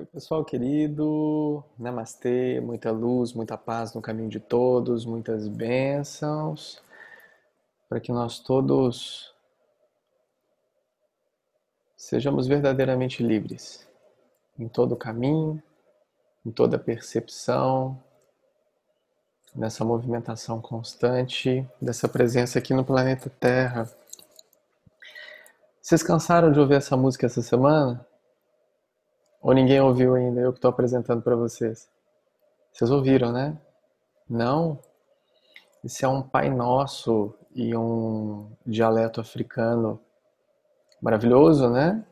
Oi, pessoal querido, namastê, muita luz, muita paz no caminho de todos, muitas bênçãos, para que nós todos sejamos verdadeiramente livres em todo o caminho, em toda percepção, nessa movimentação constante dessa presença aqui no planeta Terra. Vocês cansaram de ouvir essa música essa semana? Ou ninguém ouviu ainda, eu que estou apresentando para vocês? Vocês ouviram, né? Não? Esse é um Pai Nosso e um dialeto africano maravilhoso, né?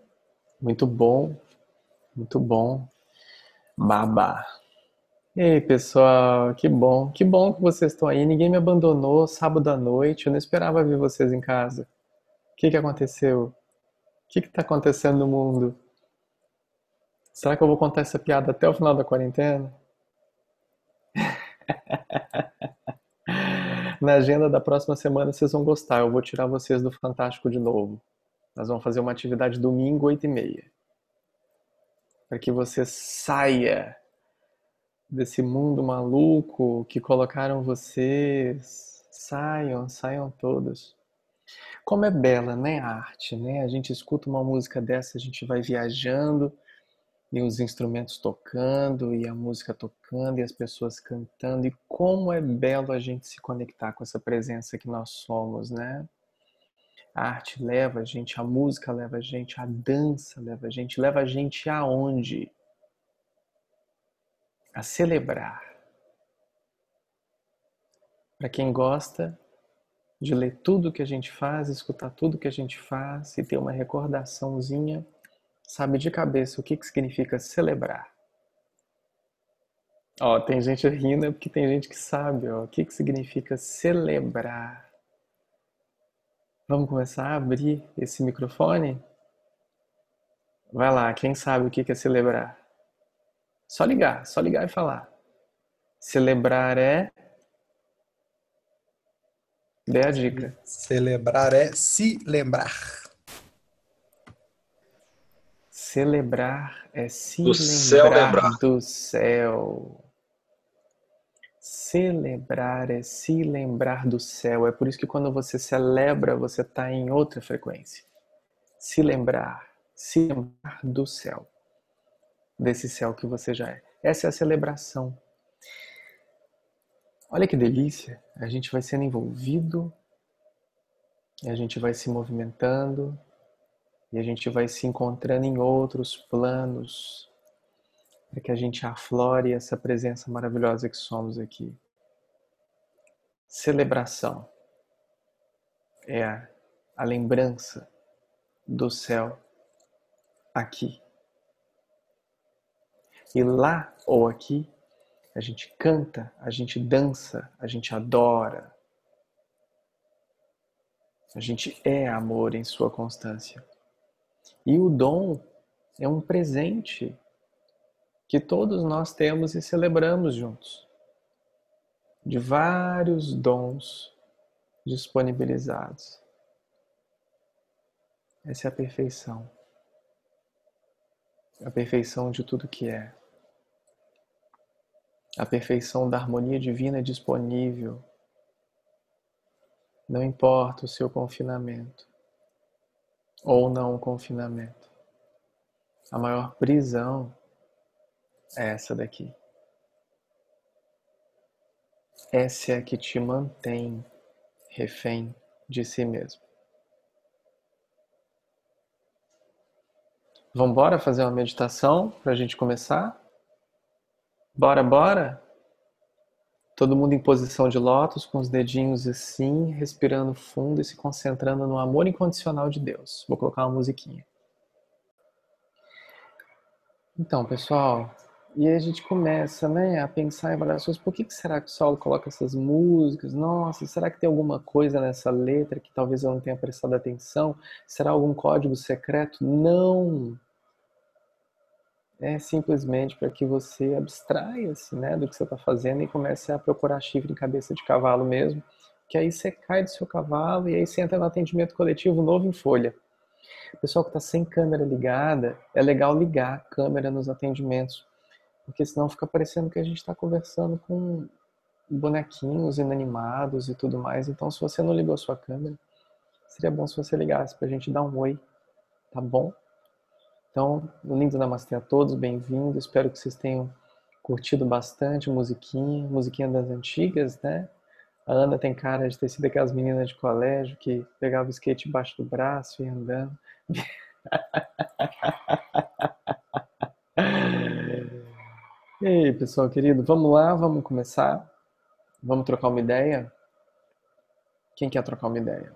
Muito bom, muito bom. Baba. Ei, pessoal, que bom, que bom que vocês estão aí. Ninguém me abandonou sábado à noite, eu não esperava ver vocês em casa. O que, que aconteceu? O que está acontecendo no mundo? Será que eu vou contar essa piada até o final da quarentena? Na agenda da próxima semana vocês vão gostar. Eu vou tirar vocês do Fantástico de novo. Nós vamos fazer uma atividade domingo, 8 e meia. Para que você saia desse mundo maluco que colocaram vocês. Saiam, saiam todos. Como é bela, né, a arte, né? A gente escuta uma música dessa, a gente vai viajando e os instrumentos tocando e a música tocando e as pessoas cantando e como é belo a gente se conectar com essa presença que nós somos, né? A arte leva a gente, a música leva a gente, a dança leva a gente, leva a gente aonde? A celebrar. Para quem gosta de ler tudo que a gente faz, escutar tudo que a gente faz e ter uma recordaçãozinha sabe de cabeça o que, que significa celebrar. Ó, tem gente rindo é porque tem gente que sabe ó, o que, que significa celebrar. Vamos começar a abrir esse microfone? Vai lá, quem sabe o que, que é celebrar? Só ligar, só ligar e falar. Celebrar é. Dê a dica. Celebrar é se lembrar. Celebrar é se do lembrar, céu lembrar do céu. Celebrar é se lembrar do céu. É por isso que quando você celebra, você está em outra frequência. Se lembrar, se lembrar do céu. Desse céu que você já é. Essa é a celebração. Olha que delícia. A gente vai sendo envolvido, a gente vai se movimentando, e a gente vai se encontrando em outros planos para que a gente aflore essa presença maravilhosa que somos aqui. Celebração é a, a lembrança do céu aqui. E lá ou aqui, a gente canta, a gente dança, a gente adora. A gente é amor em sua constância. E o dom é um presente que todos nós temos e celebramos juntos. De vários dons disponibilizados. Essa é a perfeição. A perfeição de tudo que é. A perfeição da harmonia divina disponível. Não importa o seu confinamento ou não confinamento. A maior prisão é essa daqui. Essa é a que te mantém refém de si mesmo. Vamos fazer uma meditação para a gente começar? Bora, bora? Todo mundo em posição de lótus, com os dedinhos assim, respirando fundo e se concentrando no amor incondicional de Deus. Vou colocar uma musiquinha. Então, pessoal, e aí a gente começa né, a pensar em várias coisas. Por que, que será que o Saulo coloca essas músicas? Nossa, será que tem alguma coisa nessa letra que talvez eu não tenha prestado atenção? Será algum código secreto? Não! É simplesmente para que você abstraia-se né, do que você está fazendo e comece a procurar chifre em cabeça de cavalo mesmo, que aí você cai do seu cavalo e aí você entra no atendimento coletivo novo em folha. Pessoal que está sem câmera ligada, é legal ligar a câmera nos atendimentos, porque senão fica parecendo que a gente está conversando com bonequinhos inanimados e tudo mais. Então, se você não ligou a sua câmera, seria bom se você ligasse para a gente dar um oi, tá bom? Então, um lindo namastê a todos, bem-vindos. Espero que vocês tenham curtido bastante musiquinha, musiquinha das antigas, né? A Ana tem cara de ter sido aquelas meninas de colégio que pegava o skate embaixo do braço e ia andando. E aí, pessoal querido, vamos lá, vamos começar? Vamos trocar uma ideia? Quem quer trocar uma ideia?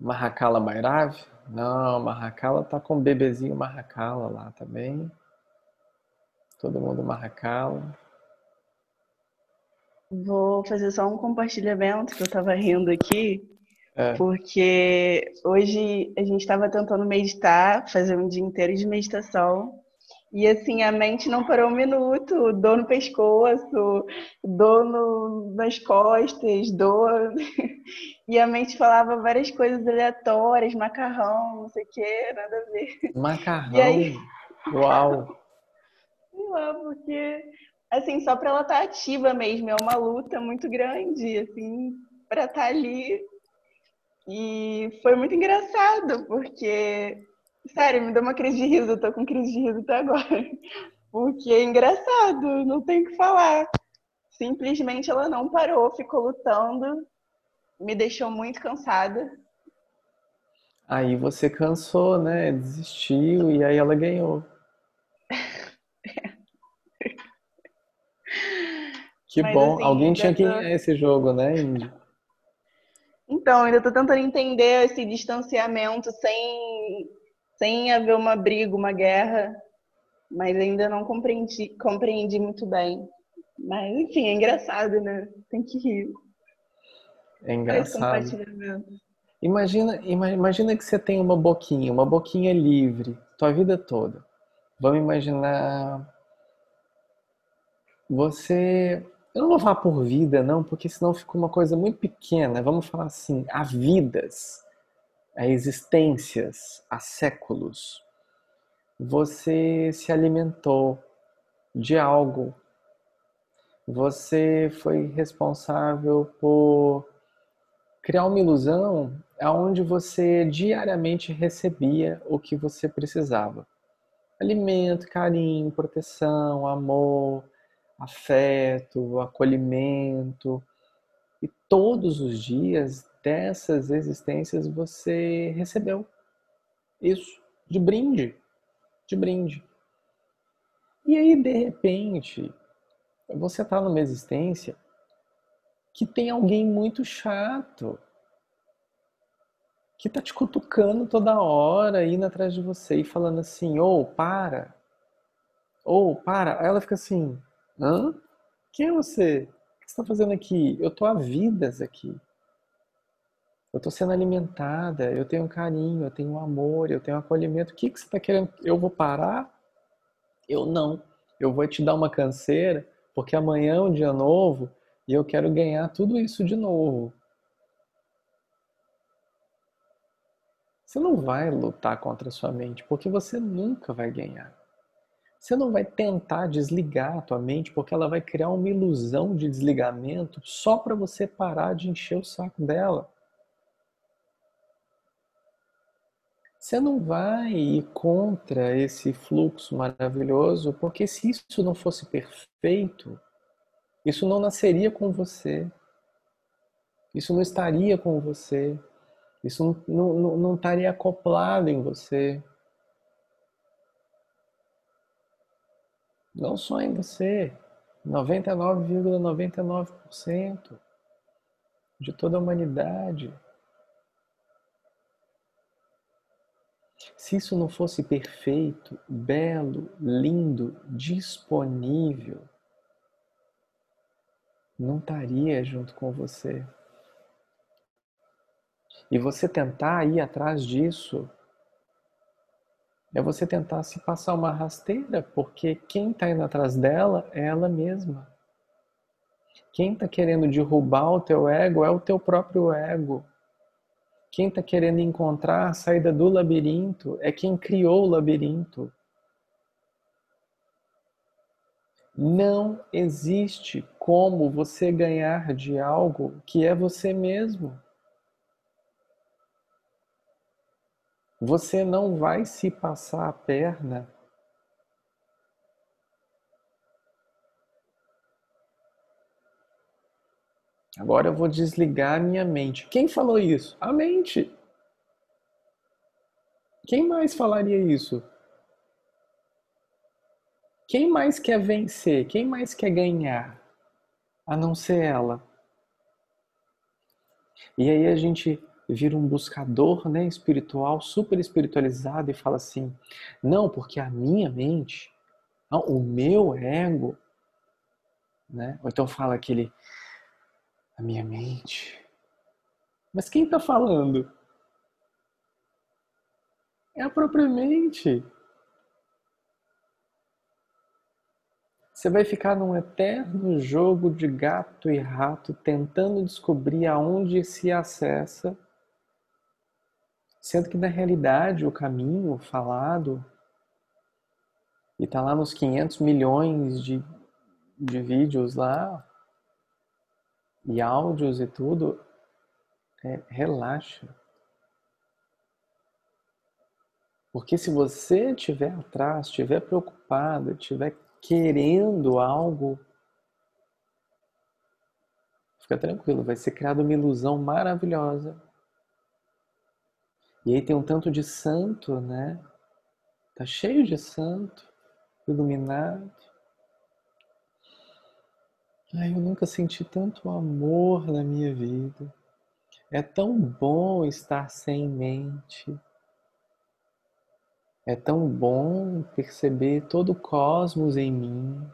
Mahakala Bairav? Não, Mahakala tá com o bebezinho Mahakala lá também. Tá Todo mundo Mahakala. Vou fazer só um compartilhamento que eu estava rindo aqui, é. porque hoje a gente estava tentando meditar, fazer um dia inteiro de meditação, e assim, a mente não parou um minuto, dor no pescoço, dor no, nas costas, dor. E a mente falava várias coisas aleatórias, macarrão, não sei o que, nada a ver. Macarrão? E aí... Uau! Uau, porque assim, só para ela estar tá ativa mesmo, é uma luta muito grande, assim, para estar tá ali. E foi muito engraçado, porque, sério, me deu uma crise de riso, eu tô com crise de riso até agora. Porque é engraçado, não tem o que falar. Simplesmente ela não parou, ficou lutando, me deixou muito cansada. Aí você cansou, né? Desistiu e aí ela ganhou. Que Mas, bom. Assim, Alguém tinha que ganhar esse jogo, né, Indy? Então, ainda estou tentando entender esse distanciamento sem, sem haver uma briga, uma guerra, mas ainda não compreendi, compreendi muito bem. Mas, enfim, é engraçado, né? Tem que rir. É engraçado. Imagina, imagina que você tem uma boquinha, uma boquinha livre, tua vida toda. Vamos imaginar você eu não vou falar por vida, não, porque senão fica uma coisa muito pequena. Vamos falar assim: há vidas, há existências, há séculos. Você se alimentou de algo. Você foi responsável por criar uma ilusão onde você diariamente recebia o que você precisava: alimento, carinho, proteção, amor afeto, acolhimento. E todos os dias dessas existências você recebeu isso de brinde, de brinde. E aí, de repente, você está numa existência que tem alguém muito chato, que tá te cutucando toda hora, indo atrás de você e falando assim, ou oh, para, ou oh, para. Aí ela fica assim, Hã? Quem é você? O que você está fazendo aqui? Eu estou há vidas aqui. Eu estou sendo alimentada, eu tenho carinho, eu tenho amor, eu tenho acolhimento. O que, que você está querendo? Eu vou parar? Eu não. Eu vou te dar uma canseira, porque amanhã é um dia novo e eu quero ganhar tudo isso de novo. Você não vai lutar contra a sua mente, porque você nunca vai ganhar. Você não vai tentar desligar a tua mente porque ela vai criar uma ilusão de desligamento só para você parar de encher o saco dela. Você não vai ir contra esse fluxo maravilhoso, porque se isso não fosse perfeito, isso não nasceria com você. Isso não estaria com você. Isso não, não, não, estaria acoplado em você. Não só em você, 99,99% ,99 de toda a humanidade. Se isso não fosse perfeito, belo, lindo, disponível, não estaria junto com você. E você tentar ir atrás disso é você tentar se passar uma rasteira, porque quem está indo atrás dela é ela mesma. Quem está querendo derrubar o teu ego é o teu próprio ego. Quem está querendo encontrar a saída do labirinto é quem criou o labirinto. Não existe como você ganhar de algo que é você mesmo. Você não vai se passar a perna Agora eu vou desligar a minha mente. Quem falou isso? A mente. Quem mais falaria isso? Quem mais quer vencer? Quem mais quer ganhar? A não ser ela. E aí a gente vira um buscador né, espiritual, super espiritualizado e fala assim: não, porque a minha mente, não, o meu ego, né? ou então fala aquele a minha mente. Mas quem está falando? É a própria mente. Você vai ficar num eterno jogo de gato e rato tentando descobrir aonde se acessa, sendo que na realidade o caminho falado e tá lá nos 500 milhões de, de vídeos lá, e áudios e tudo, é, relaxa. Porque se você estiver atrás, estiver preocupado, estiver querendo algo, fica tranquilo, vai ser criada uma ilusão maravilhosa. E aí tem um tanto de santo, né? Tá cheio de santo, iluminado. Ai, eu nunca senti tanto amor na minha vida. É tão bom estar sem mente. É tão bom perceber todo o cosmos em mim.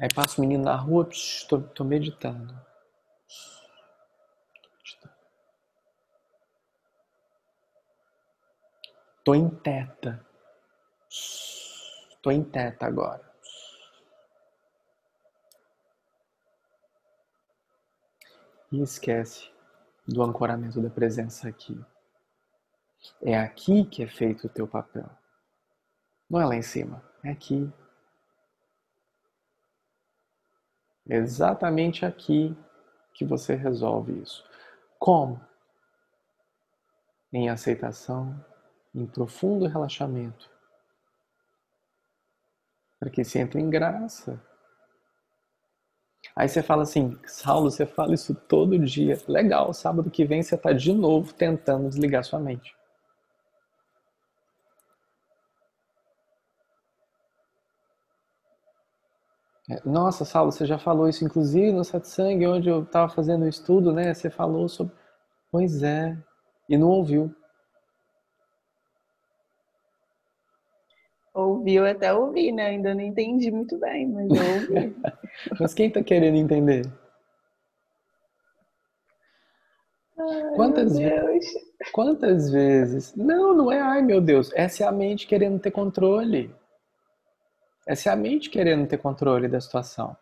Aí passa o menino na rua, estou meditando. Tô em teta. Tô em teta agora. E esquece do ancoramento da presença aqui. É aqui que é feito o teu papel. Não é lá em cima, é aqui. É exatamente aqui que você resolve isso. Como? Em aceitação, em profundo relaxamento. Para que se entre em graça Aí você fala assim, Saulo, você fala isso todo dia. Legal, sábado que vem você está de novo tentando desligar sua mente. É, nossa, Saulo, você já falou isso, inclusive no satsang, onde eu estava fazendo o estudo, né? Você falou sobre. Pois é, e não ouviu. Ouviu até ouvir, né? Ainda não entendi muito bem, mas eu ouvi. mas quem tá querendo entender? Ai, quantas, vezes? quantas vezes? Não, não é ai meu Deus. Essa é a mente querendo ter controle. Essa é a mente querendo ter controle da situação.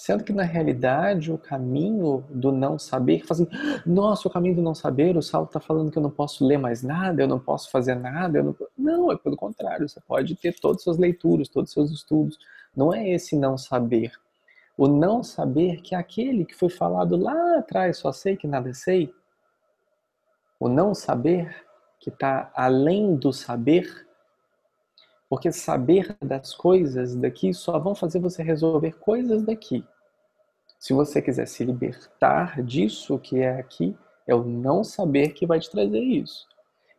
Sendo que na realidade o caminho do não saber, assim, nossa, o caminho do não saber, o Saulo está falando que eu não posso ler mais nada, eu não posso fazer nada. Não... não, é pelo contrário, você pode ter todas as suas leituras, todos os seus estudos. Não é esse não saber. O não saber que é aquele que foi falado lá atrás, só sei que nada sei. O não saber que está além do saber porque saber das coisas daqui só vão fazer você resolver coisas daqui. Se você quiser se libertar disso que é aqui, é o não saber que vai te trazer isso.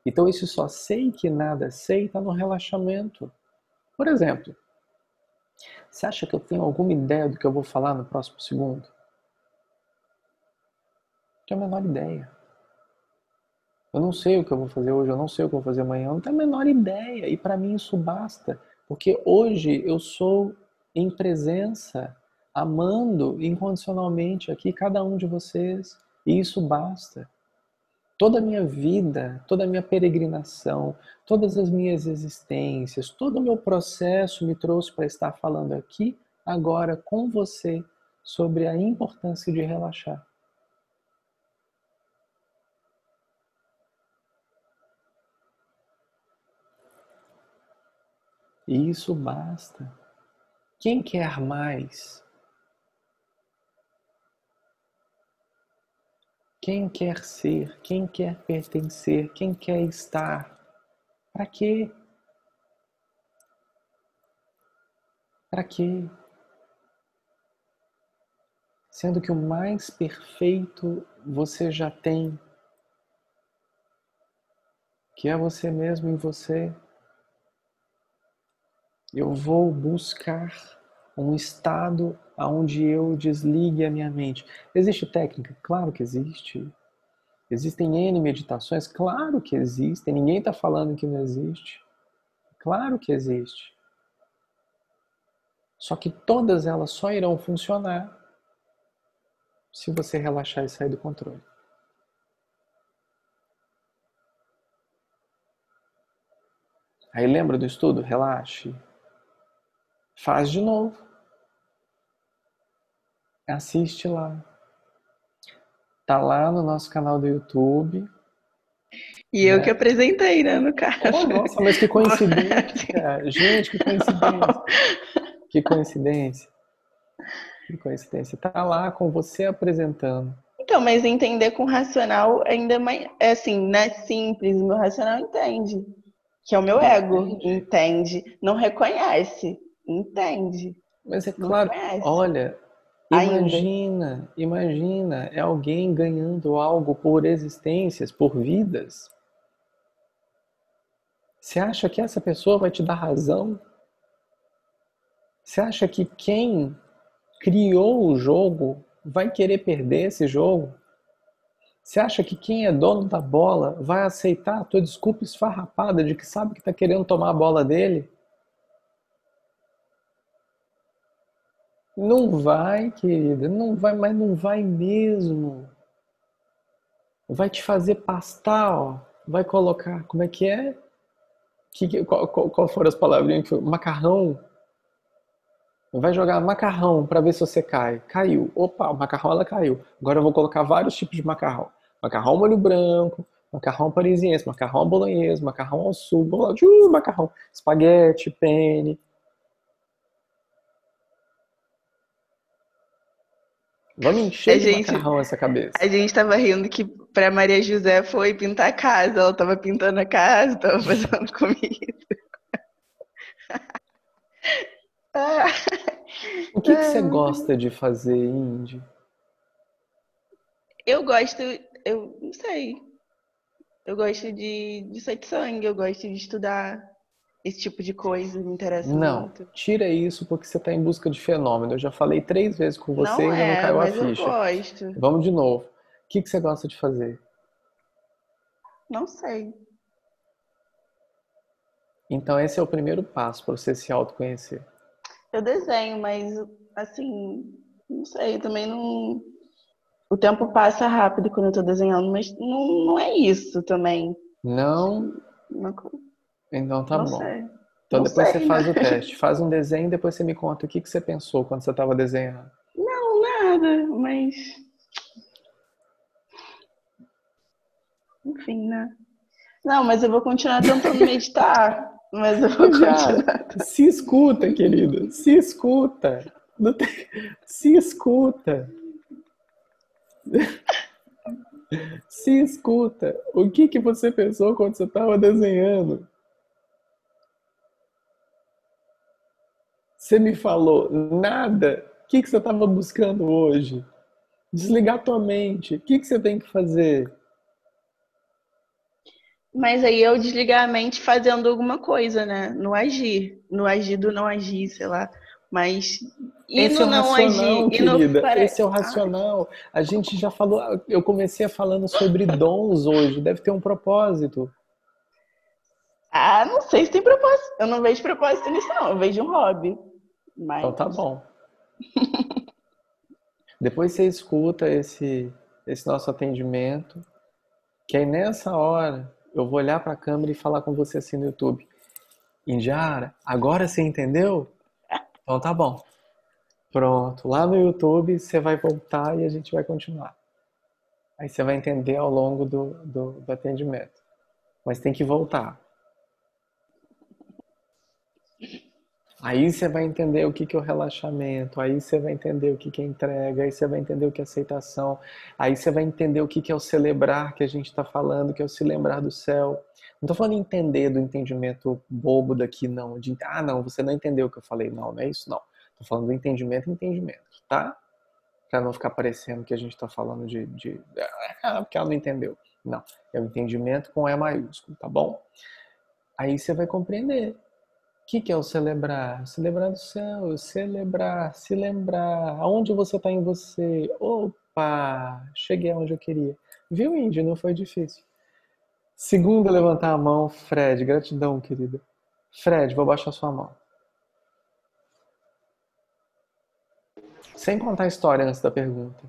Então, esse só sei que nada sei está no relaxamento. Por exemplo, você acha que eu tenho alguma ideia do que eu vou falar no próximo segundo? Não tenho a menor ideia. Eu não sei o que eu vou fazer hoje, eu não sei o que eu vou fazer amanhã, eu não tenho a menor ideia. E para mim isso basta, porque hoje eu sou em presença, amando incondicionalmente aqui cada um de vocês, e isso basta. Toda a minha vida, toda a minha peregrinação, todas as minhas existências, todo o meu processo me trouxe para estar falando aqui, agora, com você, sobre a importância de relaxar. E isso basta. Quem quer mais? Quem quer ser? Quem quer pertencer? Quem quer estar? Para quê? Para quê? Sendo que o mais perfeito você já tem, que é você mesmo em você. Eu vou buscar um estado onde eu desligue a minha mente. Existe técnica? Claro que existe. Existem N meditações? Claro que existem. Ninguém está falando que não existe. Claro que existe. Só que todas elas só irão funcionar se você relaxar e sair do controle. Aí lembra do estudo? Relaxe. Faz de novo. Assiste lá. Tá lá no nosso canal do YouTube. E eu né? que apresentei, né, no caso. Oh, nossa, mas que coincidência. Gente, que coincidência. Que coincidência. Que coincidência. Tá lá com você apresentando. Então, mas entender com racional ainda mais, é assim, não é simples. O meu racional entende. Que é o meu ego. Entende. Não reconhece. Entende. Mas é claro, olha, imagina, ainda. imagina, é alguém ganhando algo por existências, por vidas. Você acha que essa pessoa vai te dar razão? Você acha que quem criou o jogo vai querer perder esse jogo? Você acha que quem é dono da bola vai aceitar a tua desculpa esfarrapada de que sabe que está querendo tomar a bola dele? Não vai, querida, não vai, mas não vai mesmo. Vai te fazer pastar, ó. Vai colocar, como é que é? Que, qual, qual, qual foram as palavrinhas? Macarrão Vai jogar macarrão para ver se você cai. Caiu. Opa, o macarrão ela caiu. Agora eu vou colocar vários tipos de macarrão. Macarrão molho branco, macarrão parisiense, macarrão bolonhesa, macarrão ao sul, uh, macarrão, espaguete, penne. Vamos encher a de gente, macarrão essa cabeça. A gente tava rindo que pra Maria José foi pintar a casa. Ela tava pintando a casa, tava fazendo comida. O que, que você gosta de fazer, Indy? Eu gosto, eu não sei. Eu gosto de, de sangue, eu gosto de estudar esse tipo de coisa, me interessa não, muito. Não, tira isso porque você está em busca de fenômeno. Eu já falei três vezes com você não e é, não caiu a ficha. Eu gosto. Vamos de novo. O que, que você gosta de fazer? Não sei. Então esse é o primeiro passo para você se autoconhecer. Eu desenho, mas assim, não sei, também não. O tempo passa rápido quando eu tô desenhando, mas não, não é isso também. Não? não... Então tá não bom. Sei. Então não depois sei, você faz né? o teste. Faz um desenho e depois você me conta o que, que você pensou quando você estava desenhando. Não, nada, mas. Enfim, né? Não, mas eu vou continuar tentando meditar. Mas eu vou continuar. Se escuta, querido. Se escuta. Tem... Se escuta. Se escuta. O que, que você pensou quando você estava desenhando? Você me falou nada. O que, que você estava buscando hoje? Desligar tua mente. O que, que você tem que fazer? Mas aí eu desligar a mente fazendo alguma coisa, né? No agir. No agir do não agir, sei lá. Mas e Esse no é o não racional, agir? Querida. Pare... Esse é o racional. A gente já falou. Eu comecei falando sobre dons hoje. Deve ter um propósito. Ah, não sei se tem propósito. Eu não vejo propósito nisso, não. Eu vejo um hobby. Mas... Então tá bom. Depois você escuta esse, esse nosso atendimento. Que aí nessa hora eu vou olhar para a câmera e falar com você assim no YouTube. Indiara, agora você entendeu? Então tá bom. Pronto, lá no YouTube você vai voltar e a gente vai continuar. Aí você vai entender ao longo do, do, do atendimento. Mas tem que voltar. Aí você vai entender o que que é o relaxamento, aí você vai entender o que que é entrega, aí você vai entender o que é aceitação, aí você vai entender o que que é o celebrar que a gente está falando, que é o se lembrar do céu. Não estou falando de entender do entendimento bobo daqui, não. De, ah, não, você não entendeu o que eu falei. Não, não é isso, não. Estou falando do entendimento entendimento, tá? Para não ficar parecendo que a gente está falando de, de. Ah, porque ela não entendeu. Não. É o entendimento com E maiúsculo, tá bom? Aí você vai compreender que, que é o celebrar? Celebrar do céu, celebrar, se lembrar. Aonde você está em você? Opa, cheguei aonde eu queria. Viu, Índio? Não foi difícil. Segundo, levantar a mão, Fred. Gratidão, querida. Fred, vou baixar sua mão. Sem contar a história antes da pergunta.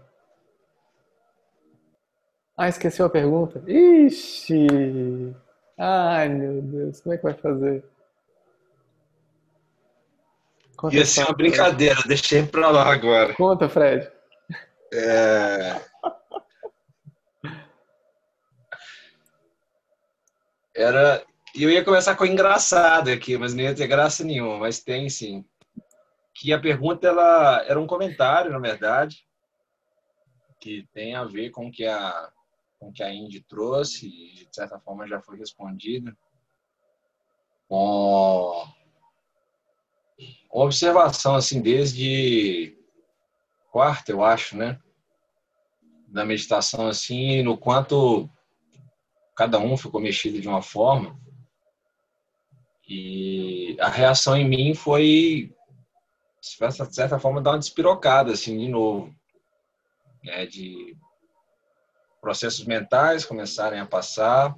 Ah, esqueceu a pergunta? Ixi! Ai, meu Deus, como é que vai fazer? Conta Ia ser uma brincadeira, Fred. deixei pra lá agora. Conta, Fred. É... Era. Eu ia começar com engraçado aqui, mas não ia ter graça nenhuma, mas tem sim. Que a pergunta ela era um comentário, na verdade, que tem a ver com que a com que a Indy trouxe e de certa forma já foi respondido com uma observação assim desde quarta, eu acho, né? Da meditação assim, no quanto cada um ficou mexido de uma forma. E a reação em mim foi de certa forma dar uma despirocada assim de novo, né, de processos mentais começarem a passar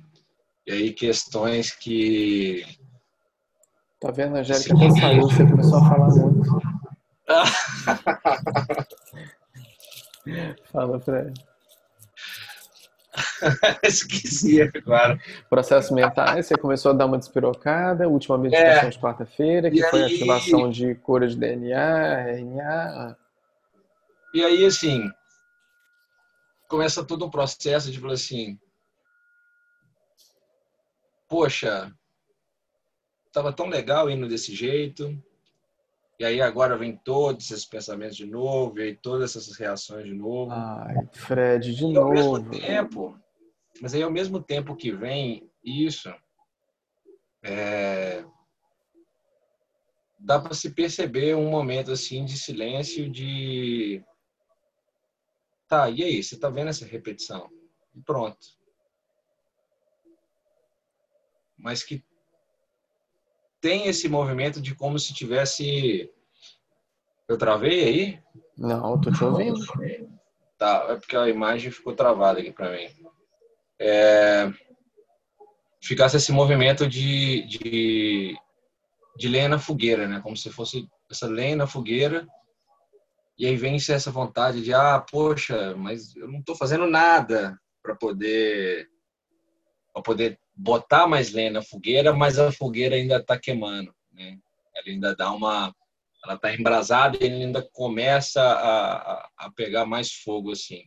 e aí questões que Tá vendo? A Angélica até saiu, você começou a falar muito. Fala, Fred. Esqueci agora. Processos mentais, você começou a dar uma despirocada, última meditação é. de quarta-feira, que e foi aí... a ativação de cura de DNA, RNA. E aí, assim, começa todo um processo de falar assim, poxa, estava tão legal indo desse jeito. E aí agora vem todos esses pensamentos de novo, e aí todas essas reações de novo. Ai, Fred, de e novo. Ao mesmo tempo, mas aí ao mesmo tempo que vem isso, é, dá para se perceber um momento assim de silêncio, de tá, e aí, você tá vendo essa repetição? E pronto. Mas que tem esse movimento de como se tivesse. Eu travei aí? Não, tô te ouvindo. Tá, é porque a imagem ficou travada aqui para mim. É... Ficasse esse movimento de, de, de lenha na fogueira, né? Como se fosse essa lenha na fogueira. E aí vem essa vontade de, ah, poxa, mas eu não estou fazendo nada para poder, para poder botar mais lenha na fogueira, mas a fogueira ainda está queimando, né? Ela ainda dá uma, ela está embrasada e ainda começa a, a, pegar mais fogo assim.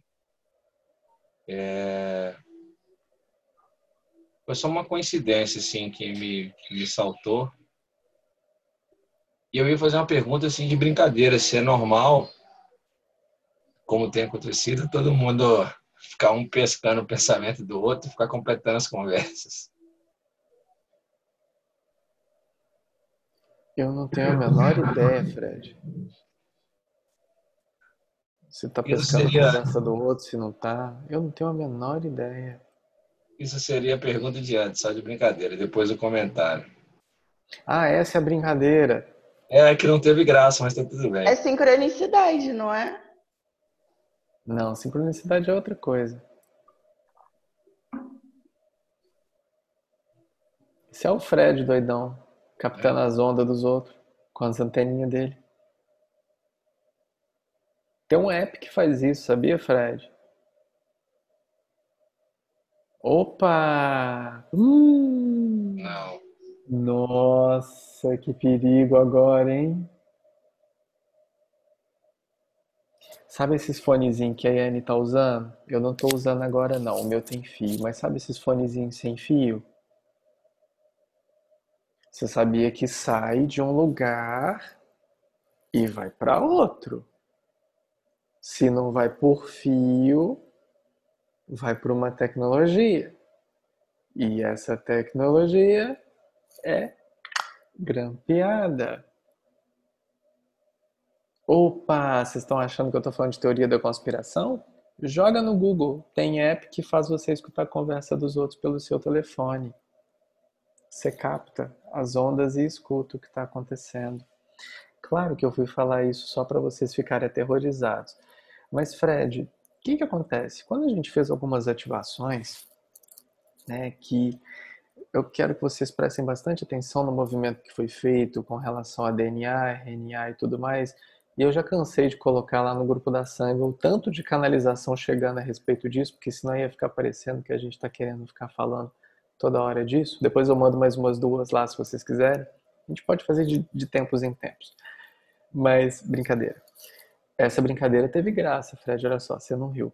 É... Foi só uma coincidência assim que me, que me saltou. E eu ia fazer uma pergunta assim de brincadeira, se é normal, como tem acontecido, todo mundo ficar um pescando o pensamento do outro e ficar completando as conversas. Eu não tenho a menor ideia, Fred. Se tá pescando seria... a conversa do outro, se não tá. Eu não tenho a menor ideia. Isso seria a pergunta de antes, só de brincadeira, depois do comentário. Ah, essa é a brincadeira. É, que não teve graça, mas tá tudo bem. É sincronicidade, não é? Não, sincronicidade é outra coisa. Esse é o Fred doidão, captando é. as ondas dos outros com as anteninhas dele. Tem um app que faz isso, sabia, Fred? Opa! Hum. Não. Nossa, que perigo agora, hein? Sabe esses fonezinhos que a Yane tá usando? Eu não tô usando agora não, o meu tem fio, mas sabe esses fonezinhos sem fio? Você sabia que sai de um lugar e vai para outro. Se não vai por fio, vai para uma tecnologia. E essa tecnologia é grampeada. Opa, vocês estão achando que eu estou falando de teoria da conspiração? Joga no Google, tem app que faz você escutar a conversa dos outros pelo seu telefone. Você capta as ondas e escuta o que está acontecendo. Claro que eu fui falar isso só para vocês ficarem aterrorizados. Mas, Fred, o que, que acontece? Quando a gente fez algumas ativações, né, que eu quero que vocês prestem bastante atenção no movimento que foi feito com relação a DNA, RNA e tudo mais. E eu já cansei de colocar lá no grupo da sangue o tanto de canalização chegando a respeito disso, porque senão ia ficar parecendo que a gente está querendo ficar falando toda hora disso. Depois eu mando mais umas duas lá se vocês quiserem. A gente pode fazer de, de tempos em tempos. Mas, brincadeira. Essa brincadeira teve graça, Fred, olha só, você não riu.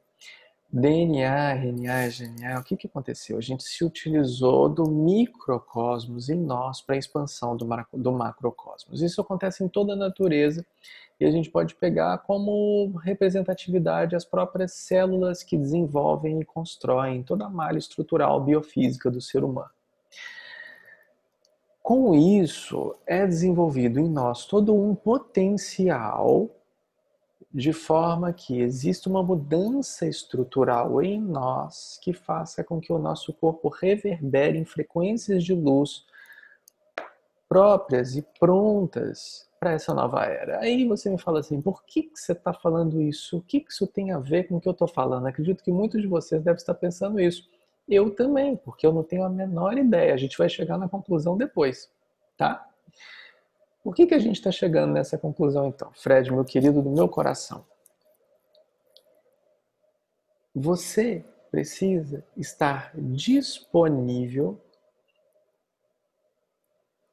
DNA, RNA, GNA, o que, que aconteceu? A gente se utilizou do microcosmos em nós para a expansão do, do macrocosmos. Isso acontece em toda a natureza e a gente pode pegar como representatividade as próprias células que desenvolvem e constroem toda a malha estrutural biofísica do ser humano. Com isso, é desenvolvido em nós todo um potencial de forma que exista uma mudança estrutural em nós que faça com que o nosso corpo reverbere em frequências de luz próprias e prontas para essa nova era. Aí você me fala assim, por que, que você está falando isso? O que, que isso tem a ver com o que eu estou falando? Acredito que muitos de vocês devem estar pensando isso. Eu também, porque eu não tenho a menor ideia. A gente vai chegar na conclusão depois, tá? Por que, que a gente está chegando nessa conclusão então? Fred, meu querido do meu coração. Você precisa estar disponível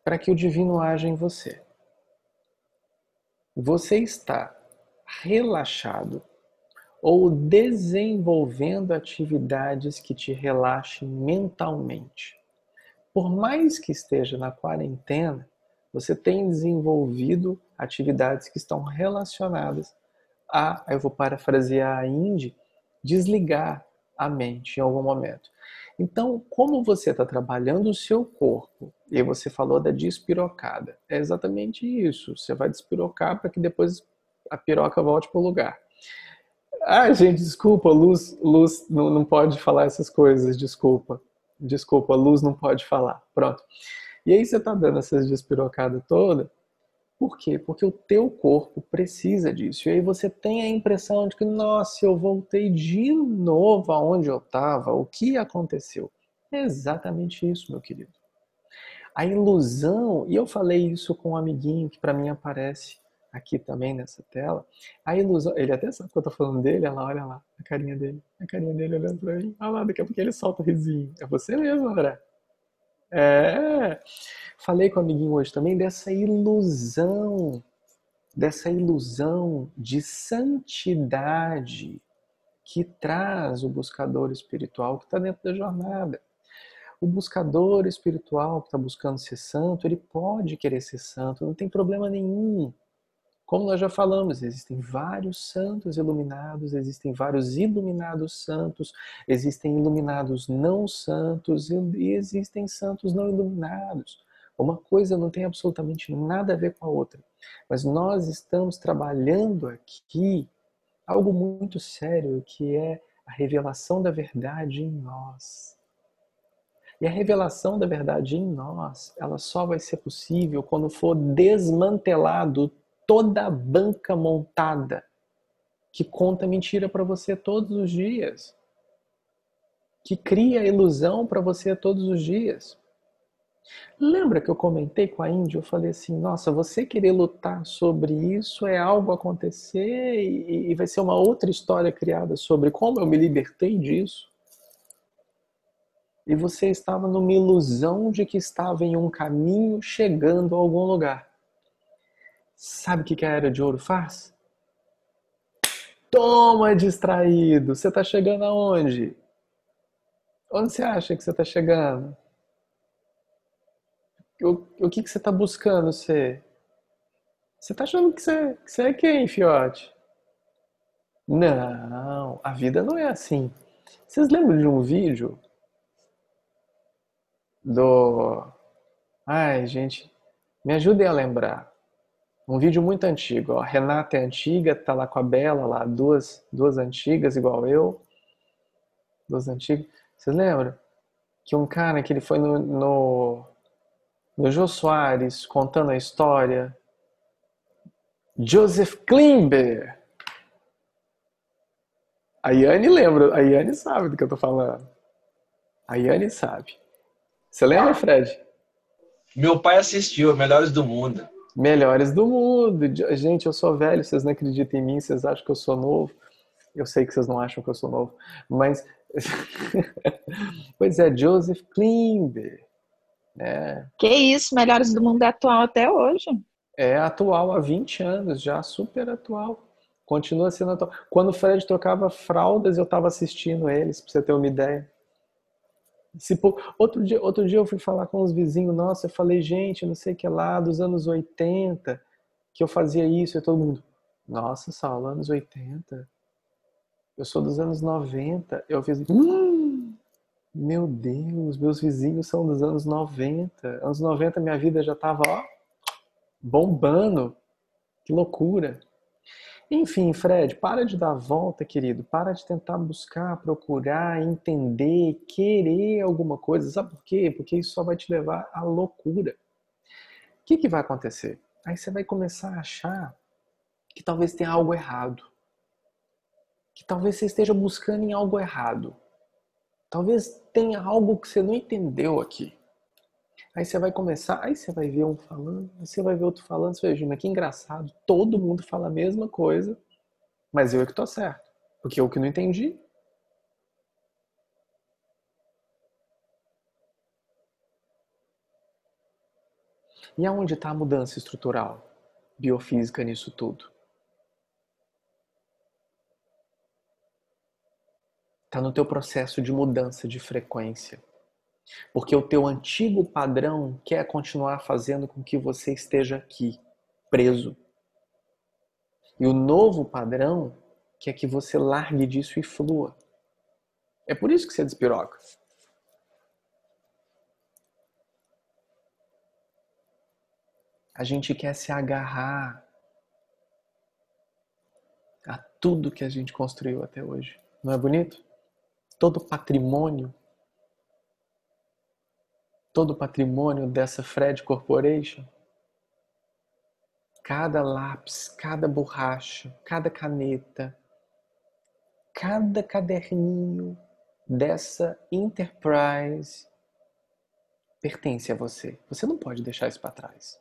para que o divino haja em você. Você está relaxado ou desenvolvendo atividades que te relaxem mentalmente. Por mais que esteja na quarentena, você tem desenvolvido atividades que estão relacionadas a, eu vou parafrasear a Indy, desligar a mente em algum momento. Então, como você está trabalhando o seu corpo, e você falou da despirocada, é exatamente isso. Você vai despirocar para que depois a piroca volte para o lugar. Ah, gente, desculpa, Luz, Luz não, não pode falar essas coisas, desculpa. Desculpa, Luz não pode falar. Pronto. E aí você está dando essas despirocadas toda, por quê? Porque o teu corpo precisa disso. E aí você tem a impressão de que, nossa, eu voltei de novo aonde eu estava, o que aconteceu? É exatamente isso, meu querido. A ilusão, e eu falei isso com um amiguinho que para mim aparece aqui também nessa tela, a ilusão, ele até sabe que eu tô falando dele, olha lá, olha lá, a carinha dele, a carinha dele olhando pra mim, olha lá, daqui a pouco ele solta o risinho. É você mesmo, André. É. Falei com o amiguinho hoje também dessa ilusão, dessa ilusão de santidade que traz o buscador espiritual que está dentro da jornada. O buscador espiritual que está buscando ser santo, ele pode querer ser santo, não tem problema nenhum. Como nós já falamos, existem vários santos iluminados, existem vários iluminados santos, existem iluminados não santos e existem santos não iluminados. Uma coisa não tem absolutamente nada a ver com a outra. Mas nós estamos trabalhando aqui algo muito sério, que é a revelação da verdade em nós. E a revelação da verdade em nós, ela só vai ser possível quando for desmantelado toda a banca montada que conta mentira para você todos os dias, que cria ilusão para você todos os dias. Lembra que eu comentei com a Índia? Eu falei assim: nossa, você querer lutar sobre isso é algo acontecer e, e vai ser uma outra história criada sobre como eu me libertei disso. E você estava numa ilusão de que estava em um caminho chegando a algum lugar. Sabe o que a Era de Ouro faz? Toma, distraído! Você está chegando aonde? Onde você acha que você está chegando? o, o que, que você está buscando ser? Você está achando que você, que você é quem, fiote? Não, a vida não é assim. Vocês lembram de um vídeo do. Ai, gente, me ajudem a lembrar. Um vídeo muito antigo. Ó. Renata é antiga, tá lá com a Bela, lá, duas, duas antigas, igual eu. Duas antigas. Vocês lembram? Que um cara que ele foi no, no, no Jô Soares contando a história. Joseph Klimber. A Yane lembra, a Yane sabe do que eu tô falando. A Yane sabe. Você lembra, Fred? Meu pai assistiu Melhores do Mundo. Melhores do mundo. Gente, eu sou velho, vocês não acreditam em mim, vocês acham que eu sou novo. Eu sei que vocês não acham que eu sou novo, mas. pois é, Joseph Klimber. É. Que isso, Melhores do Mundo é atual até hoje. É atual há 20 anos, já super atual. Continua sendo atual. Quando o Fred trocava fraldas, eu estava assistindo eles, pra você ter uma ideia. Se, outro, dia, outro dia eu fui falar com os vizinhos, nossa, eu falei, gente, não sei o que lá, dos anos 80, que eu fazia isso, e todo mundo, nossa, Saulo, anos 80? Eu sou dos anos 90. Eu fiz, hum, meu Deus, meus vizinhos são dos anos 90. Anos 90 minha vida já tava, ó, bombando. Que loucura. Enfim, Fred, para de dar volta, querido. Para de tentar buscar, procurar, entender, querer alguma coisa. Sabe por quê? Porque isso só vai te levar à loucura. O que, que vai acontecer? Aí você vai começar a achar que talvez tenha algo errado. Que talvez você esteja buscando em algo errado. Talvez tenha algo que você não entendeu aqui. Aí você vai começar, aí você vai ver um falando, aí você vai ver outro falando, você vai mas que engraçado, todo mundo fala a mesma coisa, mas eu é que tô certo, porque eu que não entendi. E aonde está a mudança estrutural, biofísica nisso tudo? Está no teu processo de mudança de frequência. Porque o teu antigo padrão quer continuar fazendo com que você esteja aqui, preso. E o novo padrão quer que você largue disso e flua. É por isso que você despiroca. A gente quer se agarrar a tudo que a gente construiu até hoje. Não é bonito? Todo patrimônio todo o patrimônio dessa Fred Corporation, cada lápis, cada borracha, cada caneta, cada caderninho dessa Enterprise pertence a você. Você não pode deixar isso para trás.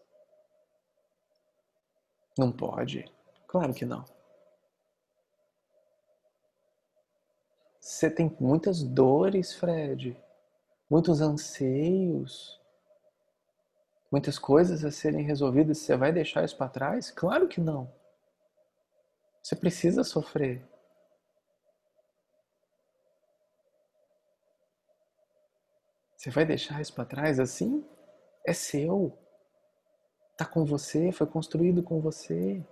Não pode. Claro que não. Você tem muitas dores, Fred muitos anseios, muitas coisas a serem resolvidas, você vai deixar isso para trás? Claro que não. Você precisa sofrer. Você vai deixar isso para trás assim? É seu. Tá com você, foi construído com você.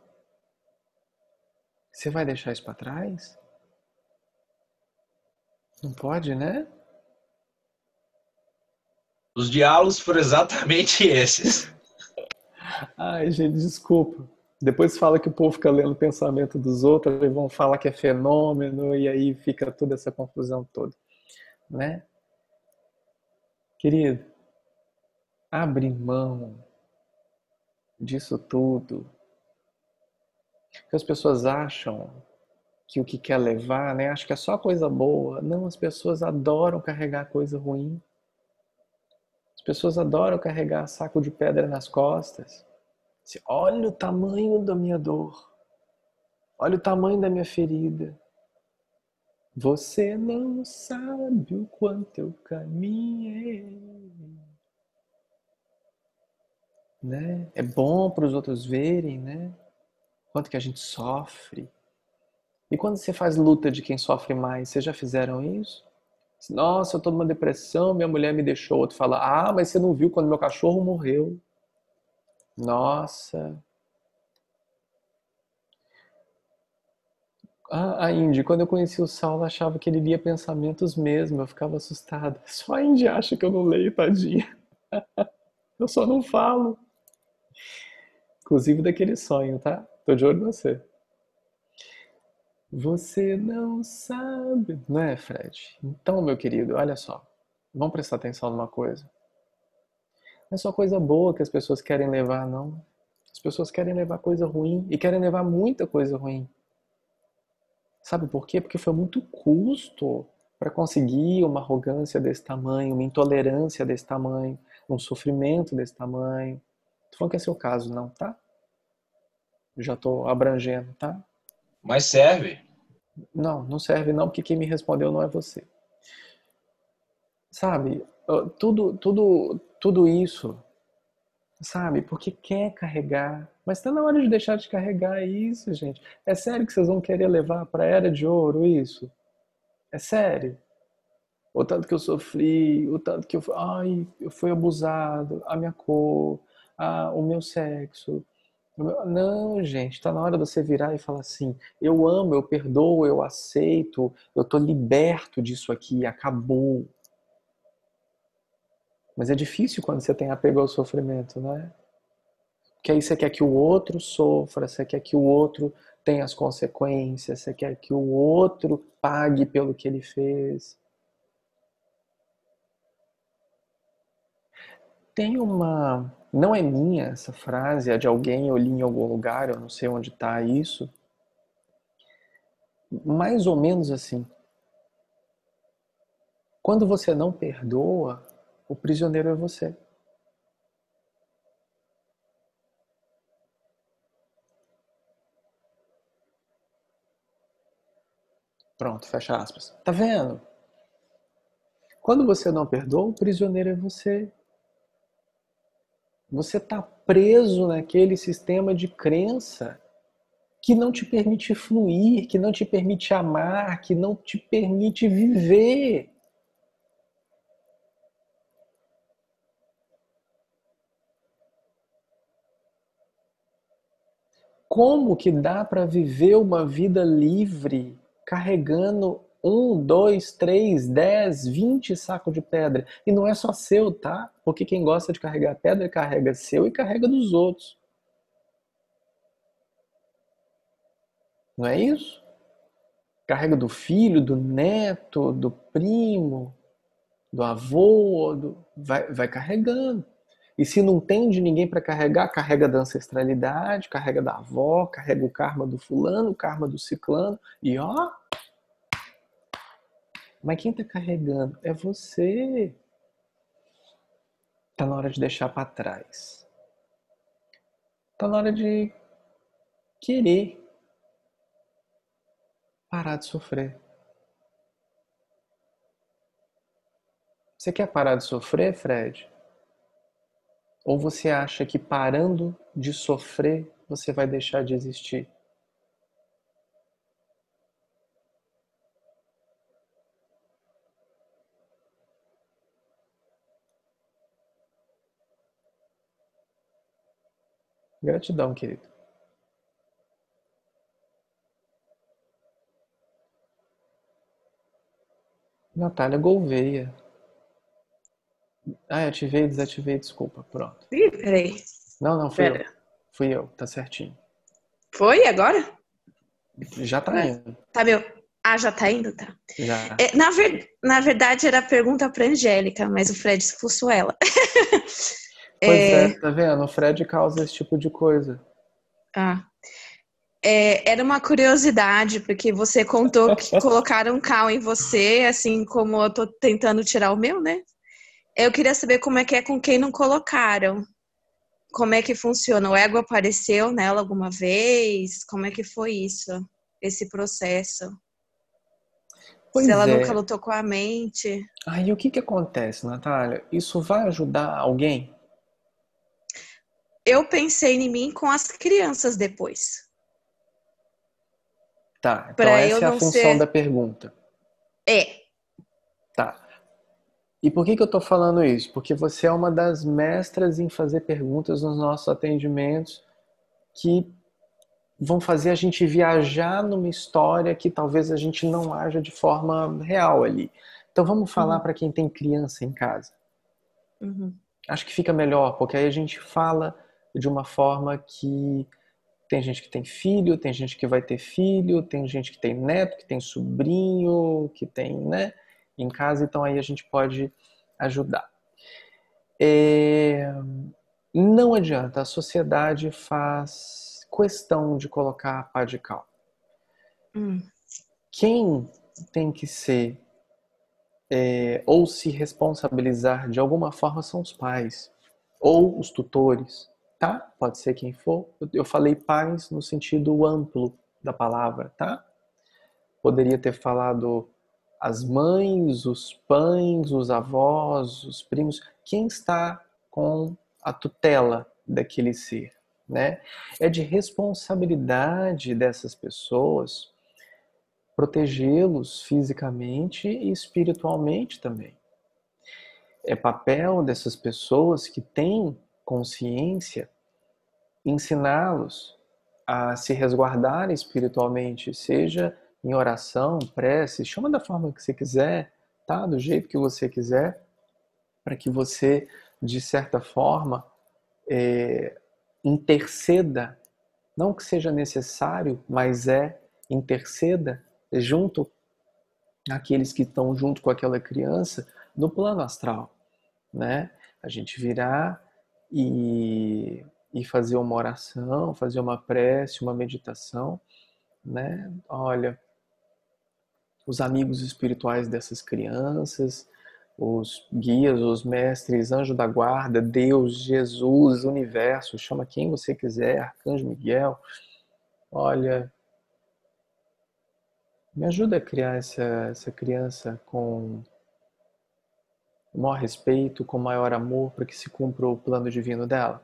Você vai deixar isso para trás? Não pode, né? Os diálogos foram exatamente esses. Ai, gente, desculpa. Depois fala que o povo fica lendo o pensamento dos outros e vão falar que é fenômeno e aí fica toda essa confusão toda, né? Querido, abre mão disso tudo. Porque as pessoas acham que o que quer levar, né? Acho que é só coisa boa. Não, as pessoas adoram carregar coisa ruim pessoas adoram carregar saco de pedra nas costas. olha o tamanho da minha dor. Olha o tamanho da minha ferida. Você não sabe o quanto eu caminhei. Né? É bom para os outros verem, né? Quanto que a gente sofre. E quando você faz luta de quem sofre mais, vocês já fizeram isso? Nossa, eu tô numa depressão, minha mulher me deixou. Outro fala, ah, mas você não viu quando meu cachorro morreu. Nossa. Ah, a Indy, quando eu conheci o Saulo, achava que ele lia pensamentos mesmo. Eu ficava assustada. Só a Indy acha que eu não leio, tadinha. Eu só não falo. Inclusive daquele sonho, tá? Tô de olho em você. Você não sabe, não é, Fred? Então, meu querido, olha só. Vamos prestar atenção numa coisa. Não é só coisa boa que as pessoas querem levar, não. As pessoas querem levar coisa ruim e querem levar muita coisa ruim. Sabe por quê? Porque foi muito custo para conseguir uma arrogância desse tamanho, uma intolerância desse tamanho, um sofrimento desse tamanho. Tô falando que é seu caso, não, tá? Já tô abrangendo, tá? Mas serve. Não, não serve não, porque quem me respondeu não é você. Sabe, tudo, tudo, tudo isso, sabe, porque quer carregar mas está na hora de deixar de carregar isso, gente. É sério que vocês vão querer levar para a era de ouro isso? É sério? O tanto que eu sofri, o tanto que eu, ai, eu fui abusado, a minha cor, a, o meu sexo. Não, gente, está na hora de você virar e falar assim: eu amo, eu perdoo, eu aceito, eu estou liberto disso aqui, acabou. Mas é difícil quando você tem apego ao sofrimento, não é? que aí você quer que o outro sofra, você quer que o outro tenha as consequências, você quer que o outro pague pelo que ele fez. Tem uma. Não é minha essa frase, é de alguém, eu li em algum lugar, eu não sei onde está isso. Mais ou menos assim. Quando você não perdoa, o prisioneiro é você. Pronto, fecha aspas. Tá vendo? Quando você não perdoa, o prisioneiro é você. Você está preso naquele sistema de crença que não te permite fluir, que não te permite amar, que não te permite viver. Como que dá para viver uma vida livre carregando um, dois, três, dez, vinte sacos de pedra. E não é só seu, tá? Porque quem gosta de carregar pedra carrega seu e carrega dos outros. Não é isso? Carrega do filho, do neto, do primo, do avô, do... Vai, vai carregando. E se não tem de ninguém para carregar, carrega da ancestralidade, carrega da avó, carrega o karma do fulano, o karma do ciclano, e ó. Mas quem está carregando é você. Tá na hora de deixar para trás. Tá na hora de querer parar de sofrer. Você quer parar de sofrer, Fred? Ou você acha que parando de sofrer você vai deixar de existir? Gratidão, querido. Natália Gouveia. Ah, ativei desativei, desculpa. Pronto. Ih, peraí. Não, não, fui Pera. eu. Fui eu, tá certinho. Foi agora? Já tá é. indo. Tá meu. Ah, já tá indo? Tá. Já. É, na, ver... na verdade, era pergunta pra Angélica, mas o Fred expulsou ela. pois é... é, tá vendo? O Fred causa esse tipo de coisa. Ah. É, era uma curiosidade, porque você contou que colocaram um cal em você, assim como eu tô tentando tirar o meu, né? Eu queria saber como é que é com quem não colocaram. Como é que funciona? O ego apareceu nela alguma vez? Como é que foi isso? Esse processo? Pois Se ela é. nunca lutou com a mente. Aí o que que acontece, Natália? Isso vai ajudar alguém? Eu pensei em mim com as crianças depois. Tá, então pra essa é a função ser... da pergunta. É, Tá. E por que, que eu estou falando isso? Porque você é uma das mestras em fazer perguntas nos nossos atendimentos que vão fazer a gente viajar numa história que talvez a gente não haja de forma real ali. Então vamos falar uhum. para quem tem criança em casa. Uhum. Acho que fica melhor, porque aí a gente fala de uma forma que tem gente que tem filho, tem gente que vai ter filho, tem gente que tem neto, que tem sobrinho, que tem, né, em casa, então aí a gente pode ajudar. É... Não adianta, a sociedade faz questão de colocar a pá de cal. Hum. Quem tem que ser é, ou se responsabilizar de alguma forma são os pais ou os tutores, tá? Pode ser quem for. Eu falei pais no sentido amplo da palavra, tá? Poderia ter falado as mães, os pães, os avós, os primos, quem está com a tutela daquele ser, né? É de responsabilidade dessas pessoas protegê-los fisicamente e espiritualmente também. É papel dessas pessoas que têm consciência ensiná-los a se resguardar espiritualmente, seja em oração, prece, chama da forma que você quiser, tá? Do jeito que você quiser, para que você, de certa forma, é, interceda, não que seja necessário, mas é interceda junto aqueles que estão junto com aquela criança no plano astral, né? A gente virar e, e fazer uma oração, fazer uma prece, uma meditação, né? Olha, os amigos espirituais dessas crianças, os guias, os mestres, anjo da guarda, Deus, Jesus, universo, chama quem você quiser, Arcanjo Miguel. Olha, me ajuda a criar essa, essa criança com maior respeito, com maior amor, para que se cumpra o plano divino dela.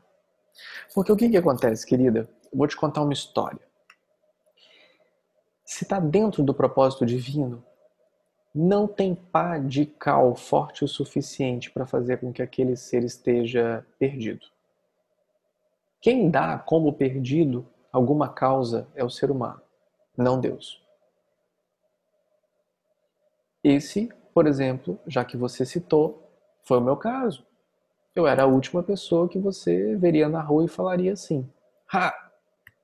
Porque o que, que acontece, querida? Eu vou te contar uma história. Se está dentro do propósito divino, não tem pá de cal forte o suficiente para fazer com que aquele ser esteja perdido. Quem dá como perdido alguma causa é o ser humano, não Deus. Esse, por exemplo, já que você citou, foi o meu caso. Eu era a última pessoa que você veria na rua e falaria assim: Ha!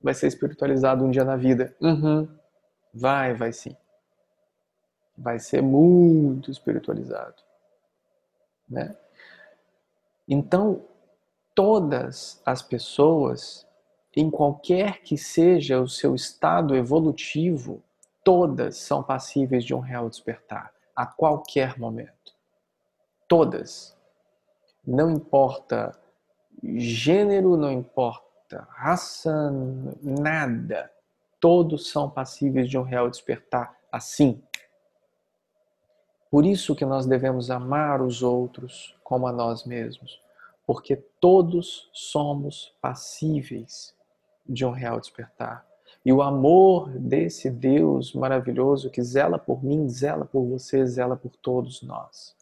Vai ser espiritualizado um dia na vida. Uhum. Vai, vai sim. Vai ser muito espiritualizado. Né? Então, todas as pessoas, em qualquer que seja o seu estado evolutivo, todas são passíveis de um real despertar, a qualquer momento. Todas. Não importa gênero, não importa raça, nada. Todos são passíveis de um real despertar assim. Por isso que nós devemos amar os outros como a nós mesmos, porque todos somos passíveis de um real despertar. E o amor desse Deus maravilhoso que zela por mim, zela por você, zela por todos nós.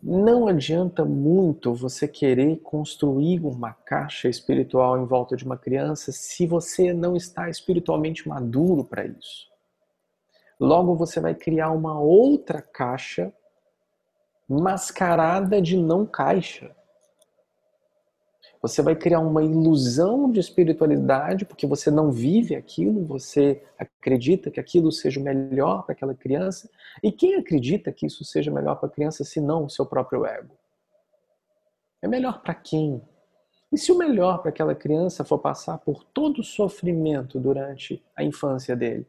Não adianta muito você querer construir uma caixa espiritual em volta de uma criança se você não está espiritualmente maduro para isso. Logo você vai criar uma outra caixa mascarada de não caixa. Você vai criar uma ilusão de espiritualidade porque você não vive aquilo, você acredita que aquilo seja o melhor para aquela criança. E quem acredita que isso seja melhor para a criança se não o seu próprio ego? É melhor para quem? E se o melhor para aquela criança for passar por todo o sofrimento durante a infância dele?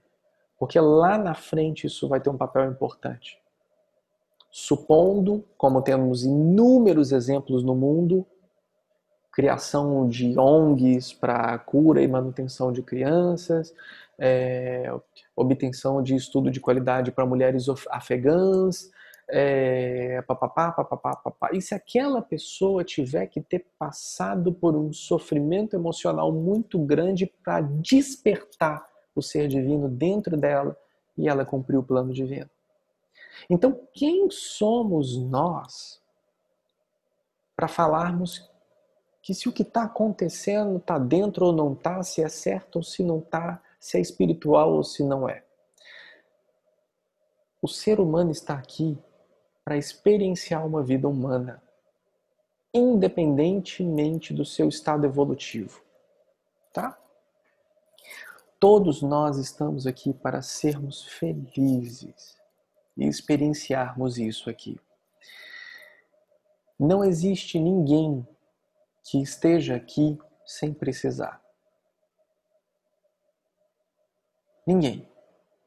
Porque lá na frente isso vai ter um papel importante. Supondo, como temos inúmeros exemplos no mundo, criação de ONGs para cura e manutenção de crianças, é, obtenção de estudo de qualidade para mulheres afegãs, é, papapá, papapá, papapá. E se aquela pessoa tiver que ter passado por um sofrimento emocional muito grande para despertar o ser divino dentro dela e ela cumprir o plano divino? Então, quem somos nós para falarmos que se o que está acontecendo está dentro ou não está, se é certo ou se não está, se é espiritual ou se não é? O ser humano está aqui para experienciar uma vida humana, independentemente do seu estado evolutivo, tá? Todos nós estamos aqui para sermos felizes e experienciarmos isso aqui. Não existe ninguém que esteja aqui sem precisar. Ninguém.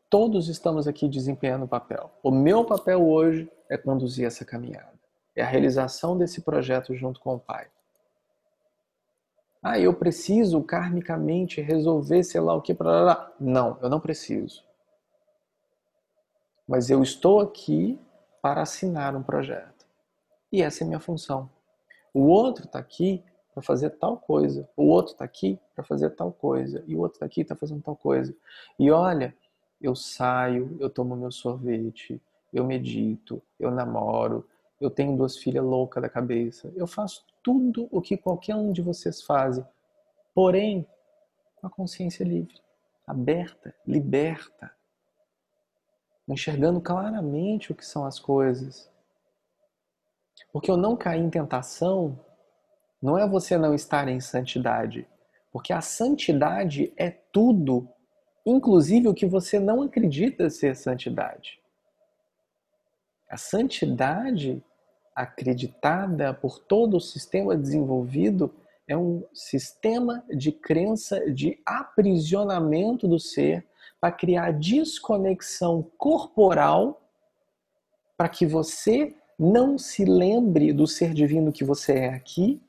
Todos estamos aqui desempenhando papel. O meu papel hoje é conduzir essa caminhada. É a realização desse projeto junto com o Pai. Ah, eu preciso karmicamente resolver sei lá o que. para Não, eu não preciso. Mas eu estou aqui para assinar um projeto. E essa é minha função. O outro está aqui para fazer tal coisa. O outro está aqui para fazer tal coisa. E o outro está aqui está fazendo tal coisa. E olha, eu saio, eu tomo meu sorvete, eu medito, eu namoro, eu tenho duas filhas loucas da cabeça. Eu faço tudo o que qualquer um de vocês faz, porém com a consciência livre, aberta, liberta, enxergando claramente o que são as coisas. Porque eu não cair em tentação não é você não estar em santidade, porque a santidade é tudo, inclusive o que você não acredita ser santidade. A santidade acreditada por todo o sistema desenvolvido é um sistema de crença de aprisionamento do ser para criar desconexão corporal para que você não se lembre do ser divino que você é aqui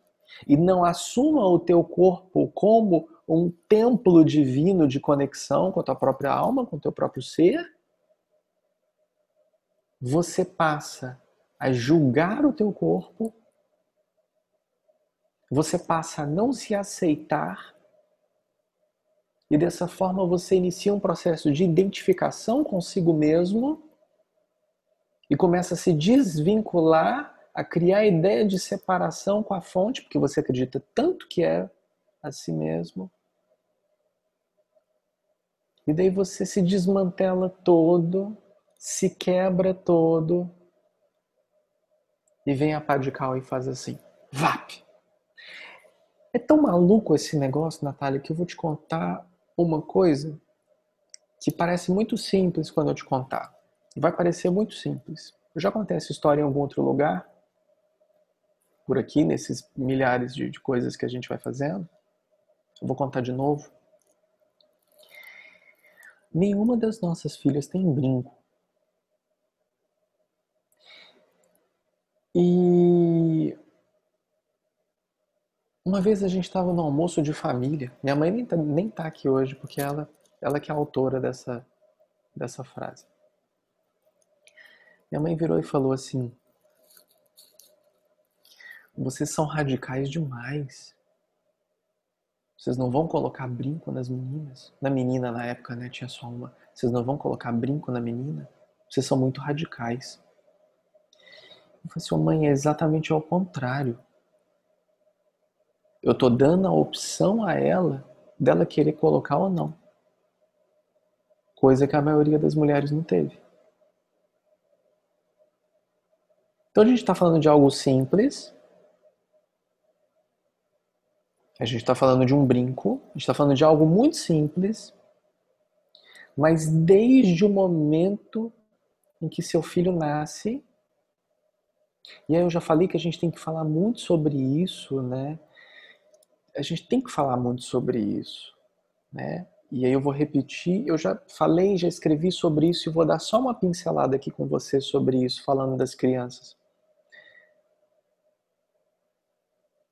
e não assuma o teu corpo como um templo divino de conexão com a tua própria alma, com o teu próprio ser, você passa a julgar o teu corpo, você passa a não se aceitar e dessa forma você inicia um processo de identificação consigo mesmo e começa a se desvincular, a criar a ideia de separação com a fonte, porque você acredita tanto que é a si mesmo. E daí você se desmantela todo, se quebra todo, e vem a pá de cal e faz assim, VAP! É tão maluco esse negócio, Natália, que eu vou te contar uma coisa que parece muito simples quando eu te contar. Vai parecer muito simples. Eu já contei essa história em algum outro lugar, por aqui, nesses milhares de, de coisas que a gente vai fazendo. Eu vou contar de novo. Nenhuma das nossas filhas tem brinco. E uma vez a gente estava no almoço de família. Minha mãe nem tá, nem tá aqui hoje porque ela ela que é a autora dessa dessa frase. Minha mãe virou e falou assim: Vocês são radicais demais. Vocês não vão colocar brinco nas meninas? Na menina na época, né, tinha só uma. Vocês não vão colocar brinco na menina? Vocês são muito radicais. Eu falei assim, mãe, é exatamente ao contrário. Eu tô dando a opção a ela dela querer colocar ou não. Coisa que a maioria das mulheres não teve. Então a gente está falando de algo simples. A gente está falando de um brinco. A gente está falando de algo muito simples. Mas desde o momento em que seu filho nasce, e aí eu já falei que a gente tem que falar muito sobre isso, né? A gente tem que falar muito sobre isso, né? E aí eu vou repetir, eu já falei, já escrevi sobre isso e vou dar só uma pincelada aqui com você sobre isso, falando das crianças.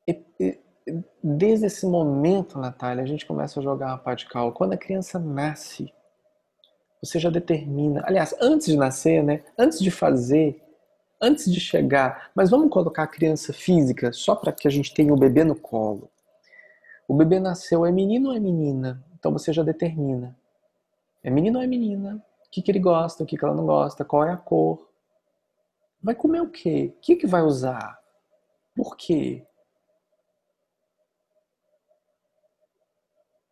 E, desde esse momento, Natália, a gente começa a jogar uma pá de cal. Quando a criança nasce, você já determina. Aliás, antes de nascer, né? Antes de fazer, antes de chegar, mas vamos colocar a criança física só para que a gente tenha o bebê no colo. O bebê nasceu, é menino ou é menina? Então você já determina. É menino ou é menina? O que, que ele gosta, o que, que ela não gosta, qual é a cor. Vai comer o quê? O que, que vai usar? Por quê?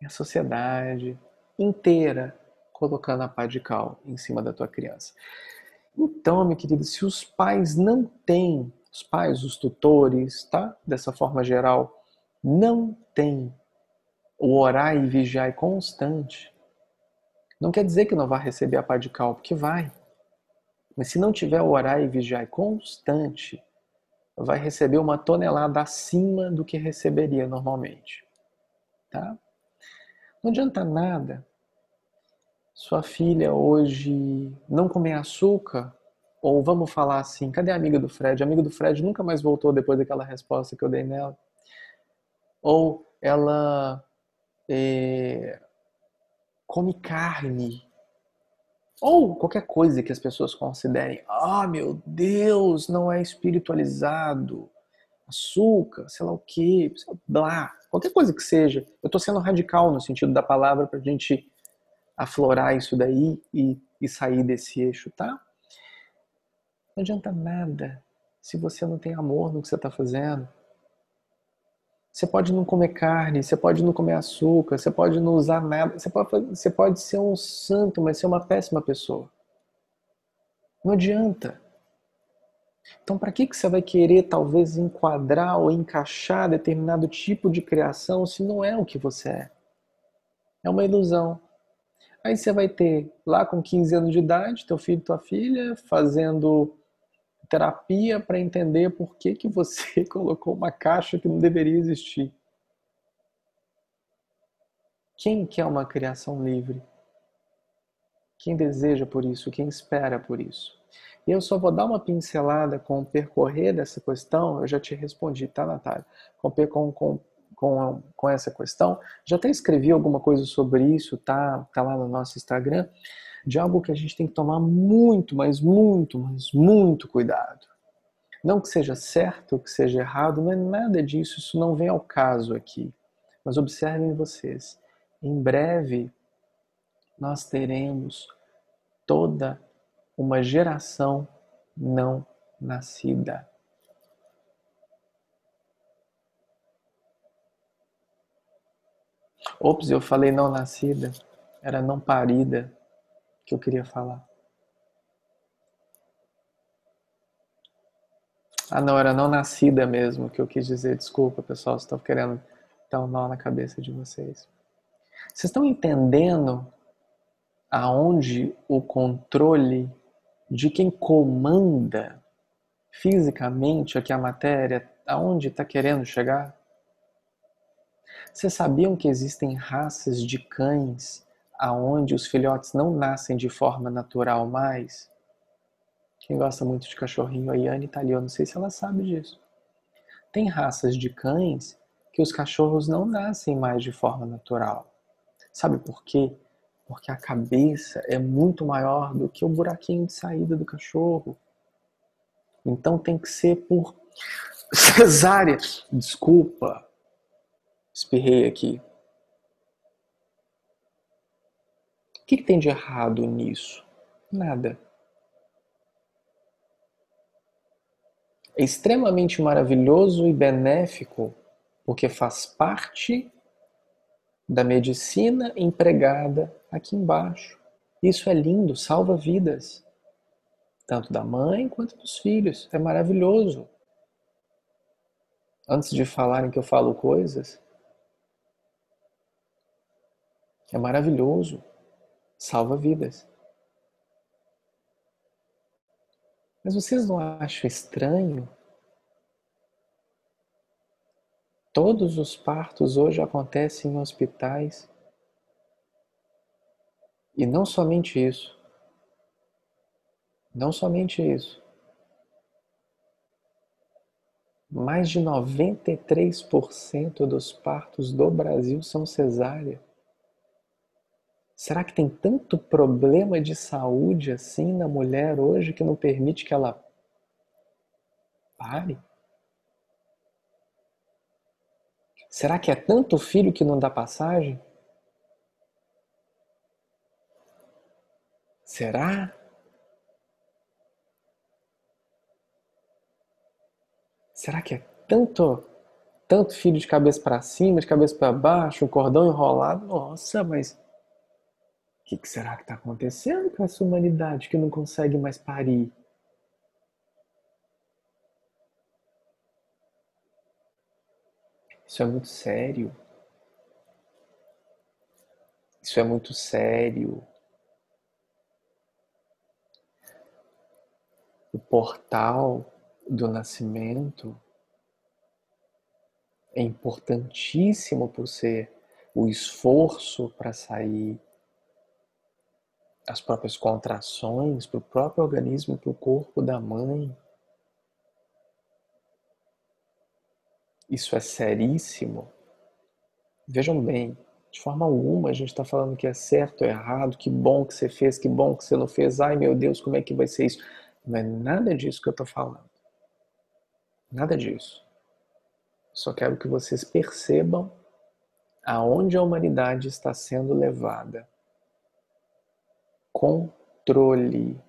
E a sociedade inteira colocando a pá de cal em cima da tua criança. Então, meu querido, se os pais não têm, os pais, os tutores, tá? Dessa forma geral, não têm o orar e vigiar constante, não quer dizer que não vai receber a pá de cal, porque vai. Mas se não tiver o orar e vigiar constante, vai receber uma tonelada acima do que receberia normalmente. Tá? Não adianta nada sua filha hoje não comer açúcar, ou vamos falar assim, cadê a amiga do Fred? A amiga do Fred nunca mais voltou depois daquela resposta que eu dei nela. Ou ela é, come carne. Ou qualquer coisa que as pessoas considerem, ah, meu Deus, não é espiritualizado. Açúcar, sei lá o que, blá, qualquer coisa que seja. Eu estou sendo radical no sentido da palavra para a gente aflorar isso daí e, e sair desse eixo, tá? Não adianta nada se você não tem amor no que você está fazendo. Você pode não comer carne, você pode não comer açúcar, você pode não usar nada, você pode, você pode ser um santo, mas ser uma péssima pessoa. Não adianta. Então, para que, que você vai querer talvez enquadrar ou encaixar determinado tipo de criação se não é o que você é? É uma ilusão. Aí você vai ter lá com 15 anos de idade, teu filho, tua filha, fazendo terapia para entender por que, que você colocou uma caixa que não deveria existir. Quem quer uma criação livre? Quem deseja por isso? Quem espera por isso? E eu só vou dar uma pincelada com o percorrer dessa questão, eu já te respondi, tá, Natália? Com, com, com com, com essa questão. Já até escrevi alguma coisa sobre isso, tá, tá lá no nosso Instagram, de algo que a gente tem que tomar muito, mas muito, mas muito cuidado. Não que seja certo que seja errado, não é nada disso, isso não vem ao caso aqui. Mas observem vocês, em breve nós teremos toda uma geração não nascida. Ops, eu falei não nascida. Era não parida que eu queria falar. Ah, não, era não nascida mesmo que eu quis dizer. Desculpa, pessoal, estou querendo dar um nó na cabeça de vocês. Vocês estão entendendo aonde o controle de quem comanda fisicamente aqui a matéria, aonde está querendo chegar? Vocês sabiam que existem raças de cães aonde os filhotes não nascem de forma natural mais? Quem gosta muito de cachorrinho, a Yane tá ali, eu não sei se ela sabe disso. Tem raças de cães que os cachorros não nascem mais de forma natural. Sabe por quê? Porque a cabeça é muito maior do que o buraquinho de saída do cachorro. Então tem que ser por cesárea. Desculpa, Espirrei aqui. O que, que tem de errado nisso? Nada. É extremamente maravilhoso e benéfico porque faz parte da medicina empregada aqui embaixo. Isso é lindo, salva vidas, tanto da mãe quanto dos filhos. É maravilhoso. Antes de falarem que eu falo coisas, É maravilhoso. Salva vidas. Mas vocês não acham estranho? Todos os partos hoje acontecem em hospitais. E não somente isso. Não somente isso. Mais de 93% dos partos do Brasil são cesárea. Será que tem tanto problema de saúde assim na mulher hoje que não permite que ela pare? Será que é tanto filho que não dá passagem? Será? Será que é tanto tanto filho de cabeça para cima, de cabeça para baixo, um cordão enrolado? Nossa, mas o que, que será que está acontecendo com essa humanidade que não consegue mais parir? Isso é muito sério. Isso é muito sério. O portal do nascimento é importantíssimo por ser o esforço para sair, as próprias contrações para o próprio organismo, para o corpo da mãe. Isso é seríssimo. Vejam bem, de forma alguma a gente está falando que é certo ou errado, que bom que você fez, que bom que você não fez, ai meu Deus, como é que vai ser isso? Não é nada disso que eu estou falando. Nada disso. Só quero que vocês percebam aonde a humanidade está sendo levada. Controle.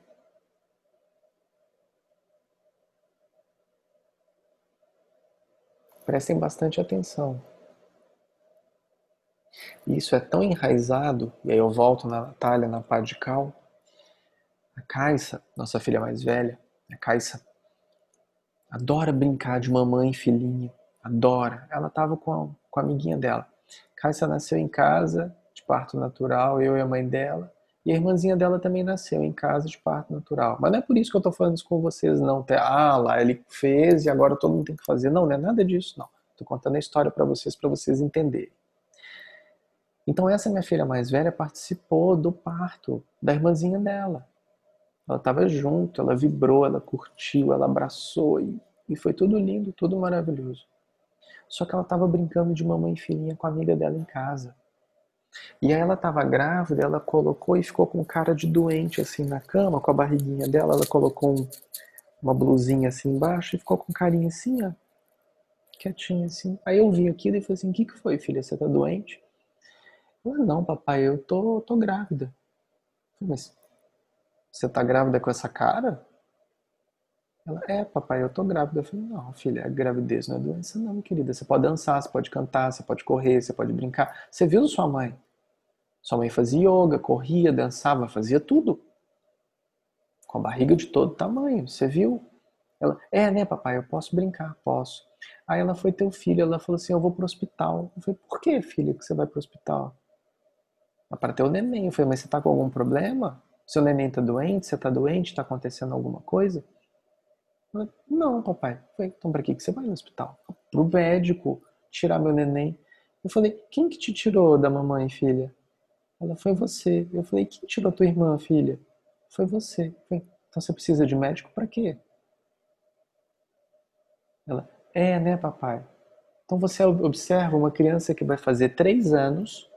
Prestem bastante atenção. Isso é tão enraizado, e aí eu volto na Natália, na pá de cal. A Caixa, nossa filha mais velha, a Caixa, adora brincar de mamãe e filhinha. Adora. Ela estava com, a, com a amiguinha dela. Caixa nasceu em casa, de parto natural, eu e a mãe dela. E a irmãzinha dela também nasceu em casa de parto natural. Mas não é por isso que eu estou falando isso com vocês, não. Ah, lá ele fez e agora todo mundo tem que fazer. Não, não é nada disso, não. Estou contando a história para vocês, para vocês entenderem. Então essa minha filha mais velha participou do parto da irmãzinha dela. Ela estava junto, ela vibrou, ela curtiu, ela abraçou e, e foi tudo lindo, tudo maravilhoso. Só que ela estava brincando de mamãe filhinha com a amiga dela em casa. E aí ela estava grávida, ela colocou e ficou com cara de doente assim na cama, com a barriguinha dela, ela colocou um, uma blusinha assim embaixo e ficou com carinha assim, ó, quietinha assim. Aí eu vi aquilo e falei assim, o que, que foi, filha? Você tá doente? Ela, não, papai, eu tô, tô grávida. Falei, mas você tá grávida com essa cara? Ela, é, papai, eu tô grávida. Eu falei, não, filha, a gravidez não é doença, não, querida. Você pode dançar, você pode cantar, você pode correr, você pode brincar. Você viu sua mãe? Sua mãe fazia yoga, corria, dançava, fazia tudo. Com a barriga de todo tamanho, você viu? Ela, é, né, papai, eu posso brincar, posso. Aí ela foi ter o filho, ela falou assim, eu vou pro hospital. Eu falei, por que, filha, que você vai pro hospital? Para ter o neném. Eu falei, mas você tá com algum problema? Seu neném tá doente? Você tá doente? Tá acontecendo alguma coisa? Falei, não, papai. Falei, então para que você vai no hospital? Pro médico, tirar meu neném. Eu falei, quem que te tirou da mamãe, filha? Ela, foi você. Eu falei, quem tirou tua irmã, filha? Foi você. Falei, então você precisa de médico para quê? Ela, é, né, papai? Então você observa uma criança que vai fazer três anos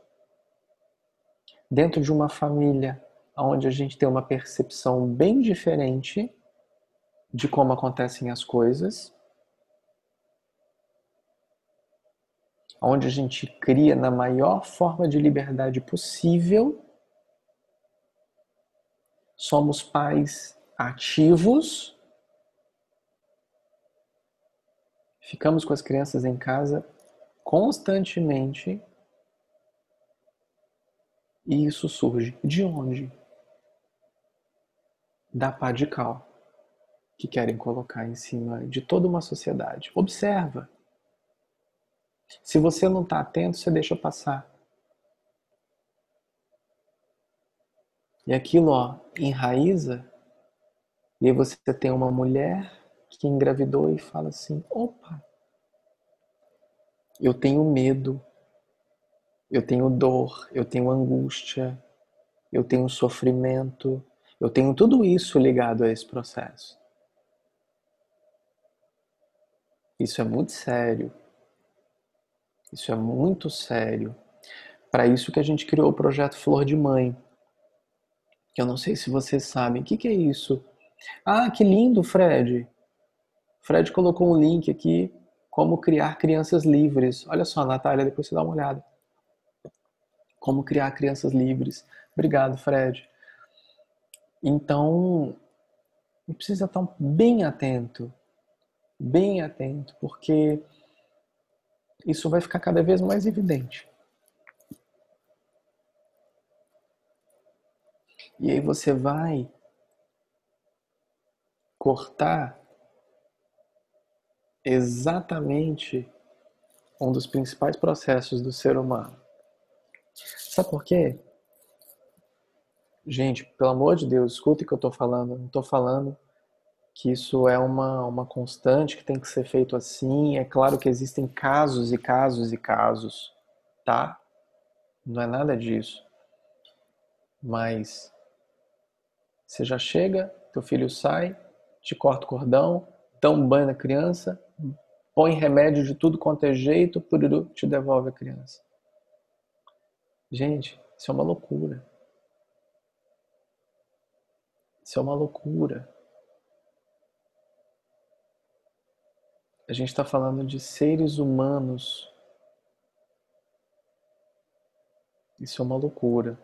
dentro de uma família onde a gente tem uma percepção bem diferente de como acontecem as coisas, onde a gente cria na maior forma de liberdade possível. Somos pais ativos. Ficamos com as crianças em casa constantemente. E isso surge de onde? Da pá de cal que querem colocar em cima de toda uma sociedade. Observa. Se você não está atento, você deixa passar. E aquilo, ó, enraiza. E aí você tem uma mulher que engravidou e fala assim: opa, eu tenho medo, eu tenho dor, eu tenho angústia, eu tenho sofrimento, eu tenho tudo isso ligado a esse processo. Isso é muito sério. Isso é muito sério. Para isso que a gente criou o projeto Flor de Mãe. Eu não sei se vocês sabem. O que, que é isso? Ah, que lindo, Fred. Fred colocou um link aqui. Como criar crianças livres. Olha só, Natália, depois você dá uma olhada. Como criar crianças livres. Obrigado, Fred. Então, precisa estar bem atento bem atento, porque isso vai ficar cada vez mais evidente. E aí você vai cortar exatamente um dos principais processos do ser humano. Sabe por quê? Gente, pelo amor de Deus, escuta o que eu estou falando. Não estou falando que isso é uma, uma constante que tem que ser feito assim. É claro que existem casos e casos e casos, tá? Não é nada disso. Mas você já chega, teu filho sai, te corta o cordão, dá um banho na criança, põe remédio de tudo quanto é jeito, pururu, te devolve a criança. Gente, isso é uma loucura. Isso é uma loucura. A gente está falando de seres humanos. Isso é uma loucura.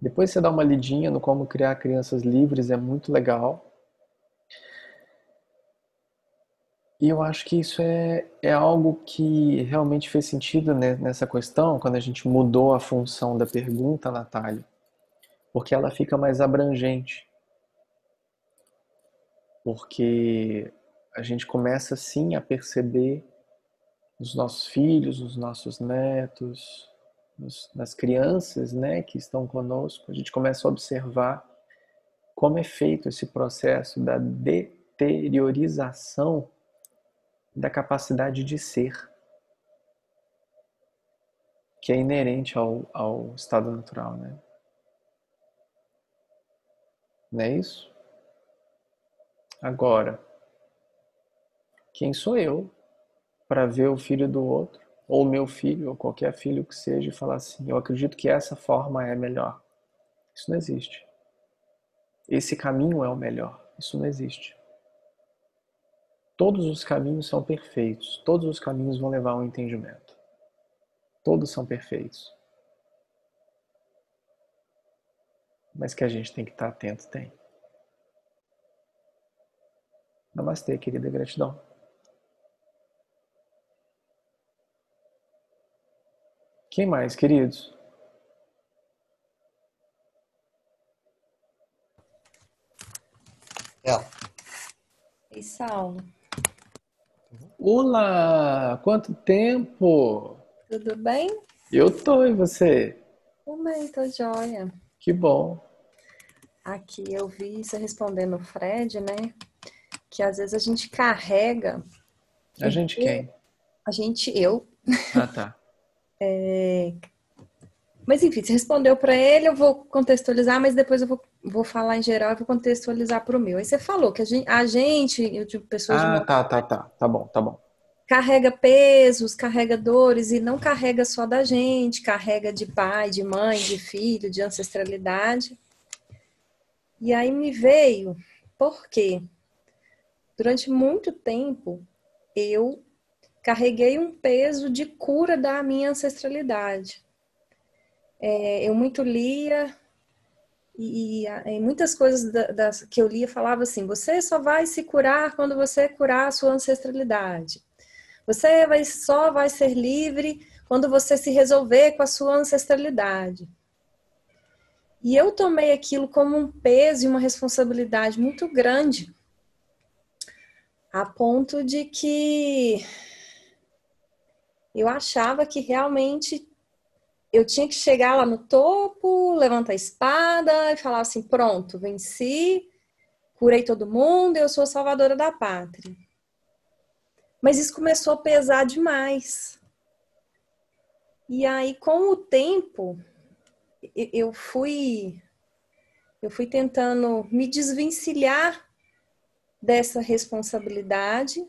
Depois você dá uma lidinha no como criar crianças livres, é muito legal. E eu acho que isso é, é algo que realmente fez sentido né, nessa questão, quando a gente mudou a função da pergunta, Natália, porque ela fica mais abrangente. Porque a gente começa sim a perceber nos nossos filhos, nos nossos netos, nos, nas crianças né, que estão conosco, a gente começa a observar como é feito esse processo da deteriorização da capacidade de ser, que é inerente ao, ao estado natural, né? Não é isso? Agora, quem sou eu para ver o filho do outro, ou meu filho, ou qualquer filho que seja, e falar assim: eu acredito que essa forma é melhor? Isso não existe. Esse caminho é o melhor. Isso não existe. Todos os caminhos são perfeitos, todos os caminhos vão levar ao entendimento. Todos são perfeitos. Mas que a gente tem que estar atento, tem. Namastê, querida gratidão. Quem mais, queridos? Ela. Ei, Saulo. Olá! Quanto tempo? Tudo bem? Eu tô, e você? Também, tô joia. Que bom. Aqui eu vi você respondendo o Fred, né? Que às vezes a gente carrega. A gente quem? A gente, eu. Ah, tá. É... Mas enfim, você respondeu para ele, eu vou contextualizar, mas depois eu vou, vou falar em geral e vou contextualizar para o meu. Aí você falou que a gente, a gente eu digo pessoas. Ah, tá, tá, tá. Tá bom, tá bom. Carrega pesos, carrega dores e não carrega só da gente, carrega de pai, de mãe, de filho, de ancestralidade. E aí me veio, por quê? Durante muito tempo eu carreguei um peso de cura da minha ancestralidade. É, eu muito lia e, e muitas coisas da, das, que eu lia falava assim: você só vai se curar quando você curar a sua ancestralidade. Você vai, só vai ser livre quando você se resolver com a sua ancestralidade. E eu tomei aquilo como um peso e uma responsabilidade muito grande, a ponto de que eu achava que realmente eu tinha que chegar lá no topo, levantar a espada e falar assim: pronto, venci, curei todo mundo, eu sou a salvadora da pátria. Mas isso começou a pesar demais. E aí, com o tempo, eu fui eu fui tentando me desvencilhar dessa responsabilidade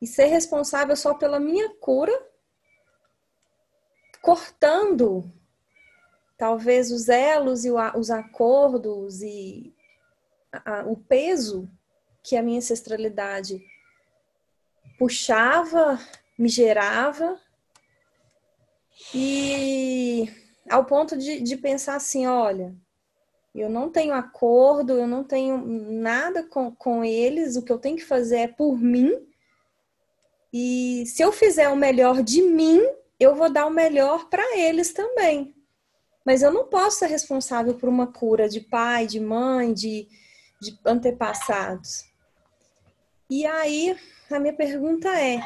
e ser responsável só pela minha cura, cortando talvez os elos e os acordos e o peso que a minha ancestralidade puxava, me gerava e ao ponto de, de pensar assim, olha, Eu não tenho acordo, eu não tenho nada com, com eles. O que eu tenho que fazer é por mim. E se eu fizer o melhor de mim, eu vou dar o melhor para eles também. Mas eu não posso ser responsável por uma cura de pai, de mãe, de, de antepassados. E aí, a minha pergunta é: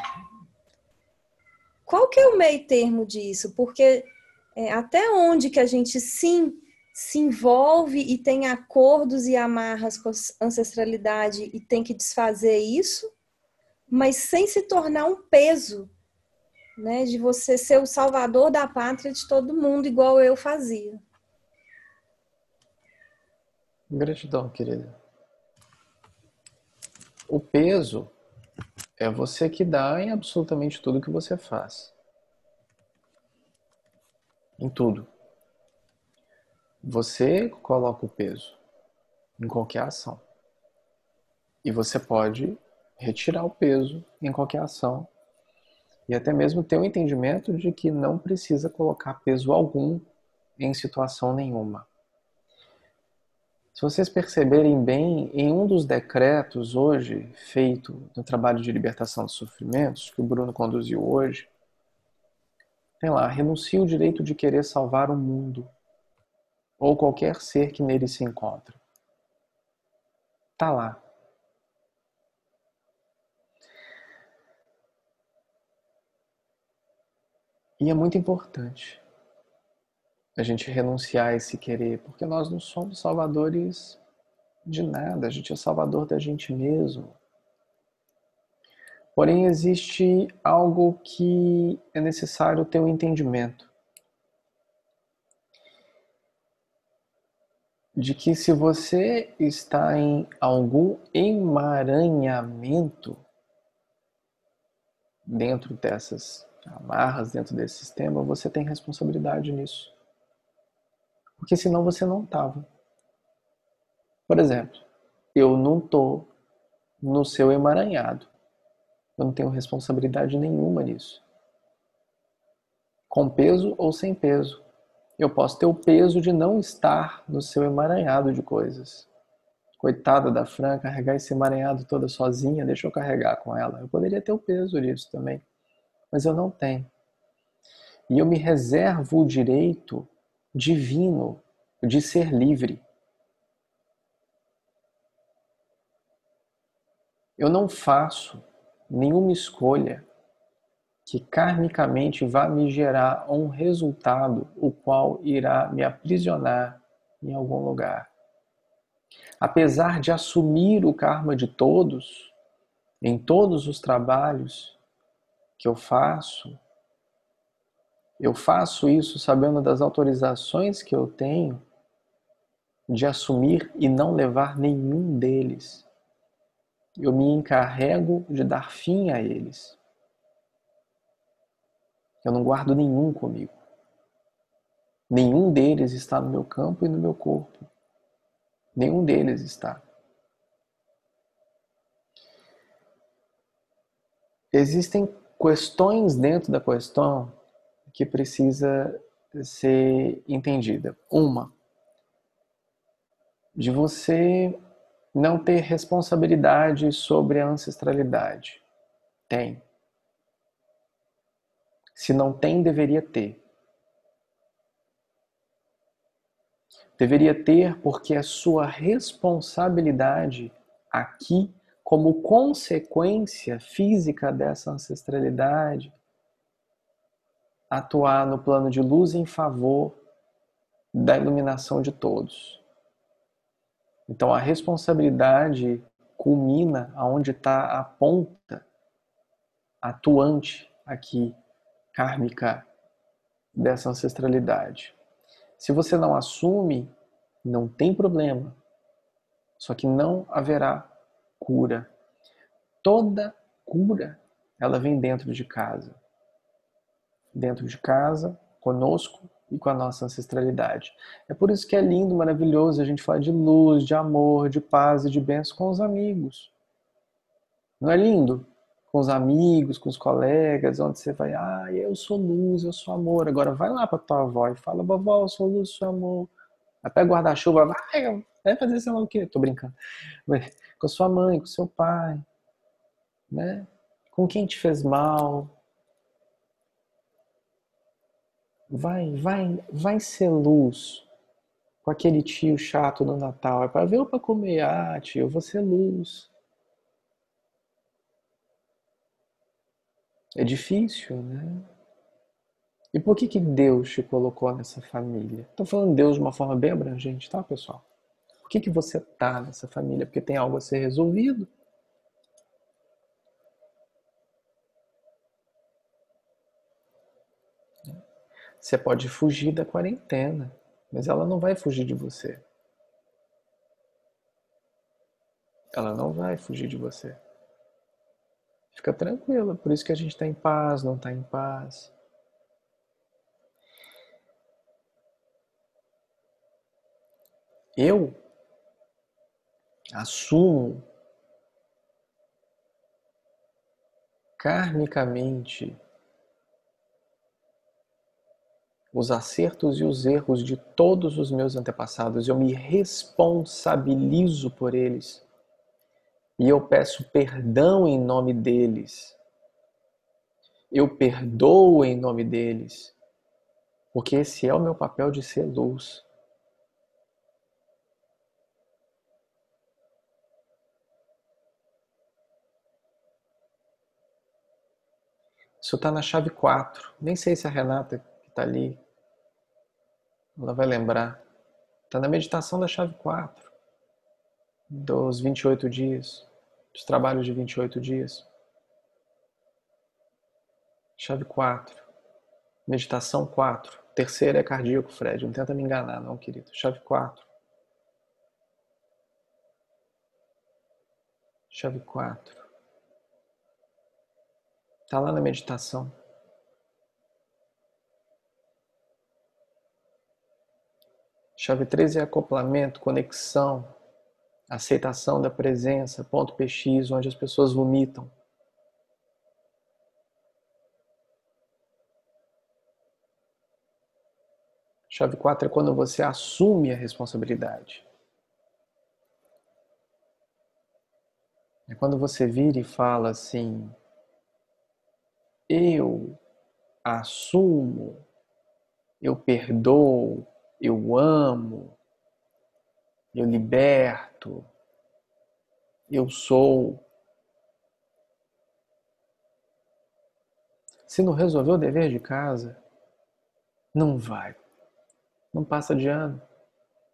qual que é o meio termo disso? Porque é, até onde que a gente sim se envolve e tem acordos e amarras com a ancestralidade e tem que desfazer isso, mas sem se tornar um peso né, de você ser o salvador da pátria de todo mundo, igual eu fazia. Gratidão, querida. O peso é você que dá em absolutamente tudo que você faz. Em tudo. Você coloca o peso em qualquer ação. E você pode retirar o peso em qualquer ação e até mesmo ter o entendimento de que não precisa colocar peso algum em situação nenhuma. Se vocês perceberem bem, em um dos decretos hoje feito no trabalho de libertação dos sofrimentos, que o Bruno conduziu hoje, tem lá, renuncia o direito de querer salvar o mundo ou qualquer ser que nele se encontra. Tá lá. E é muito importante a gente renunciar a esse querer, porque nós não somos salvadores de nada, a gente é salvador da gente mesmo. Porém, existe algo que é necessário ter um entendimento. De que se você está em algum emaranhamento dentro dessas amarras dentro desse sistema, você tem responsabilidade nisso. Porque senão você não estava. Por exemplo, eu não estou no seu emaranhado. Eu não tenho responsabilidade nenhuma nisso. Com peso ou sem peso. Eu posso ter o peso de não estar no seu emaranhado de coisas. Coitada da Fran, carregar esse emaranhado toda sozinha, deixa eu carregar com ela. Eu poderia ter o peso disso também mas eu não tenho. E eu me reservo o direito divino de ser livre. Eu não faço nenhuma escolha que karmicamente vá me gerar um resultado o qual irá me aprisionar em algum lugar. Apesar de assumir o karma de todos, em todos os trabalhos, que eu faço, eu faço isso sabendo das autorizações que eu tenho de assumir e não levar nenhum deles. Eu me encarrego de dar fim a eles. Eu não guardo nenhum comigo. Nenhum deles está no meu campo e no meu corpo. Nenhum deles está. Existem questões dentro da questão que precisa ser entendida. Uma, de você não ter responsabilidade sobre a ancestralidade. Tem. Se não tem, deveria ter. Deveria ter porque é sua responsabilidade aqui como consequência física dessa ancestralidade, atuar no plano de luz em favor da iluminação de todos. Então a responsabilidade culmina aonde está a ponta atuante aqui, kármica, dessa ancestralidade. Se você não assume, não tem problema. Só que não haverá cura. Toda cura, ela vem dentro de casa. Dentro de casa, conosco e com a nossa ancestralidade. É por isso que é lindo, maravilhoso a gente falar de luz, de amor, de paz e de bênção com os amigos. Não é lindo? Com os amigos, com os colegas, onde você vai, ah, eu sou luz, eu sou amor. Agora vai lá para tua avó e fala, vovó, eu sou luz, eu sou amor. Pegar guarda-chuva, vai, vai fazer sei lá o quê? Tô brincando. Com sua mãe, com seu pai, né? Com quem te fez mal. Vai, vai, vai ser luz com aquele tio chato no Natal. É para ver ou para comer? Ah, tio, eu vou ser luz. É difícil, né? E por que, que Deus te colocou nessa família? Estou falando Deus de uma forma bem abrangente, tá, pessoal? Por que, que você está nessa família? Porque tem algo a ser resolvido. Você pode fugir da quarentena, mas ela não vai fugir de você. Ela não vai fugir de você. Fica tranquila, por isso que a gente está em paz, não está em paz. Eu assumo karmicamente os acertos e os erros de todos os meus antepassados, eu me responsabilizo por eles e eu peço perdão em nome deles. Eu perdoo em nome deles, porque esse é o meu papel de ser luz. Isso está na chave 4. Nem sei se a Renata está ali, ela vai lembrar. Está na meditação da chave 4, dos 28 dias dos trabalhos de 28 dias. Chave 4. Meditação 4. Terceira é cardíaco, Fred. Não tenta me enganar, não, querido. Chave 4. Chave 4. Está lá na meditação. Chave 13 é acoplamento, conexão, aceitação da presença, ponto PX, onde as pessoas vomitam. Chave 4 é quando você assume a responsabilidade. É quando você vira e fala assim: Eu assumo, eu perdoo, eu amo, eu liberto, eu sou. Se não resolveu o dever de casa, não vai. Não passa de ano.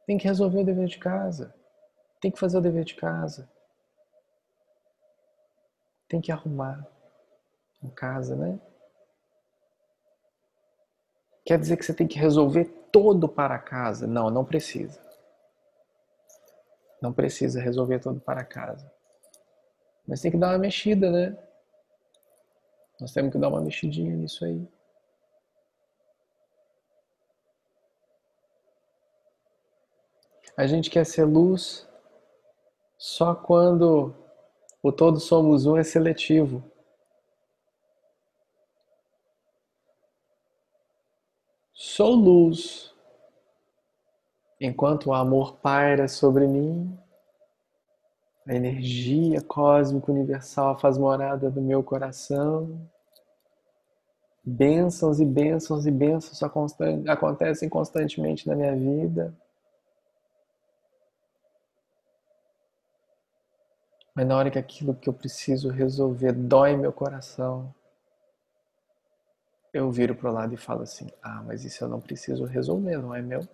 Tem que resolver o dever de casa. Tem que fazer o dever de casa. Tem que arrumar em casa, né? Quer dizer que você tem que resolver todo para casa? Não, não precisa. Não precisa resolver tudo para casa. Mas tem que dar uma mexida, né? Nós temos que dar uma mexidinha nisso aí. A gente quer ser luz só quando o todo somos um é seletivo. Sou luz Enquanto o amor paira sobre mim, a energia cósmica universal faz morada no meu coração. Bênçãos e bênçãos e bênçãos acontecem constantemente na minha vida. Mas na hora que aquilo que eu preciso resolver dói meu coração, eu viro para o lado e falo assim: Ah, mas isso eu não preciso resolver, não é meu?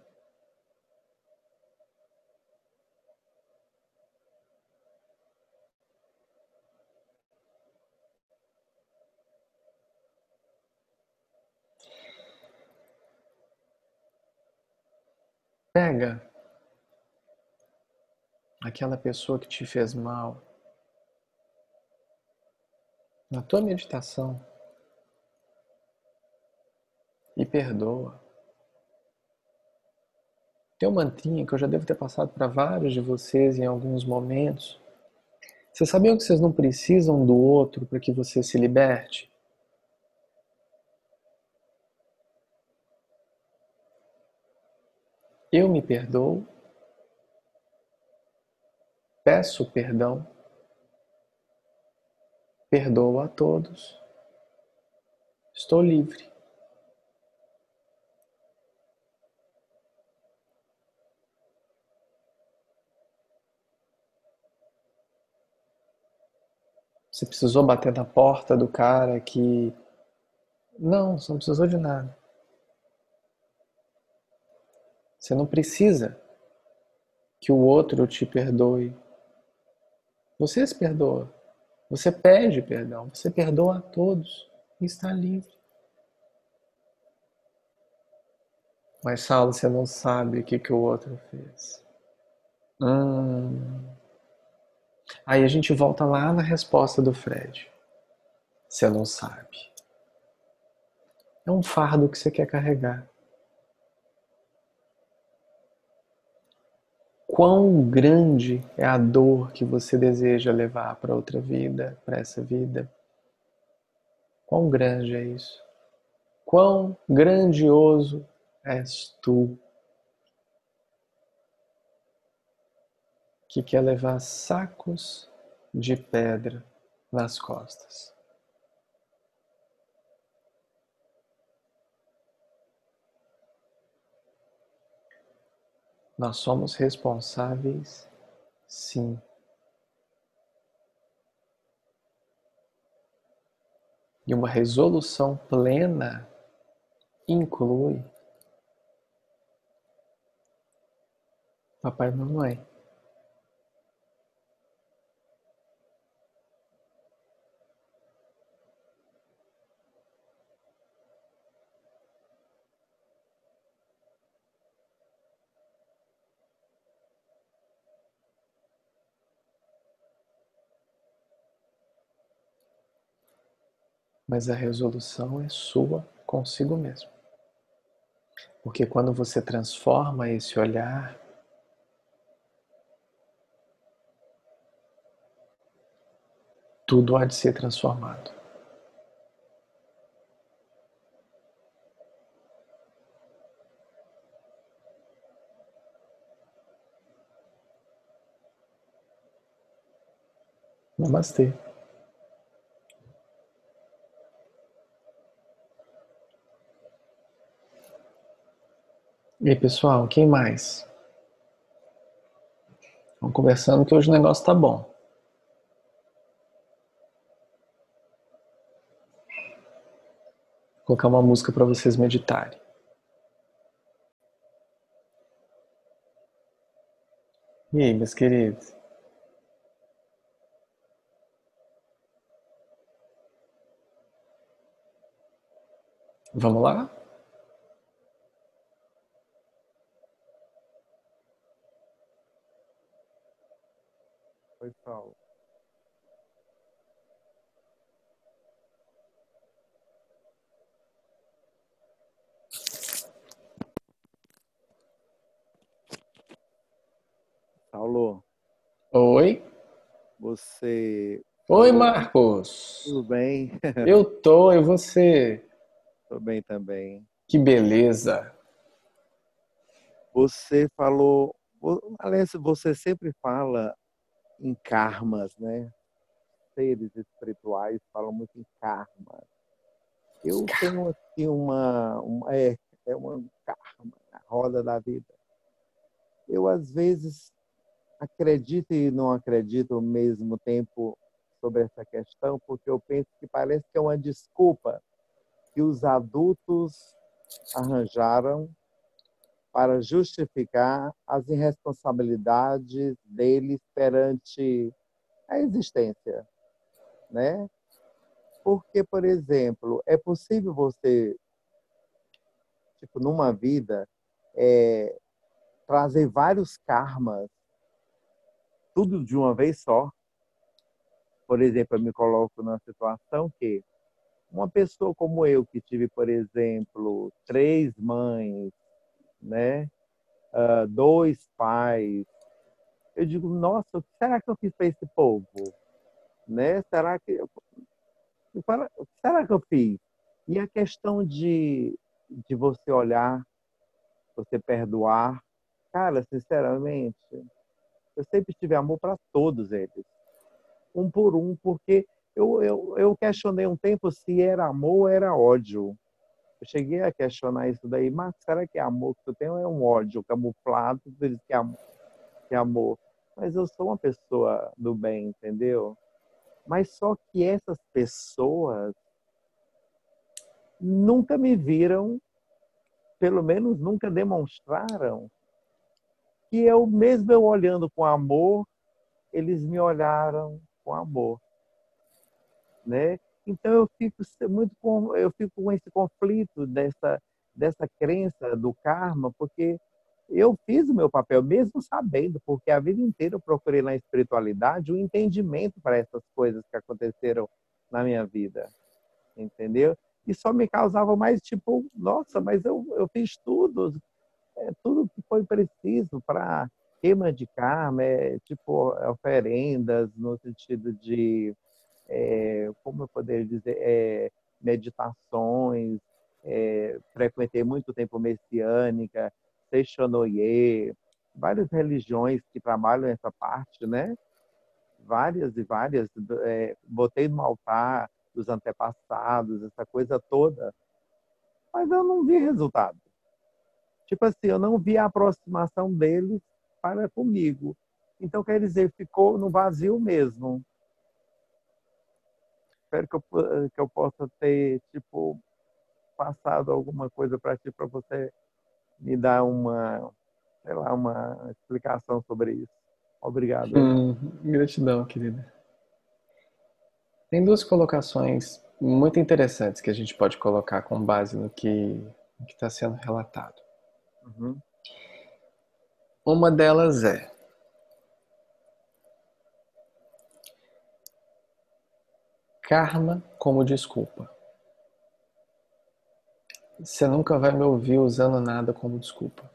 Pega aquela pessoa que te fez mal na tua meditação e perdoa. Tem uma mantrinha que eu já devo ter passado para vários de vocês em alguns momentos. Vocês sabiam que vocês não precisam do outro para que você se liberte? Eu me perdoo, peço perdão, perdoo a todos, estou livre. Você precisou bater na porta do cara que. Não, você não precisou de nada. Você não precisa que o outro te perdoe. Você se perdoa. Você pede perdão. Você perdoa a todos e está livre. Mas, Saulo, você não sabe o que, que o outro fez. Hum. Aí a gente volta lá na resposta do Fred. Você não sabe. É um fardo que você quer carregar. Quão grande é a dor que você deseja levar para outra vida, para essa vida? Quão grande é isso? Quão grandioso és tu que quer levar sacos de pedra nas costas? Nós somos responsáveis, sim. E uma resolução plena inclui papai e mamãe. Mas a resolução é sua consigo mesmo. Porque quando você transforma esse olhar, tudo há de ser transformado. Namastê. E aí, pessoal, quem mais? Vamos conversando que hoje o negócio tá bom. Vou colocar uma música para vocês meditarem. E aí, meus queridos? Vamos lá? Oi, Paulo. Paulo, Oi? você. Oi, Marcos. Tudo bem? Eu tô, e você? Tô bem também. Que beleza. Você falou. Aliás, você sempre fala em karmas, né? Seres espirituais falam muito em karma. Eu tenho assim uma, uma é, é uma karma, a roda da vida. Eu às vezes acredito e não acredito ao mesmo tempo sobre essa questão, porque eu penso que parece que é uma desculpa que os adultos arranjaram para justificar as irresponsabilidades deles perante a existência, né? Porque, por exemplo, é possível você, tipo, numa vida, é, trazer vários karmas, tudo de uma vez só. Por exemplo, eu me coloco numa situação que uma pessoa como eu, que tive, por exemplo, três mães, né? Uh, dois pais. Eu digo, nossa, o que será que eu fiz para esse povo? Né? Será que eu... o que será que eu fiz? E a questão de, de você olhar, você perdoar, cara, sinceramente, eu sempre tive amor para todos eles, um por um, porque eu, eu, eu questionei um tempo se era amor ou era ódio. Eu cheguei a questionar isso daí, mas será que é amor que tem ou é um ódio camuflado? Que é amor, que é amor. Mas eu sou uma pessoa do bem, entendeu? Mas só que essas pessoas nunca me viram, pelo menos nunca demonstraram que eu, mesmo eu olhando com amor, eles me olharam com amor, né? Então eu fico muito com, eu fico com esse conflito dessa dessa crença do karma, porque eu fiz o meu papel mesmo sabendo, porque a vida inteira eu procurei na espiritualidade um entendimento para essas coisas que aconteceram na minha vida, entendeu? E só me causava mais tipo, nossa, mas eu, eu fiz tudo, é, tudo que foi preciso para queima de karma, é, tipo oferendas no sentido de é, como eu poderia dizer, é, meditações, é, frequentei muito tempo messiânica, Seixonoye, várias religiões que trabalham essa parte, né? Várias e várias. É, botei no altar dos antepassados, essa coisa toda. Mas eu não vi resultado. Tipo assim, eu não vi a aproximação deles para comigo. Então, quer dizer, ficou no vazio mesmo espero que eu, que eu possa ter, tipo, passado alguma coisa para ti, para você me dar uma, sei lá, uma explicação sobre isso. Obrigado. Hum, gratidão, querida. Tem duas colocações muito interessantes que a gente pode colocar com base no que está sendo relatado. Uhum. Uma delas é karma como desculpa. Você nunca vai me ouvir usando nada como desculpa.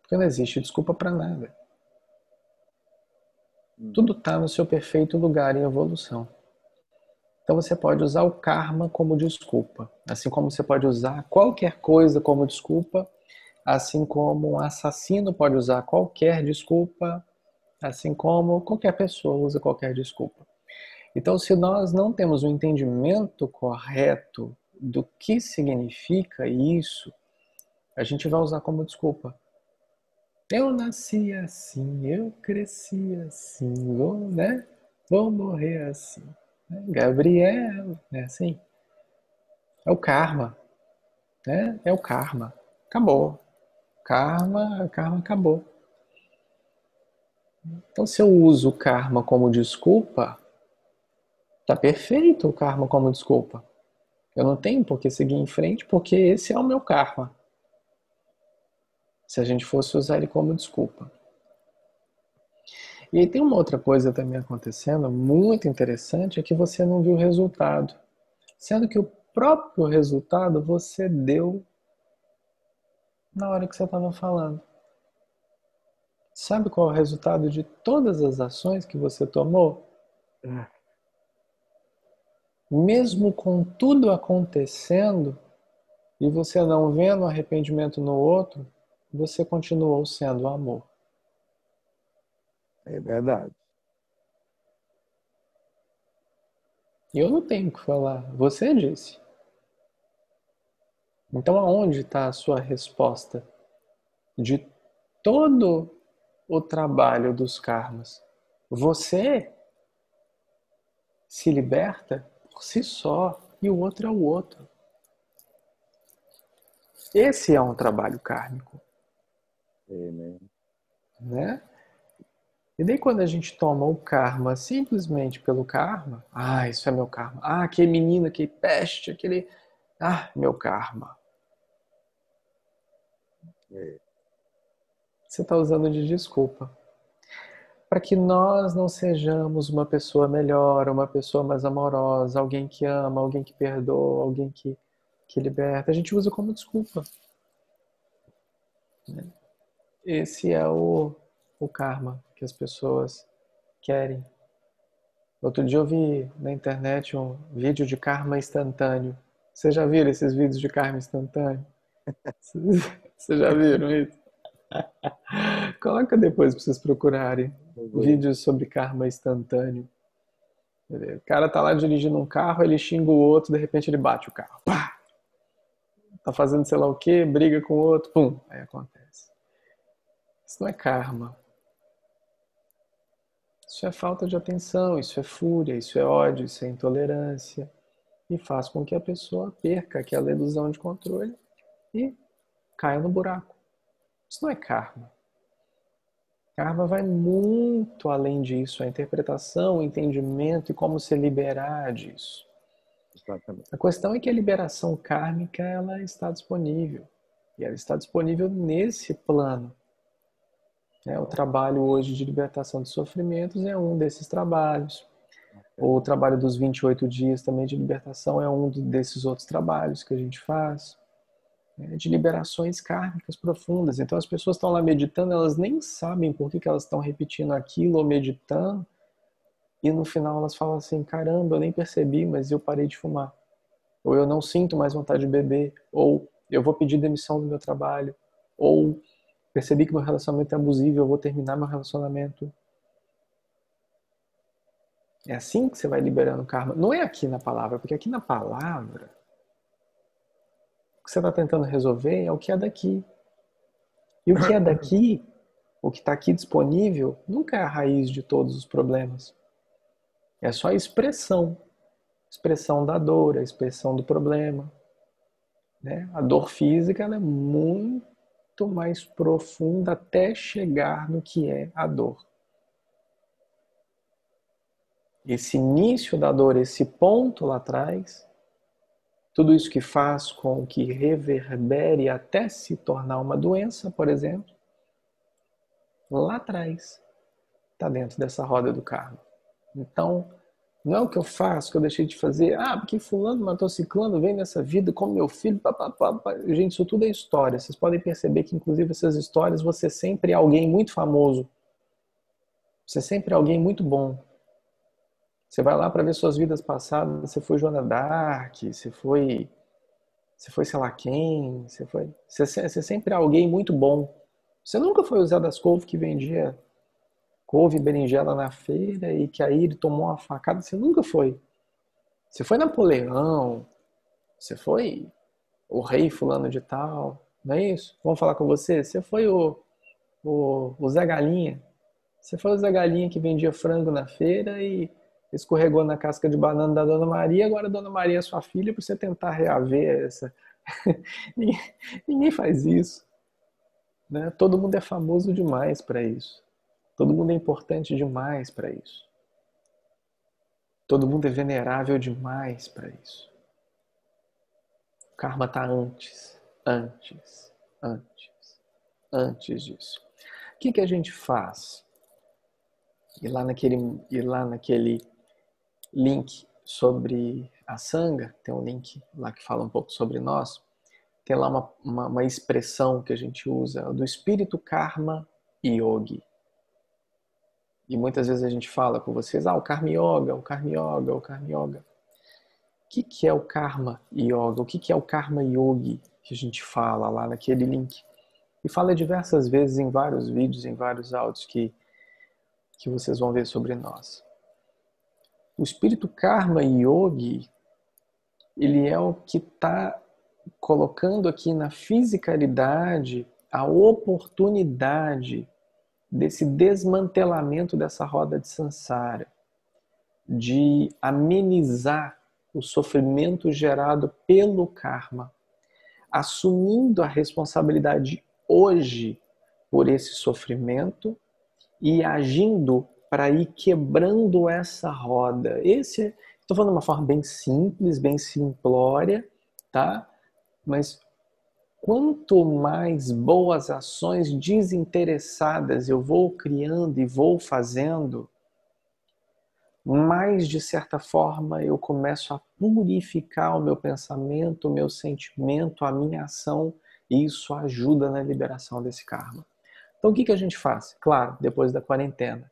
Porque não existe desculpa para nada. Tudo está no seu perfeito lugar em evolução. Então você pode usar o karma como desculpa. Assim como você pode usar qualquer coisa como desculpa, assim como um assassino pode usar qualquer desculpa, assim como qualquer pessoa usa qualquer desculpa. Então, se nós não temos um entendimento correto do que significa isso, a gente vai usar como desculpa. Eu nasci assim, eu cresci assim, vou, né? Vou morrer assim. Né? Gabriel, é assim. É o karma, né? É o karma. Acabou. Karma, karma acabou. Então, se eu uso o karma como desculpa, Tá perfeito o karma como desculpa. Eu não tenho por que seguir em frente, porque esse é o meu karma. Se a gente fosse usar ele como desculpa. E aí tem uma outra coisa também acontecendo, muito interessante, é que você não viu o resultado. Sendo que o próprio resultado você deu na hora que você estava falando. Sabe qual é o resultado de todas as ações que você tomou? É mesmo com tudo acontecendo e você não vendo arrependimento no outro, você continuou sendo amor. É verdade. Eu não tenho o que falar, você disse. Então, aonde está a sua resposta de todo o trabalho dos karmas? Você se liberta por si só e o outro é o outro. Esse é um trabalho kármico. É, né? né? E daí quando a gente toma o karma simplesmente pelo karma, ah, isso é meu karma. Ah, aquele menino, aquele peste, aquele. Ah, meu karma. É. Você está usando de desculpa para que nós não sejamos uma pessoa melhor, uma pessoa mais amorosa, alguém que ama, alguém que perdoa, alguém que, que liberta. A gente usa como desculpa. Esse é o, o karma que as pessoas querem. Outro dia eu vi na internet um vídeo de karma instantâneo. Vocês já viram esses vídeos de karma instantâneo? Vocês já viram isso? Coloca depois para vocês procurarem vídeos sobre karma instantâneo. O cara tá lá dirigindo um carro, ele xinga o outro, de repente ele bate o carro. Pá! Tá fazendo sei lá o que, briga com o outro, pum, aí acontece. Isso não é karma. Isso é falta de atenção, isso é fúria, isso é ódio, isso é intolerância. E faz com que a pessoa perca aquela ilusão de controle e caia no buraco. Isso não é karma. Karma vai muito além disso, a interpretação, o entendimento e como se liberar disso. Exatamente. A questão é que a liberação kármica ela está disponível. E ela está disponível nesse plano. É, o trabalho hoje de libertação de sofrimentos é um desses trabalhos. O trabalho dos 28 dias também de libertação é um desses outros trabalhos que a gente faz. Né, de liberações kármicas profundas. Então as pessoas estão lá meditando, elas nem sabem por que, que elas estão repetindo aquilo ou meditando, e no final elas falam assim: caramba, eu nem percebi, mas eu parei de fumar. Ou eu não sinto mais vontade de beber. Ou eu vou pedir demissão do meu trabalho. Ou percebi que meu relacionamento é abusivo, eu vou terminar meu relacionamento. É assim que você vai liberando karma. Não é aqui na palavra, porque aqui na palavra o que você está tentando resolver é o que é daqui. E o que é daqui, o que está aqui disponível, nunca é a raiz de todos os problemas. É só a expressão. Expressão da dor, a expressão do problema. Né? A dor física é muito mais profunda até chegar no que é a dor. Esse início da dor, esse ponto lá atrás, tudo isso que faz com que reverbere até se tornar uma doença, por exemplo, lá atrás está dentro dessa roda do karma. Então, não é o que eu faço, que eu deixei de fazer. Ah, porque fulano matou ciclano, vem nessa vida como meu filho. Pá, pá, pá, Gente, isso tudo é história. Vocês podem perceber que, inclusive, essas histórias, você sempre é alguém muito famoso. Você sempre é alguém muito bom. Você vai lá para ver suas vidas passadas, você foi Joana Dark, você foi você foi sei lá quem, você foi, você, você sempre é alguém muito bom. Você nunca foi o Zé das Couve que vendia couve e berinjela na feira e que aí ele tomou uma facada, você nunca foi. Você foi Napoleão, você foi o rei fulano de tal, não é isso? Vamos falar com você? Você foi o, o, o Zé Galinha. Você foi o Zé Galinha que vendia frango na feira e escorregou na casca de banana da Dona Maria, agora a Dona Maria é sua filha para você tentar reaver essa. ninguém, faz isso. Né? Todo mundo é famoso demais para isso. Todo mundo é importante demais para isso. Todo mundo é venerável demais para isso. O karma está antes, antes, antes, antes disso. O que, que a gente faz? E lá naquele, e lá naquele link sobre a Sangha, tem um link lá que fala um pouco sobre nós, tem lá uma, uma, uma expressão que a gente usa do espírito karma yogi. E muitas vezes a gente fala com vocês, ah, o karma yoga, o karma yoga, o karma yoga. O que, que é o karma yoga? O que, que é o karma yogi que a gente fala lá naquele link? E fala diversas vezes em vários vídeos, em vários áudios que, que vocês vão ver sobre nós. O espírito karma yogi, ele é o que está colocando aqui na fisicalidade a oportunidade desse desmantelamento dessa roda de sansara, de amenizar o sofrimento gerado pelo karma, assumindo a responsabilidade hoje por esse sofrimento e agindo para ir quebrando essa roda. Esse, estou falando de uma forma bem simples, bem simplória, tá? Mas quanto mais boas ações desinteressadas eu vou criando e vou fazendo, mais de certa forma eu começo a purificar o meu pensamento, o meu sentimento, a minha ação, e isso ajuda na liberação desse karma. Então o que, que a gente faz? Claro, depois da quarentena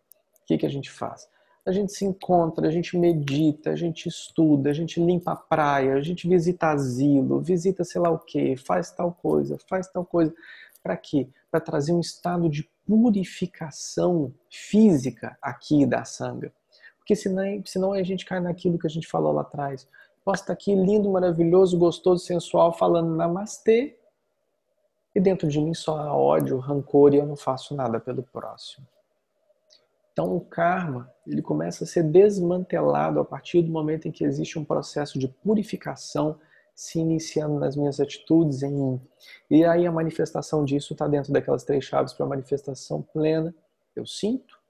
que, que a gente faz? A gente se encontra, a gente medita, a gente estuda, a gente limpa a praia, a gente visita asilo, visita sei lá o que, faz tal coisa, faz tal coisa. Para quê? Para trazer um estado de purificação física aqui da sanga. Porque senão, senão a gente cai naquilo que a gente falou lá atrás. Posso estar aqui lindo, maravilhoso, gostoso, sensual, falando namastê, e dentro de mim só há ódio, rancor e eu não faço nada pelo próximo. Então o karma, ele começa a ser desmantelado a partir do momento em que existe um processo de purificação se iniciando nas minhas atitudes em mim. E aí a manifestação disso está dentro daquelas três chaves para a manifestação plena. Eu sinto,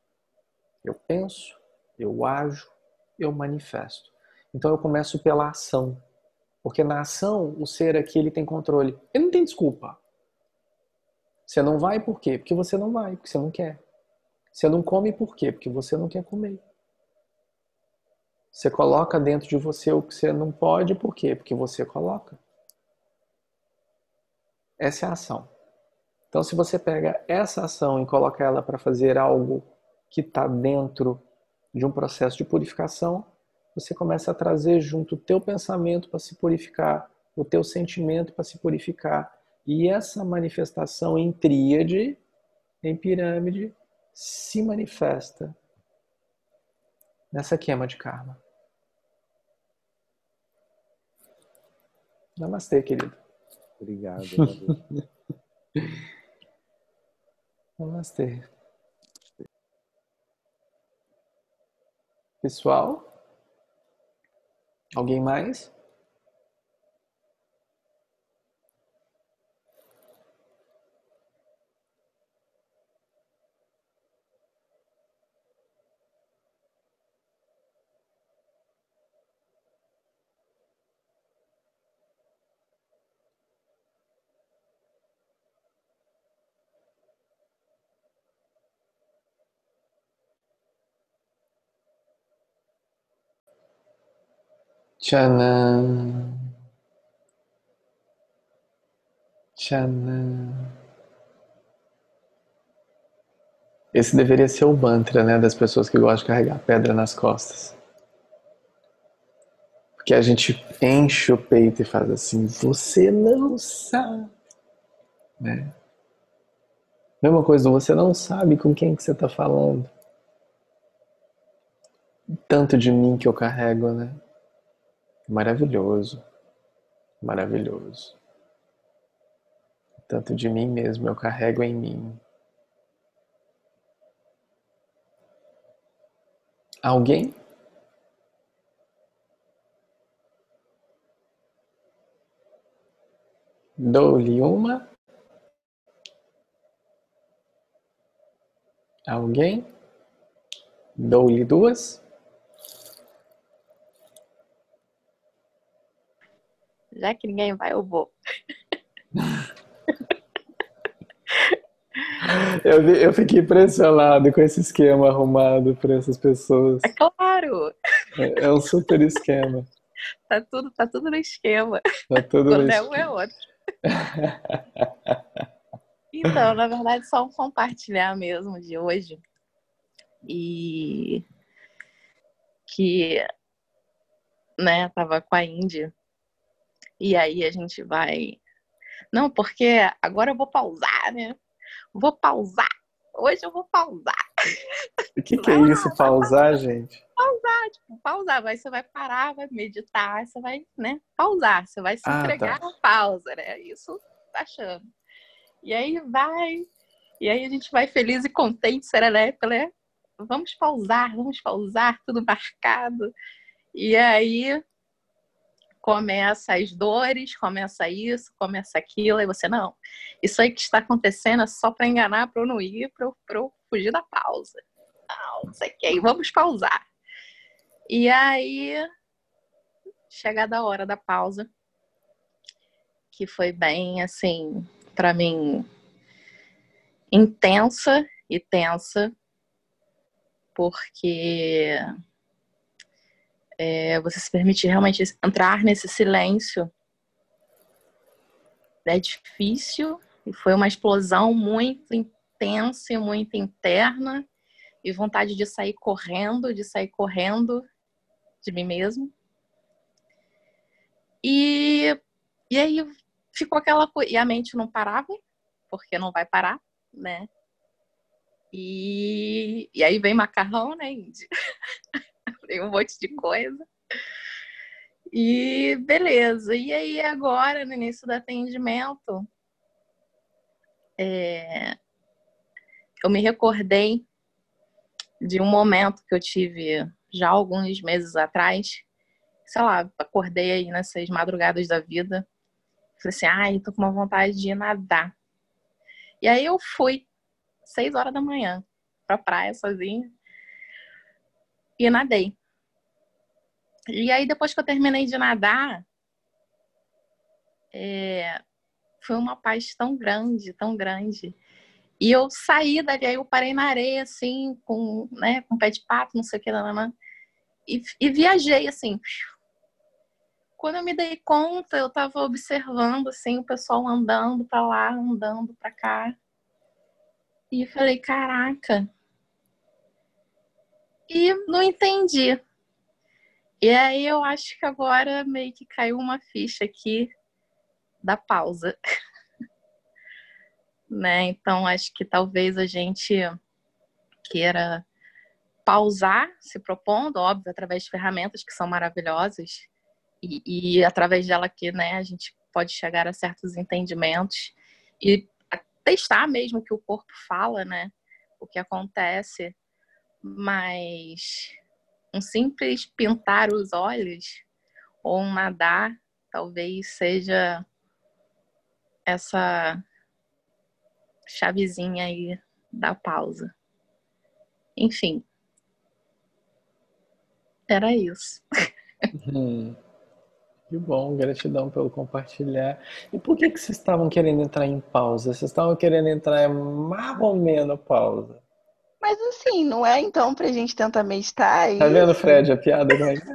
eu penso, eu ajo, eu manifesto. Então eu começo pela ação. Porque na ação, o ser aqui ele tem controle. Ele não tem desculpa. Você não vai por quê? Porque você não vai, porque você não quer. Você não come por quê? Porque você não quer comer. Você coloca dentro de você o que você não pode, por quê? Porque você coloca. Essa é a ação. Então, se você pega essa ação e coloca ela para fazer algo que está dentro de um processo de purificação, você começa a trazer junto o teu pensamento para se purificar, o teu sentimento para se purificar. E essa manifestação em tríade, em pirâmide, se manifesta nessa queima de karma. Namastê, querido. Obrigado. Namastê. Pessoal? Alguém mais? Tchanan. Tchanan. Esse deveria ser o mantra, né, das pessoas que gostam de carregar pedra nas costas. Porque a gente enche o peito e faz assim, você não sabe. Né? Mesma coisa, você não sabe com quem que você está falando. Tanto de mim que eu carrego, né? Maravilhoso, maravilhoso. Tanto de mim mesmo eu carrego em mim. Alguém? Dou-lhe uma. Alguém? Dou-lhe duas. Já que ninguém vai, eu vou. Eu, eu fiquei impressionado com esse esquema arrumado para essas pessoas. É claro! É, é, um super esquema. Tá tudo, tá tudo no esquema. Tá tudo Quando no é um é outro. então, na verdade, só um compartilhar mesmo de hoje. E que, né, tava com a Índia e aí a gente vai. Não, porque agora eu vou pausar, né? Vou pausar. Hoje eu vou pausar. O que, que é isso, pausar, gente? Pausar, tipo, pausar. Aí você vai parar, vai meditar, você vai, né? Pausar. Você vai se Ah, entregar tá. pausa, né? Isso tá achando. E aí vai. E aí a gente vai feliz e contente, serelepe, né? Vamos pausar, vamos pausar, tudo marcado. E aí começa as dores, começa isso, começa aquilo, e você, não, isso aí que está acontecendo é só para enganar, para eu não ir, para eu, eu fugir da pausa. Não, não sei o que, vamos pausar. E aí, chegada a hora da pausa, que foi bem, assim, para mim, intensa e tensa, porque é, você se permite realmente entrar nesse silêncio é difícil e foi uma explosão muito intensa e muito interna e vontade de sair correndo, de sair correndo de mim mesmo. E, e aí ficou aquela coisa, e a mente não parava, porque não vai parar, né? E, e aí vem macarrão, né, Indy? Tem um monte de coisa. E beleza. E aí agora, no início do atendimento, é, eu me recordei de um momento que eu tive já alguns meses atrás. Sei lá, acordei aí nessas madrugadas da vida. Falei assim, ai, tô com uma vontade de nadar. E aí eu fui, seis horas da manhã, pra praia sozinha. E nadei. E aí, depois que eu terminei de nadar, é, foi uma paz tão grande, tão grande. E eu saí dali, aí eu parei na areia, assim, com, né, com pé de pato, não sei o que, lá, e, e viajei, assim. Quando eu me dei conta, eu tava observando, assim, o pessoal andando para lá, andando para cá. E falei, caraca. E não entendi. E aí eu acho que agora meio que caiu uma ficha aqui da pausa. né? Então acho que talvez a gente queira pausar, se propondo, óbvio, através de ferramentas que são maravilhosas e, e através dela que, né, a gente pode chegar a certos entendimentos e testar mesmo o que o corpo fala, né? O que acontece, mas um simples pintar os olhos ou um nadar talvez seja essa chavezinha aí da pausa. Enfim. Era isso. Hum, que bom, gratidão pelo compartilhar. E por que, que vocês estavam querendo entrar em pausa? Vocês estavam querendo entrar em mais ou menos pausa? Mas assim, não é então pra gente tentar meditar? Tá vendo, Fred, a piada? Como é que é? Tá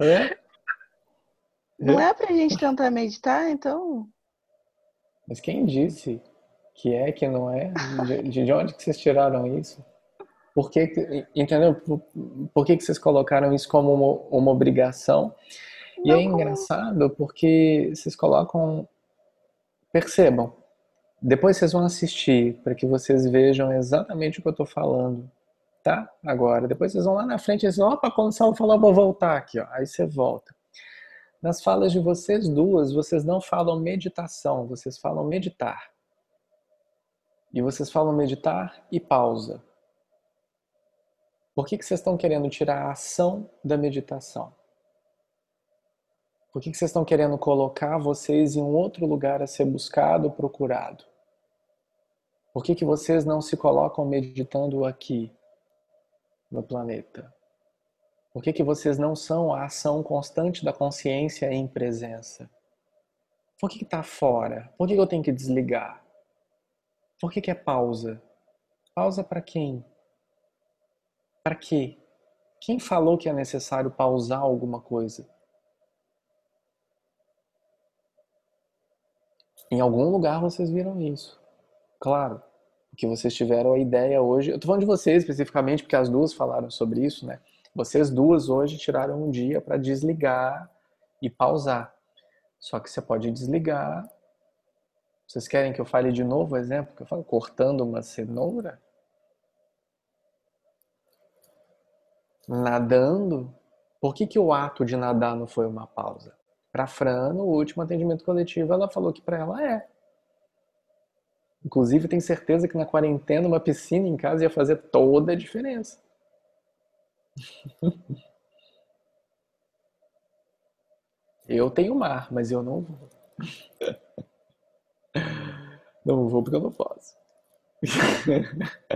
vendo? Não é pra gente tentar meditar, então? Mas quem disse que é, que não é? De, de onde que vocês tiraram isso? Por que, entendeu? Por, por que, que vocês colocaram isso como uma, uma obrigação? E é engraçado porque vocês colocam. Percebam, depois vocês vão assistir para que vocês vejam exatamente o que eu estou falando, tá? Agora, depois vocês vão lá na frente e dizem, opa, quando o Saulo falou, vou voltar aqui, ó. Aí você volta. Nas falas de vocês duas, vocês não falam meditação, vocês falam meditar. E vocês falam meditar e pausa. Por que, que vocês estão querendo tirar a ação da meditação? Por que, que vocês estão querendo colocar vocês em um outro lugar a ser buscado, procurado? Por que, que vocês não se colocam meditando aqui, no planeta? Por que, que vocês não são a ação constante da consciência em presença? Por que está fora? Por que, que eu tenho que desligar? Por que, que é pausa? Pausa para quem? Para quê? Quem falou que é necessário pausar alguma coisa? Em algum lugar vocês viram isso. Claro, que vocês tiveram a ideia hoje. Eu tô falando de vocês especificamente, porque as duas falaram sobre isso, né? Vocês duas hoje tiraram um dia para desligar e pausar. Só que você pode desligar. Vocês querem que eu fale de novo o exemplo que eu falo? Cortando uma cenoura? Nadando? Por que, que o ato de nadar não foi uma pausa? Para Fran, no último atendimento coletivo, ela falou que para ela é. Inclusive, tenho certeza que na quarentena uma piscina em casa ia fazer toda a diferença. Eu tenho mar, mas eu não vou. Não vou porque eu não posso.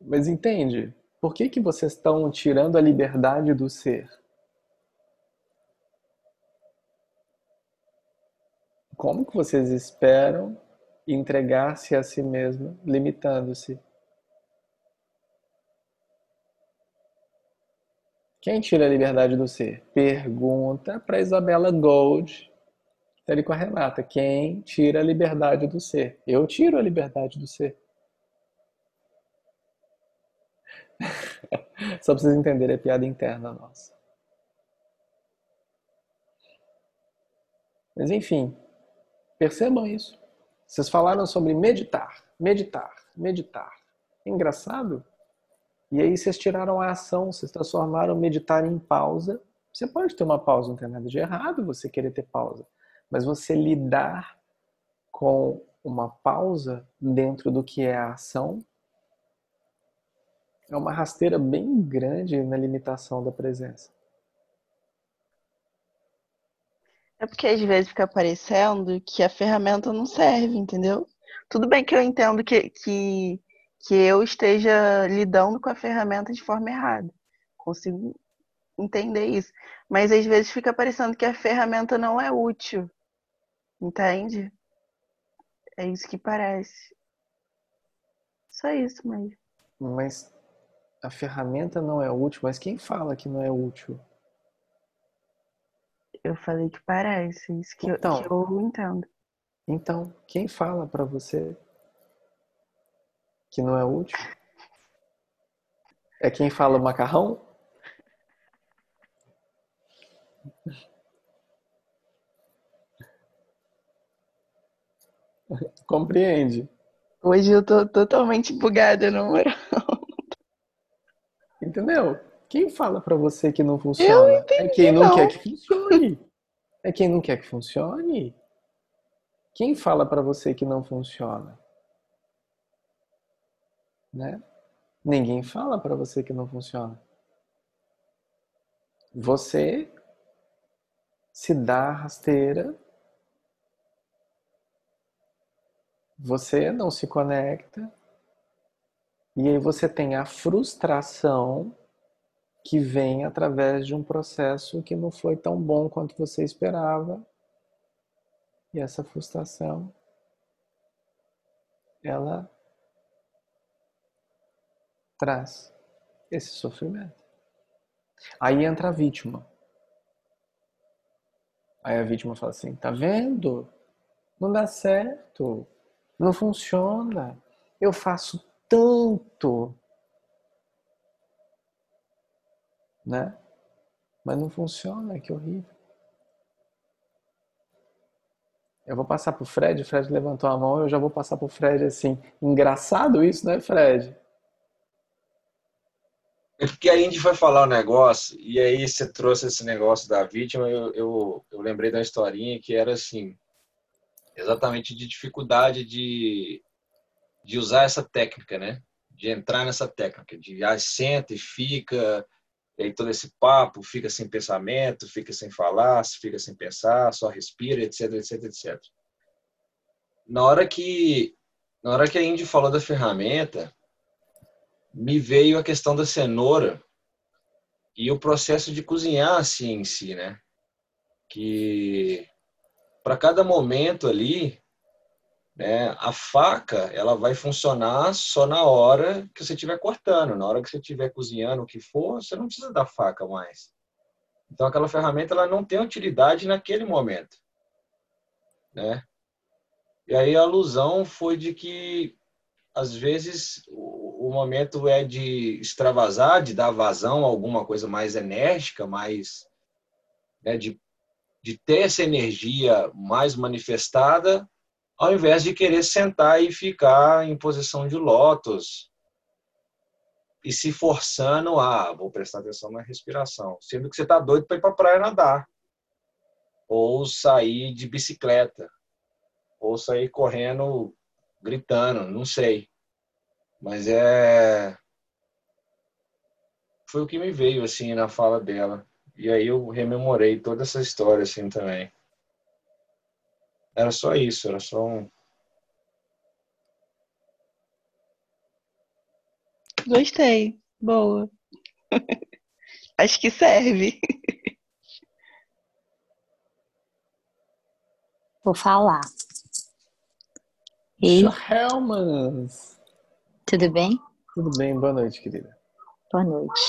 Mas entende? Por que, que vocês estão tirando a liberdade do ser? Como que vocês esperam entregar-se a si mesmo, limitando-se? Quem tira a liberdade do ser? Pergunta para Isabela Gold, tá ali com a Renata. Quem tira a liberdade do ser? Eu tiro a liberdade do ser. Só para vocês entenderem a piada interna nossa. Mas enfim, Percebam isso. Vocês falaram sobre meditar, meditar, meditar. Engraçado. E aí vocês tiraram a ação, vocês transformaram meditar em pausa. Você pode ter uma pausa, não tem nada de errado você querer ter pausa. Mas você lidar com uma pausa dentro do que é a ação é uma rasteira bem grande na limitação da presença. É porque às vezes fica parecendo que a ferramenta não serve, entendeu? Tudo bem que eu entendo que, que, que eu esteja lidando com a ferramenta de forma errada. Consigo entender isso. Mas às vezes fica parecendo que a ferramenta não é útil. Entende? É isso que parece. Só isso mesmo. Mas a ferramenta não é útil, mas quem fala que não é útil? Eu falei que parece, isso que, então, eu, que eu entendo. Então, quem fala para você que não é útil? É quem fala macarrão? Compreende? Hoje eu tô totalmente bugada, não moral. Entendeu? Quem fala para você que não funciona? é quem não, não, quer que funcione. É quem não quer que funcione. Quem fala para você que não funciona? Né? Ninguém fala para você que não funciona. Você se dá rasteira. Você não se conecta e aí você tem a frustração que vem através de um processo que não foi tão bom quanto você esperava. E essa frustração ela traz esse sofrimento. Aí entra a vítima. Aí a vítima fala assim: tá vendo? Não dá certo. Não funciona. Eu faço tanto, né? Mas não funciona, que horrível. Eu vou passar pro Fred, o Fred levantou a mão, eu já vou passar pro Fred assim. Engraçado isso, né, Fred? É porque a Indy foi falar um negócio, e aí você trouxe esse negócio da vítima, eu, eu, eu lembrei da historinha que era assim, exatamente de dificuldade de de usar essa técnica, né? De entrar nessa técnica, de ah, senta e fica, e aí todo esse papo, fica sem pensamento, fica sem falar, fica sem pensar, só respira, etc, etc, etc. Na hora que na hora que a Indy falou da ferramenta, me veio a questão da cenoura e o processo de cozinhar assim em si, né? Que para cada momento ali né? A faca ela vai funcionar só na hora que você estiver cortando, na hora que você estiver cozinhando, o que for, você não precisa da faca mais. Então aquela ferramenta ela não tem utilidade naquele momento, né? E aí a alusão foi de que às vezes o, momento é de extravasar, de dar vazão a alguma coisa mais enérgica, mais né, de, de ter essa energia mais manifestada ao invés de querer sentar e ficar em posição de lótus e se forçando a, vou prestar atenção na respiração, sendo que você está doido para ir para a praia nadar, ou sair de bicicleta, ou sair correndo, gritando, não sei. Mas é foi o que me veio assim na fala dela. E aí eu rememorei toda essa história assim também. Era só isso, era só um. Gostei. Boa. Acho que serve. Vou falar. Ei, Helmans. tudo bem? Tudo bem, boa noite, querida. Boa noite.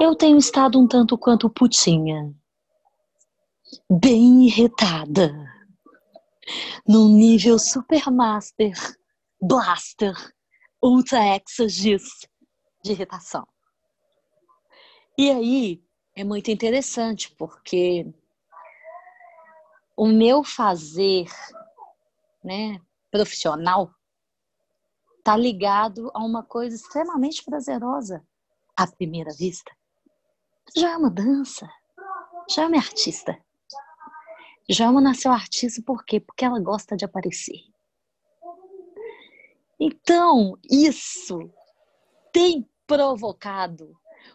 Eu tenho estado um tanto quanto putinha. Bem irritada num nível Super Master, Blaster, Ultra Exagis de irritação. E aí é muito interessante porque o meu fazer né, profissional, tá ligado a uma coisa extremamente prazerosa à primeira vista. Já é uma dança, já é uma artista. Jama nasceu artista por quê? Porque ela gosta de aparecer. Então, isso tem provocado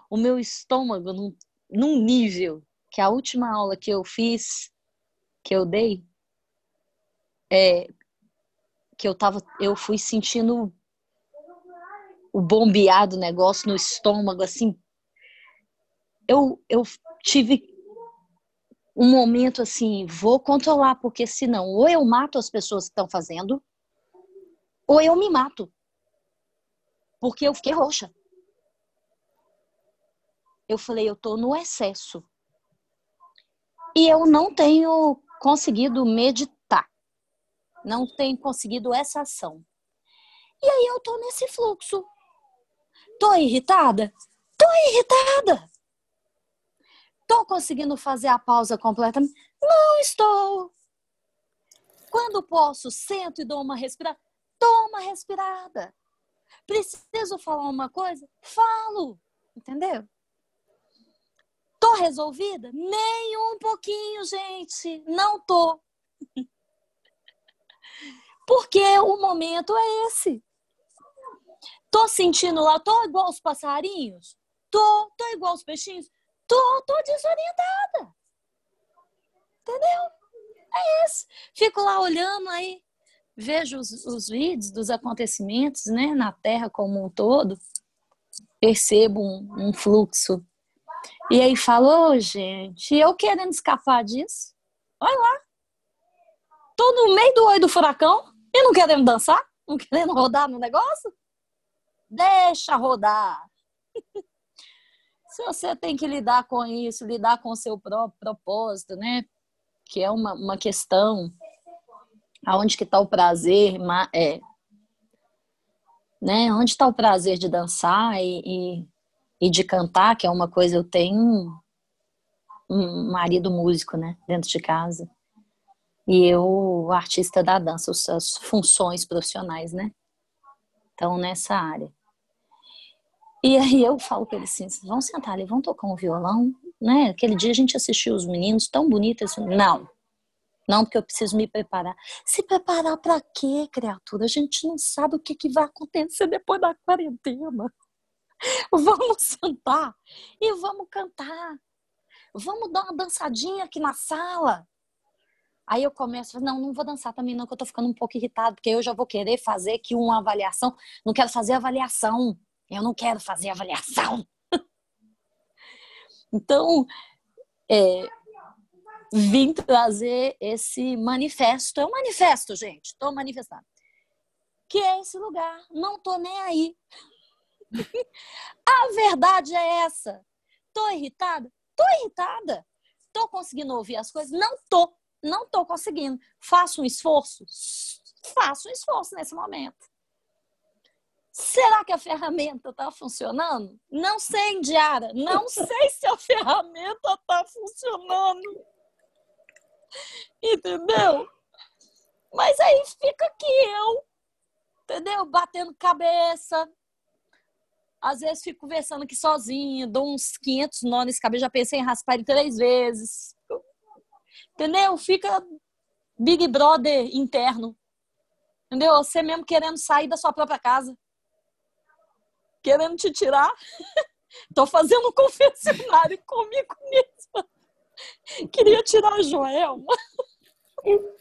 o meu estômago num, num nível que a última aula que eu fiz, que eu dei, é, que eu tava, eu fui sentindo o bombeado negócio no estômago, assim. Eu, eu tive um momento assim, vou controlar, porque senão ou eu mato as pessoas que estão fazendo, ou eu me mato. Porque eu fiquei roxa. Eu falei, eu tô no excesso. E eu não tenho conseguido meditar. Não tenho conseguido essa ação. E aí eu tô nesse fluxo. Tô irritada? Tô irritada. Tô conseguindo fazer a pausa completamente? Não estou. Quando posso, sento e dou uma respirada. Dou uma respirada. Preciso falar uma coisa? Falo. Entendeu? Tô resolvida? Nem um pouquinho, gente. Não tô. Porque o momento é esse. Tô sentindo lá, tô igual os passarinhos? Tô, tô igual os peixinhos? Tô, tô desorientada. Entendeu? É isso. Fico lá olhando aí, vejo os, os vídeos dos acontecimentos, né, na Terra como um todo, percebo um, um fluxo. E aí falo, oh, gente, eu querendo escapar disso. Olha lá. Tô no meio do olho do furacão e não querendo dançar, não querendo rodar no negócio. Deixa rodar. Se você tem que lidar com isso, lidar com o seu próprio propósito, né? Que é uma, uma questão aonde que está o prazer, é, né? Onde está o prazer de dançar e, e, e, de cantar, que é uma coisa eu tenho um marido músico, né? Dentro de casa e eu artista da dança, as funções profissionais, né? Então nessa área. E aí eu falo para eles assim, vão sentar ali, vão tocar um violão, né? Aquele dia a gente assistiu os meninos tão bonitos, não. Não, porque eu preciso me preparar. Se preparar para quê, criatura? A gente não sabe o que, que vai acontecer depois da quarentena. Vamos sentar e vamos cantar. Vamos dar uma dançadinha aqui na sala. Aí eu começo, não, não vou dançar também não, que eu tô ficando um pouco irritado, porque eu já vou querer fazer aqui uma avaliação. Não quero fazer avaliação. Eu não quero fazer avaliação. então, é, vim trazer esse manifesto. É um manifesto, gente. Estou manifestando. Que é esse lugar. Não tô nem aí. A verdade é essa. Tô irritada? Tô irritada. Tô conseguindo ouvir as coisas? Não tô. Não tô conseguindo. Faço um esforço? Faço um esforço nesse momento. Será que a ferramenta está funcionando? Não sei, Diara. Não sei se a ferramenta está funcionando. Entendeu? Mas aí fica aqui eu, entendeu? Batendo cabeça. Às vezes fico conversando aqui sozinha, dou uns 500 nó nesse cabelo, já pensei em raspar ele três vezes. Entendeu? Fica Big Brother interno. Entendeu? Você mesmo querendo sair da sua própria casa querendo te tirar. Tô fazendo um confessionário comigo mesma. Queria tirar a Joelma.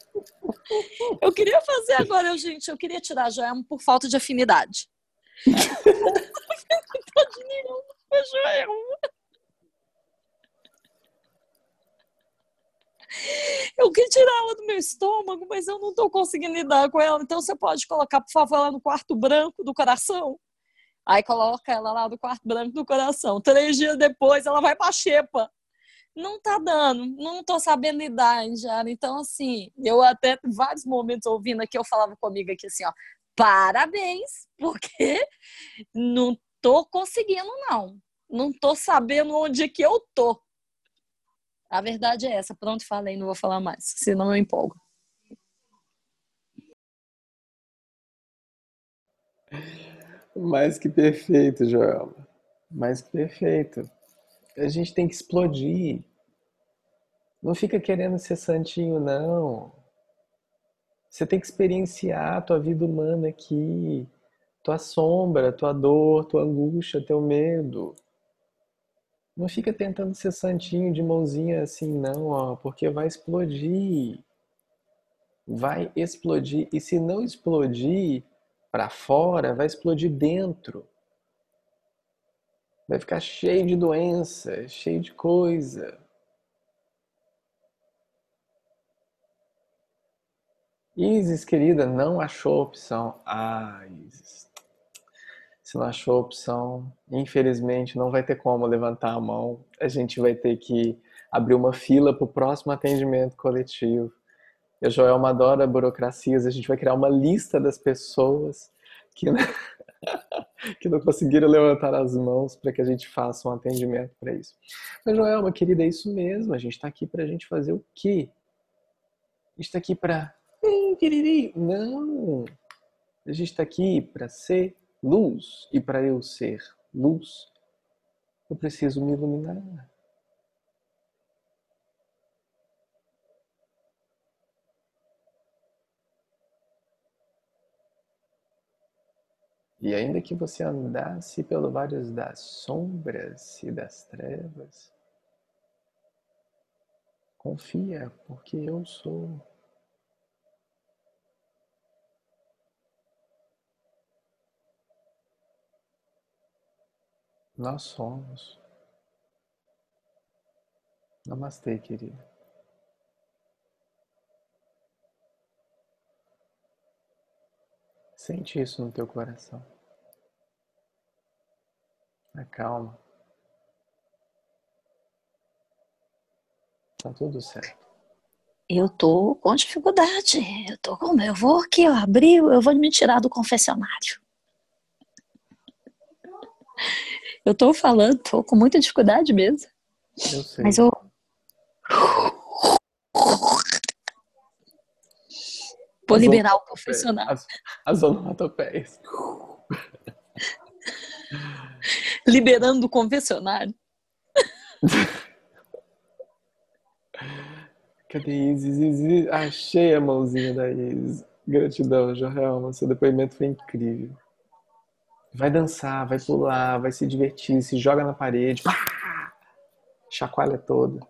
Eu queria fazer agora, eu, gente, eu queria tirar a Joelma por falta de afinidade. Não Joelma. Eu queria tirar ela do meu estômago, mas eu não estou conseguindo lidar com ela. Então você pode colocar, por favor, ela no quarto branco do coração? Aí coloca ela lá do quarto branco do coração. Três dias depois ela vai pra xepa. Não tá dando, não tô sabendo lidar, já. Então, assim, eu até vários momentos ouvindo aqui, eu falava comigo aqui assim, ó, parabéns, porque não tô conseguindo, não. Não tô sabendo onde que eu tô. A verdade é essa. Pronto, falei, não vou falar mais, senão eu empolgo. Mais que perfeito, Joelma. Mais que perfeito. A gente tem que explodir. Não fica querendo ser santinho, não. Você tem que experienciar a tua vida humana aqui. Tua sombra, tua dor, tua angústia, teu medo. Não fica tentando ser santinho de mãozinha assim, não, ó, porque vai explodir. Vai explodir. E se não explodir para fora, vai explodir dentro. Vai ficar cheio de doença, cheio de coisa. Isis, querida, não achou opção. Ah, Isis. Se não achou opção, infelizmente não vai ter como levantar a mão. A gente vai ter que abrir uma fila para o próximo atendimento coletivo. Eu, Joelma, adora burocracias. A gente vai criar uma lista das pessoas que, que não conseguiram levantar as mãos para que a gente faça um atendimento para isso. Mas, Joelma, querida, é isso mesmo. A gente está aqui para a gente fazer o quê? A gente está aqui para não! A gente está aqui para ser luz. E para eu ser luz, eu preciso me iluminar. E ainda que você andasse pelo vários das sombras e das trevas, confia, porque eu sou. Nós somos. Namastê, querida. Sente isso no teu coração. Acalma. Tá tudo certo. Eu tô com dificuldade. Eu tô com. Eu vou aqui, ó, abrir, eu vou me tirar do confessionário. Eu tô falando, tô com muita dificuldade mesmo. Eu sei. Mas eu. Vou As liberar o confessionário. As, as onomatopeias. Liberando o confessionário. Cadê Isis? Isis? Achei a mãozinha da Isis. Gratidão, Joelma. Seu depoimento foi incrível. Vai dançar, vai pular, vai se divertir, se joga na parede. Pá! Chacoalha toda.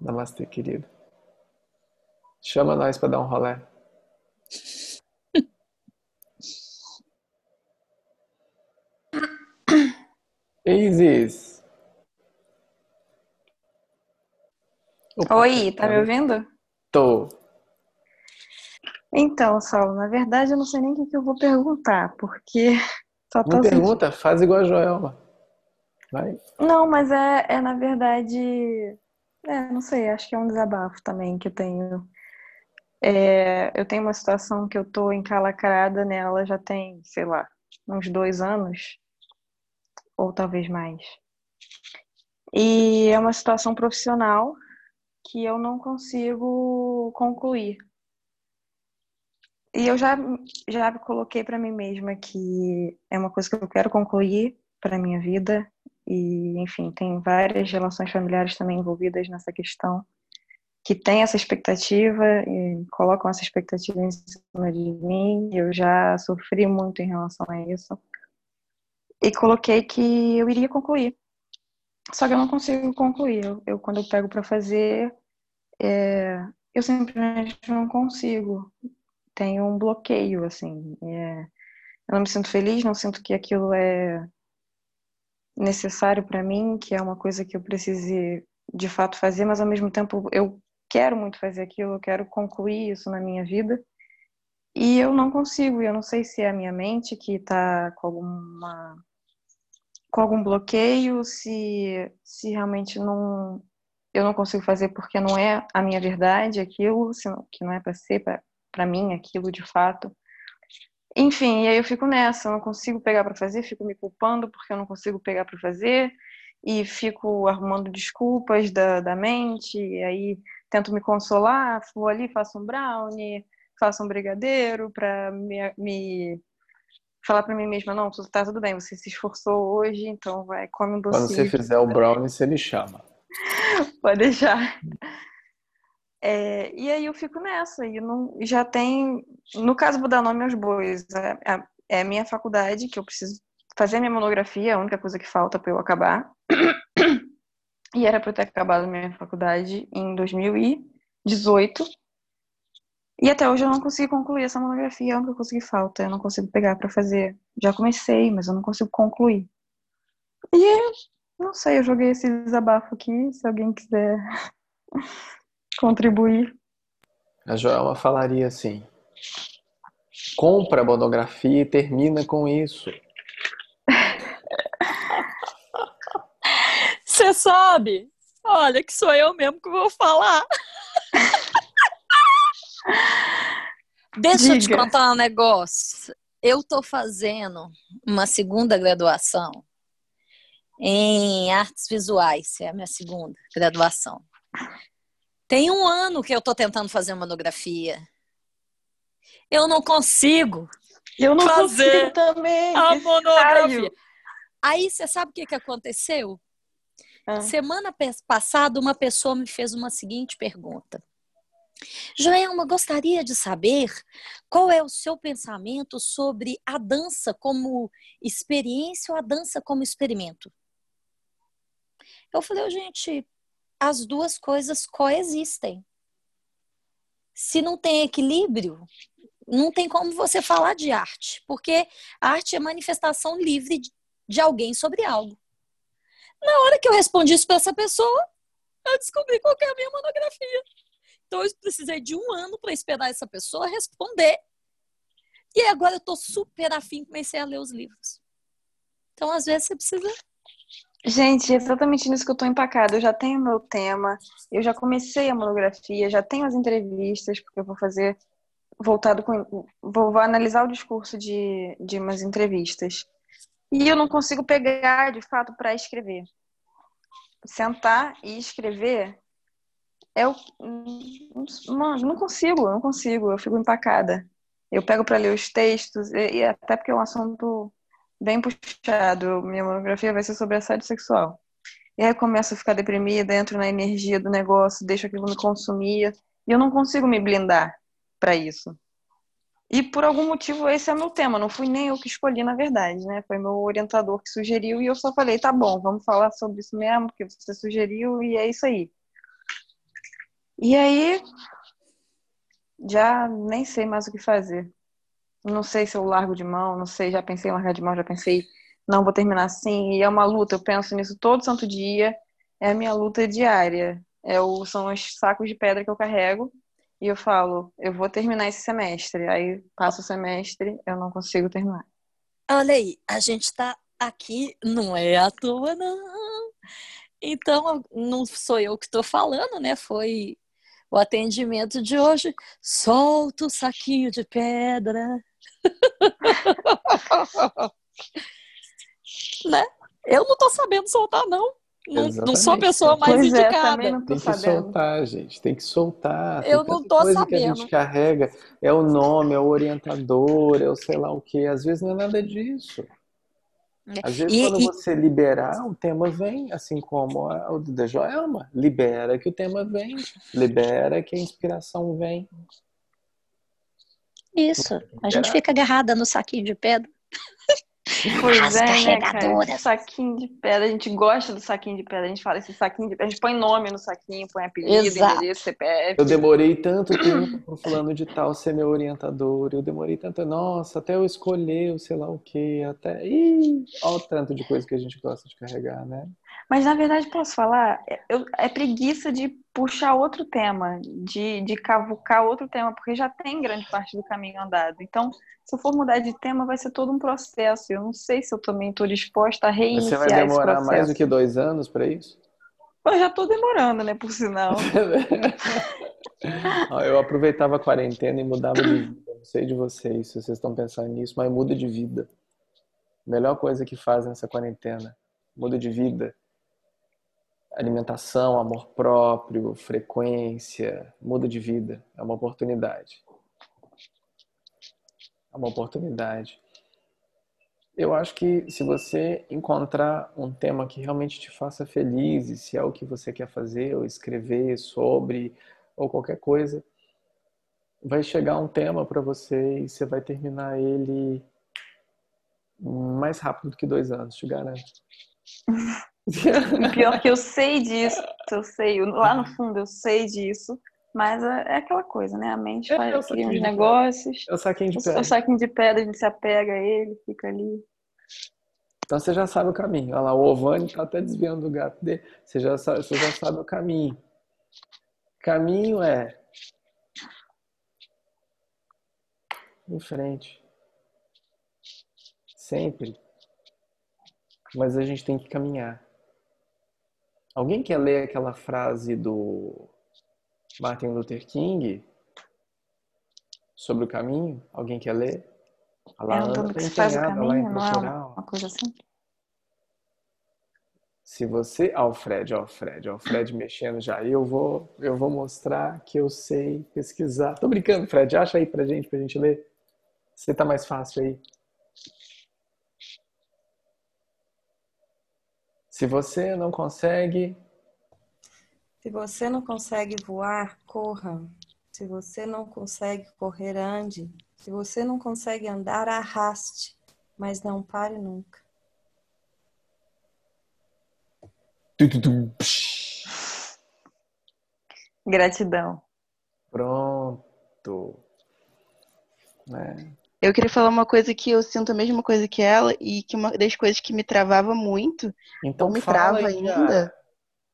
Namastê, querido. Chama nós pra dar um rolé. Isis. Opa, Oi, tá me ouvindo? Tô. Então, Saulo, na verdade eu não sei nem o que que eu vou perguntar, porque só tô Não sentindo. pergunta, faz igual a Joelma. Vai. Não, mas é, é na verdade. É, não sei, acho que é um desabafo também que eu tenho. É, eu tenho uma situação que eu tô encalacrada nela já tem, sei lá, uns dois anos, ou talvez mais. E é uma situação profissional que eu não consigo concluir. E eu já, já coloquei para mim mesma que é uma coisa que eu quero concluir para minha vida. E, enfim, tem várias relações familiares também envolvidas nessa questão que têm essa expectativa e colocam essa expectativa em cima de mim. Eu já sofri muito em relação a isso. E coloquei que eu iria concluir. Só que eu não consigo concluir. Eu, eu quando eu pego para fazer, é, eu simplesmente não consigo. Tenho um bloqueio, assim. É, eu não me sinto feliz, não sinto que aquilo é necessário para mim, que é uma coisa que eu precise de fato fazer, mas ao mesmo tempo eu quero muito fazer aquilo, eu quero concluir isso na minha vida. E eu não consigo, eu não sei se é a minha mente que está com alguma com algum bloqueio, se se realmente não eu não consigo fazer porque não é a minha verdade aquilo, se não- que não é para ser para mim aquilo de fato. Enfim, e aí eu fico nessa, eu não consigo pegar para fazer, fico me culpando porque eu não consigo pegar para fazer e fico arrumando desculpas da, da mente, e aí tento me consolar, vou ali, faço um brownie, faço um brigadeiro, para me, me falar para mim mesma, não, tá tudo bem, você se esforçou hoje, então vai, come um docinho. Quando você fizer o brownie, você me chama. Pode deixar. É, e aí eu fico nessa, e não, já tem, no caso vou dar nome aos bois, é, é, é a minha faculdade que eu preciso fazer minha monografia, a única coisa que falta para eu acabar. E era para eu ter acabado minha faculdade em 2018. E até hoje eu não consegui concluir essa monografia, é a única coisa que falta. Eu não consigo pegar para fazer. Já comecei, mas eu não consigo concluir. E não sei, eu joguei esse desabafo aqui, se alguém quiser contribuir. A Joelma falaria assim: compra a monografia e termina com isso. Você sabe? Olha, que sou eu mesmo que vou falar. Deixa Diga. eu te contar um negócio. Eu tô fazendo uma segunda graduação em artes visuais, é a minha segunda graduação. Tem um ano que eu tô tentando fazer uma monografia. Eu não consigo. Eu não fazer consigo também. A monografia. Aí você sabe o que, que aconteceu? Ah. Semana passada, uma pessoa me fez uma seguinte pergunta. Joelma, gostaria de saber qual é o seu pensamento sobre a dança como experiência ou a dança como experimento. Eu falei, oh, gente, as duas coisas coexistem. Se não tem equilíbrio, não tem como você falar de arte, porque a arte é manifestação livre de alguém sobre algo. Na hora que eu respondi isso para essa pessoa, eu descobri qual é a minha monografia. Então eu precisei de um ano para esperar essa pessoa responder. E agora eu estou super afim, comecei a ler os livros. Então, às vezes, você precisa. Gente, é exatamente nisso que eu estou empacada. Eu já tenho meu tema, eu já comecei a monografia, já tenho as entrevistas, porque eu vou fazer voltado com. Vou, vou analisar o discurso de, de umas entrevistas. E eu não consigo pegar, de fato, para escrever. Sentar e escrever é o. Mano, não consigo, não consigo, eu fico empacada. Eu pego para ler os textos, e, até porque é um assunto bem puxado. Minha monografia vai ser sobre assédio sexual. E aí eu começo a ficar deprimida, entro na energia do negócio, deixo aquilo me consumir, e eu não consigo me blindar para isso. E por algum motivo esse é meu tema, não fui nem eu que escolhi, na verdade, né? Foi meu orientador que sugeriu e eu só falei, tá bom, vamos falar sobre isso mesmo, porque você sugeriu e é isso aí. E aí já nem sei mais o que fazer. Não sei se eu largo de mão, não sei, já pensei em largar de mão, já pensei, não vou terminar assim, e é uma luta, eu penso nisso todo santo dia, é a minha luta diária. É o, são os sacos de pedra que eu carrego e eu falo, eu vou terminar esse semestre. Aí passa o semestre, eu não consigo terminar. Olha aí, a gente está aqui, não é à toa, não. Então, não sou eu que estou falando, né? Foi o atendimento de hoje. Solta o saquinho de pedra. né? Eu não estou sabendo soltar, não. Não, não, sou a pessoa mais pois é, indicada. É, Tem que sabendo. soltar, gente. Tem que soltar. Eu não tô coisa sabendo. que a gente carrega é o nome, é o orientador, é o sei lá o que. Às vezes não é nada disso. É. Às vezes, e, quando e... você liberar, o tema vem, assim como o de Joelma. Libera que o tema vem, libera que a inspiração vem. Isso. A gente fica agarrada no saquinho de pedra. Pois As é, carregadoras. Né, saquinho de pedra, a gente gosta do saquinho de pedra, a gente fala esse saquinho de pedra, a gente põe nome no saquinho, põe apelido, Exato. endereço, CPF. Eu demorei tanto tempo pro fulano de tal ser meu orientador, eu demorei tanto, nossa, até eu escolher o sei lá o que, até. Ih, olha o tanto de coisa que a gente gosta de carregar, né? Mas na verdade, posso falar, eu, é preguiça de puxar outro tema, de, de cavucar outro tema, porque já tem grande parte do caminho andado. Então, se eu for mudar de tema, vai ser todo um processo. Eu não sei se eu também estou disposta a reiniciar Você vai demorar mais do que dois anos para isso? Eu já estou demorando, né, por sinal. eu aproveitava a quarentena e mudava de vida. Não sei de vocês, se vocês estão pensando nisso, mas muda de vida. Melhor coisa que faz nessa quarentena. Muda de vida alimentação, amor próprio, frequência, muda de vida, é uma oportunidade. uma oportunidade. Eu acho que se você encontrar um tema que realmente te faça feliz, e se é o que você quer fazer, ou escrever sobre, ou qualquer coisa, vai chegar um tema para você e você vai terminar ele mais rápido do que dois anos, te garanto. Pior que eu sei disso, eu sei, lá no fundo eu sei disso, mas é, é aquela coisa, né? A mente É, faz, é o cria uns negócios, É o saquinho de o pedra. saquinho de pedra, a gente se apega a ele, fica ali. Então você já sabe o caminho. Olha lá, o Ovani está até desviando do gato dele. Você já sabe, você já sabe o caminho. Caminho é em frente. Sempre. Mas a gente tem que caminhar. Alguém quer ler aquela frase do Martin Luther King sobre o caminho? Alguém quer ler? A É um que se faz o caminho, não é uma, coisa assim? Se você, Alfred, Alfred, Alfred mexendo já, eu vou, eu vou mostrar que eu sei pesquisar. Tô brincando, Fred, acha aí pra gente, pra gente ler. Você tá mais fácil aí. Se você não consegue, Se você não consegue voar, corra. Se você não consegue correr, ande. Se você não consegue andar, arraste. Mas não pare nunca. Gratidão. pronto. Né? Eu queria falar uma coisa que eu sinto a mesma coisa que ela e que uma das coisas que me travava muito, Então ou me trava aí, ainda. cara.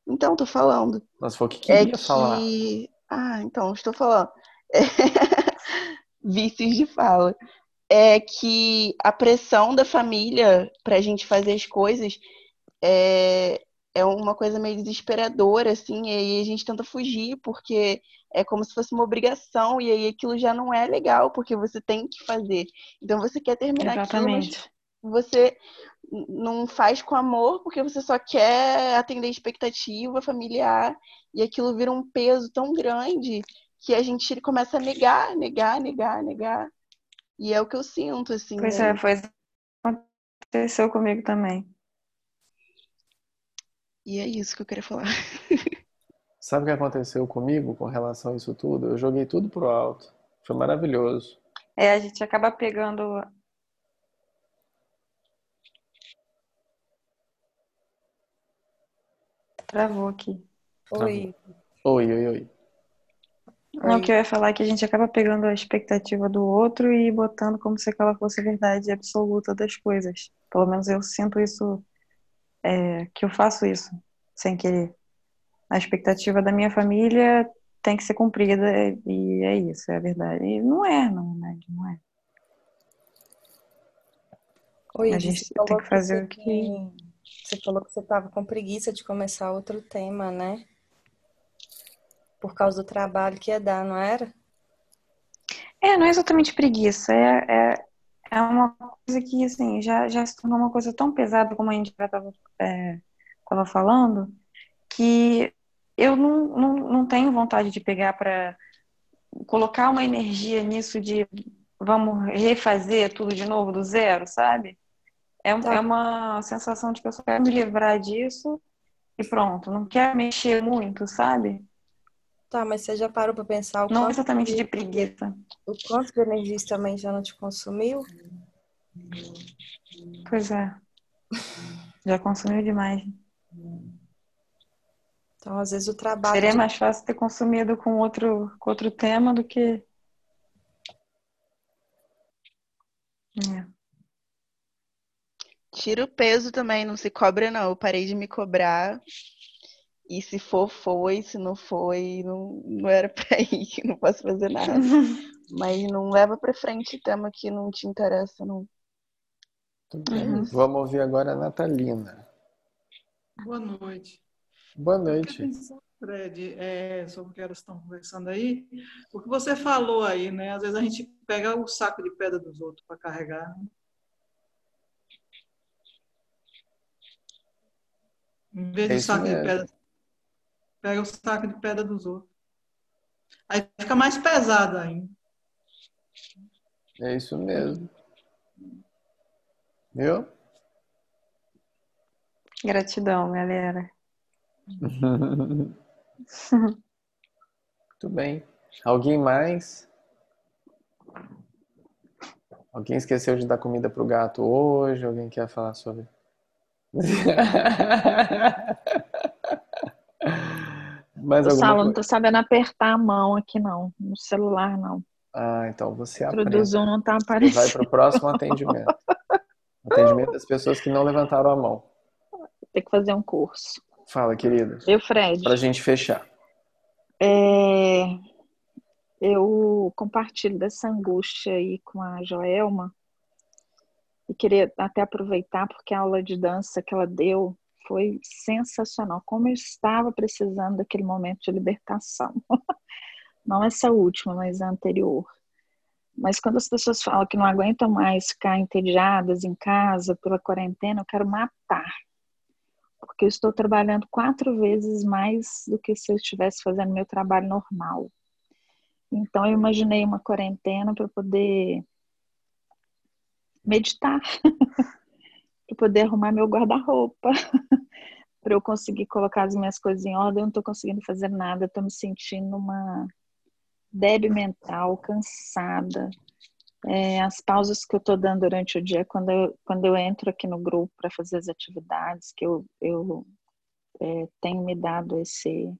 Então, tô falando. Nossa, foi o que É queria falar. que. Ah, então, estou falando. Vícios de fala. É que a pressão da família pra gente fazer as coisas é, é uma coisa meio desesperadora, assim, e aí a gente tenta fugir, porque é como se fosse uma obrigação, e aí aquilo já não é legal, porque você tem que fazer. Então você quer terminar aquilo, mas Exatamente. você não faz com amor porque você só quer atender expectativa familiar e aquilo vira um peso tão grande que a gente começa a negar, negar, negar, negar. E é o que eu sinto, assim, Pois né? é, foi aconteceu comigo também. E é isso que eu queria falar. Sabe o que aconteceu comigo com relação a isso tudo? Eu joguei tudo pro alto. Foi maravilhoso. É, a gente acaba pegando. Travou aqui. Oi. Oi, oi, oi. Não, o que eu ia falar é que a gente acaba pegando a expectativa do outro e botando como se aquela fosse a verdade absoluta das coisas. Pelo menos eu sinto isso, é, que eu faço isso sem querer. A expectativa da minha família tem que ser cumprida e é isso, é a verdade. E não é, não, né? Não é. Oi, A gente tem que fazer o que- tem- Você falou que você estava com preguiça de começar outro tema, né? Por causa do trabalho que ia dar, não era? É, não é exatamente preguiça, é, é, é uma coisa que, assim, já, já se tornou uma coisa tão pesada, como a gente já estava tava falando, que eu não, não, não tenho vontade de pegar para colocar uma energia nisso de vamos refazer tudo de novo do zero, sabe? É, um- Tá. é uma sensação de que eu só quero me livrar disso e pronto, não quero mexer muito, sabe? Tá, mas você já parou para pensar o Não exatamente de, de preguiça. o quanto de energia isso também já não te consumiu? Pois é. Já consumiu demais. Então, às vezes o trabalho Seria de- mais fácil ter consumido com outro, com outro tema do que. É. Tira o peso também, não se cobra, não. Eu parei de me cobrar. E se for, foi. Se não foi, não, não era pra ir. Não posso fazer nada. Mas não leva pra frente tema que não te interessa, não. Tudo bem? Uhum. Vamos ouvir agora a Natalina. Boa noite. Boa noite. pensando, Fred, é, sobre o que elas estão conversando aí, o que você falou aí, né? Às vezes a gente pega o saco de pedra dos outros para carregar. né? Em vez É do saco de mesmo. pedra, pega o saco de pedra dos outros. Aí fica mais pesado ainda. É isso mesmo. Viu? Gratidão, galera. Muito bem. Alguém mais? Alguém esqueceu de dar comida pro gato hoje? Alguém quer falar sobre? Mais O Sala, não tô sabendo apertar a mão aqui, não. No celular, não. Ah, então você O do aprende. Zoom não tá Você vai aparecendo. para o próximo atendimento. Atendimento das pessoas que não levantaram a mão. Tem que fazer um curso. Fala, querida. Eu, Fred. Pra gente fechar. É, eu compartilho dessa angústia aí com a Joelma e queria até aproveitar porque a aula de dança que ela deu foi sensacional. Como eu estava precisando daquele momento de libertação. Não essa última, mas a anterior. Mas quando as pessoas falam que não aguentam mais ficar entediadas em casa pela quarentena, eu quero matar. Porque eu estou trabalhando quatro vezes mais do que se eu estivesse fazendo meu trabalho normal. Então eu imaginei uma quarentena para poder meditar, para poder arrumar meu guarda-roupa, para eu conseguir colocar as minhas coisas em ordem. Eu não estou conseguindo fazer nada, estou me sentindo uma débil mental, cansada. É, as pausas que eu estou dando durante o dia, quando eu, quando eu entro aqui no grupo para fazer as atividades, que eu, eu é, tenho me dado esse,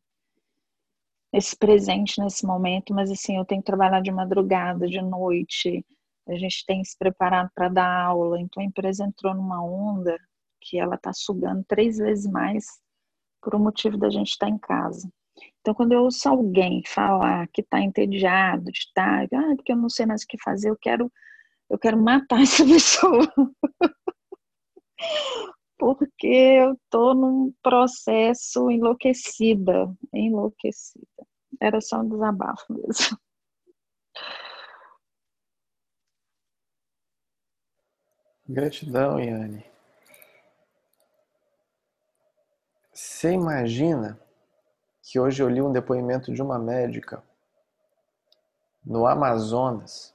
esse presente nesse momento, mas assim, eu tenho que trabalhar de madrugada, de noite, a gente tem se preparado para dar aula, então a empresa entrou numa onda que ela está sugando três vezes mais por o motivo da gente estar em casa. Então, quando eu ouço alguém falar que está entediado, de estar, ah, porque eu não sei mais o que fazer, eu quero, eu quero matar essa pessoa. porque eu tô num processo enlouquecida, enlouquecida. Era só um desabafo mesmo. Gratidão, Yane. Você imagina que hoje eu li um depoimento de uma médica no Amazonas,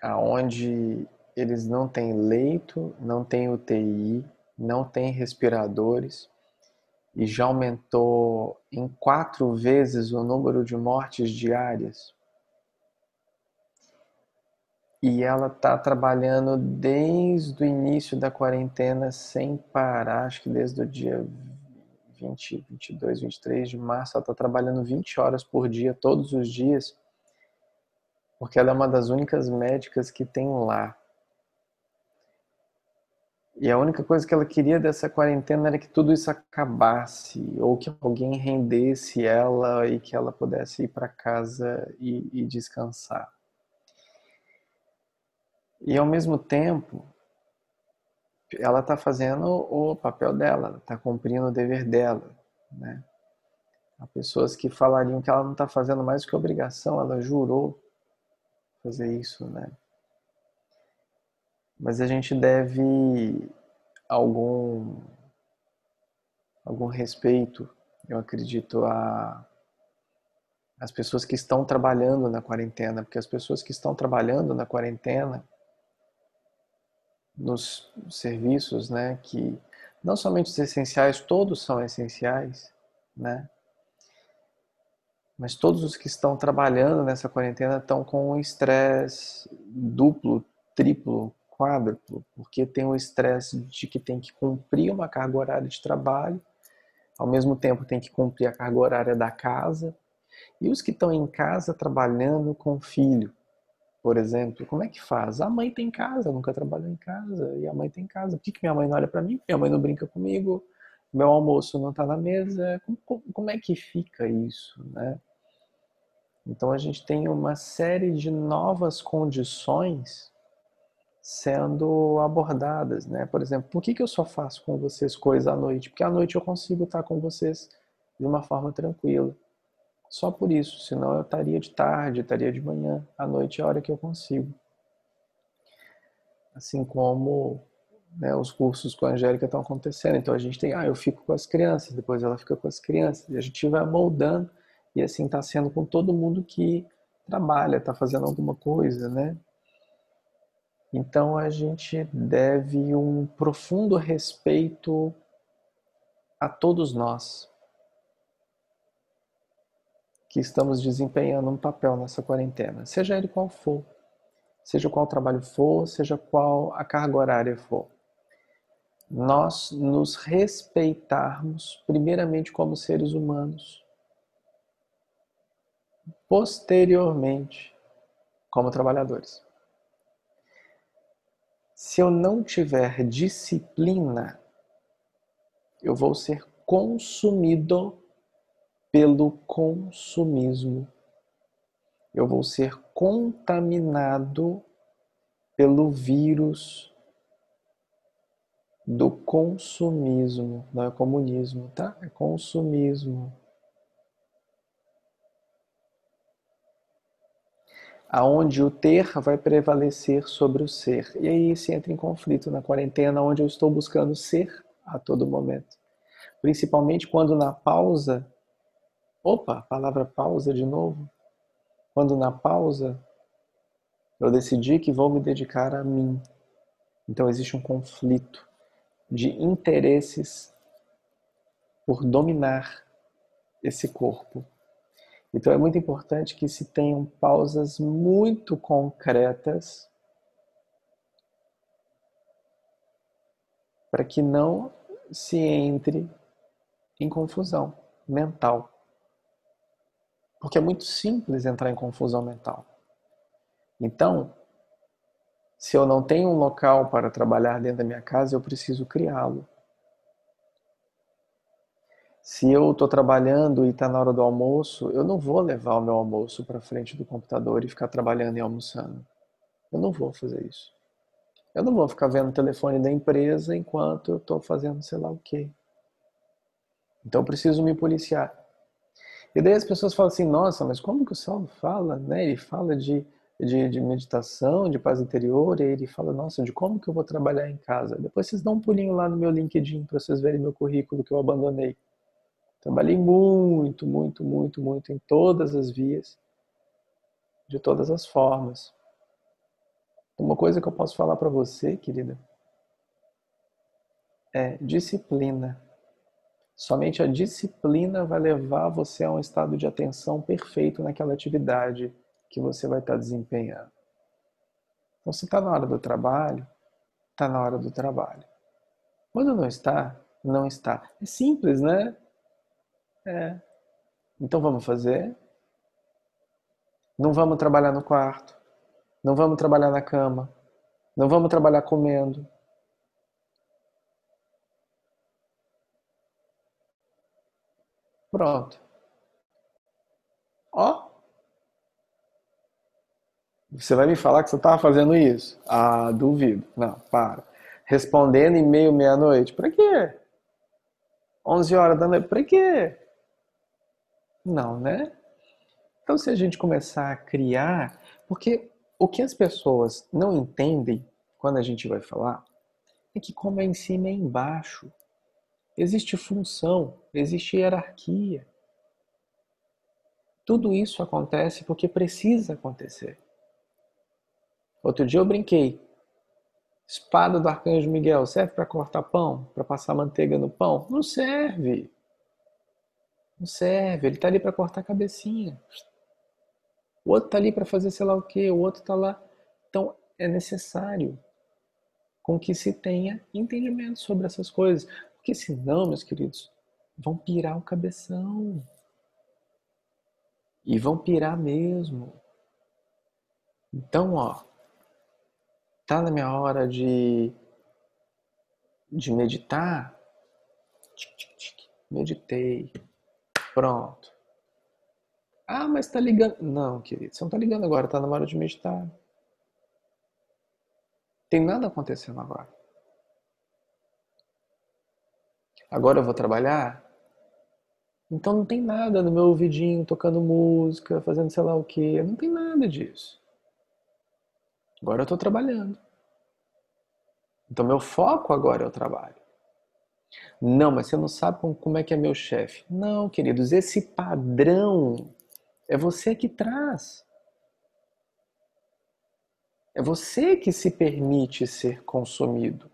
aonde eles não têm leito, não têm UTI, não têm respiradores e já aumentou em quatro vezes o número de mortes diárias. E ela está trabalhando desde o início da quarentena sem parar, acho que desde o dia 20, 22, 23 de março, ela está trabalhando 20 horas por dia, todos os dias, porque ela é uma das únicas médicas que tem lá. E a única coisa que ela queria dessa quarentena era que tudo isso acabasse, ou que alguém rendesse ela e que ela pudesse ir para casa e, e descansar. E ao mesmo tempo, ela está fazendo o papel dela, está cumprindo o dever dela. Né? Há pessoas que falariam que ela não está fazendo mais do que obrigação, ela jurou fazer isso. Né? Mas a gente deve algum, algum respeito, eu acredito, a as pessoas que estão trabalhando na quarentena, porque as pessoas que estão trabalhando na quarentena nos serviços, né, que não somente os essenciais, todos são essenciais, né? Mas todos os que estão trabalhando nessa quarentena estão com um estresse duplo, triplo, quádruplo, porque tem o estresse de que tem que cumprir uma carga horária de trabalho, ao mesmo tempo tem que cumprir a carga horária da casa, e os que estão em casa trabalhando com filho, por exemplo, como é que faz? A mãe tem casa, nunca trabalhou em casa, e a mãe tem casa. Por que, que minha mãe não olha para mim? Minha mãe não brinca comigo, meu almoço não está na mesa. Como, como é que fica isso, né? Então a gente tem uma série de novas condições sendo abordadas, né? Por exemplo, por que, que eu só faço com vocês coisa à noite? Porque à noite eu consigo estar com vocês de uma forma tranquila. Só por isso, senão eu estaria de tarde, estaria de manhã, à noite é a hora que eu consigo. Assim como né, os cursos com a Angélica estão acontecendo. Então a gente tem, ah, eu fico com as crianças, depois ela fica com as crianças, e a gente vai moldando, e assim está sendo com todo mundo que trabalha, está fazendo alguma coisa, né? Então a gente deve um profundo respeito a todos nós que estamos desempenhando um papel nessa quarentena, seja ele qual for, seja qual trabalho for, seja qual a carga horária for. Nós nos respeitarmos primeiramente como seres humanos, posteriormente como trabalhadores. Se eu não tiver disciplina, eu vou ser consumido pelo consumismo. Eu vou ser contaminado pelo vírus do consumismo. Não é comunismo, tá? É consumismo. aonde o ter vai prevalecer sobre o ser. E aí se entra em conflito na quarentena, onde eu estou buscando ser a todo momento. Principalmente quando na pausa, opa, palavra pausa de novo. Quando na pausa eu decidi que vou me dedicar a mim. Então existe um conflito de interesses por dominar esse corpo. Então é muito importante que se tenham pausas muito concretas para que não se entre em confusão mental. Porque é muito simples entrar em confusão mental. Então, se eu não tenho um local para trabalhar dentro da minha casa, eu preciso criá-lo. Se eu estou trabalhando e está na hora do almoço, eu não vou levar o meu almoço para frente do computador e ficar trabalhando e almoçando. Eu não vou fazer isso. Eu não vou ficar vendo o telefone da empresa enquanto eu estou fazendo sei lá o quê. Então eu preciso me policiar. E daí as pessoas falam assim, nossa, mas como que o Saulo fala, né? Ele fala de, de, de meditação, de paz interior, e ele fala, nossa, de como que eu vou trabalhar em casa. Depois vocês dão um pulinho lá no meu LinkedIn para vocês verem meu currículo que eu abandonei. Trabalhei muito, muito, muito, muito em todas as vias, de todas as formas. Uma coisa que eu posso falar para você, querida, é disciplina. Somente a disciplina vai levar você a um estado de atenção perfeito naquela atividade que você vai estar desempenhando. Então, se está na hora do trabalho, está na hora do trabalho. Quando não está, não está. É simples, né? É. Então vamos fazer. Não vamos trabalhar no quarto. Não vamos trabalhar na cama. Não vamos trabalhar comendo. Pronto. Ó. Você vai me falar que você estava fazendo isso? Ah, duvido. Não, para. Respondendo e-mail meia-noite? Para quê? 11 horas da noite? Para quê? Não, né? Então, se a gente começar a criar, porque o que as pessoas não entendem quando a gente vai falar é que, como é em cima, é embaixo. Existe função, existe hierarquia. Tudo isso acontece porque precisa acontecer. Outro dia eu brinquei. Espada do arcanjo Miguel serve para cortar pão? Para passar manteiga no pão? Não serve. Não serve, ele está ali para cortar a cabecinha. O outro está ali para fazer sei lá o que, o outro está lá. Então é necessário com que se tenha entendimento sobre essas coisas. Porque senão, meus queridos, vão pirar o cabeção. E vão pirar mesmo. Então, ó, tá na minha hora de, de meditar. Meditei. Pronto. Ah, mas tá ligando. Não, querido, você não tá ligando agora, tá na hora de meditar. Tem nada acontecendo agora. Agora eu vou trabalhar? Então não tem nada no meu ouvidinho tocando música, fazendo sei lá o que. Não tem nada disso. Agora eu estou trabalhando. Então meu foco agora é o trabalho. Não, mas você não sabe como é que é meu chefe. Não, queridos, esse padrão é você que traz. É você que se permite ser consumido.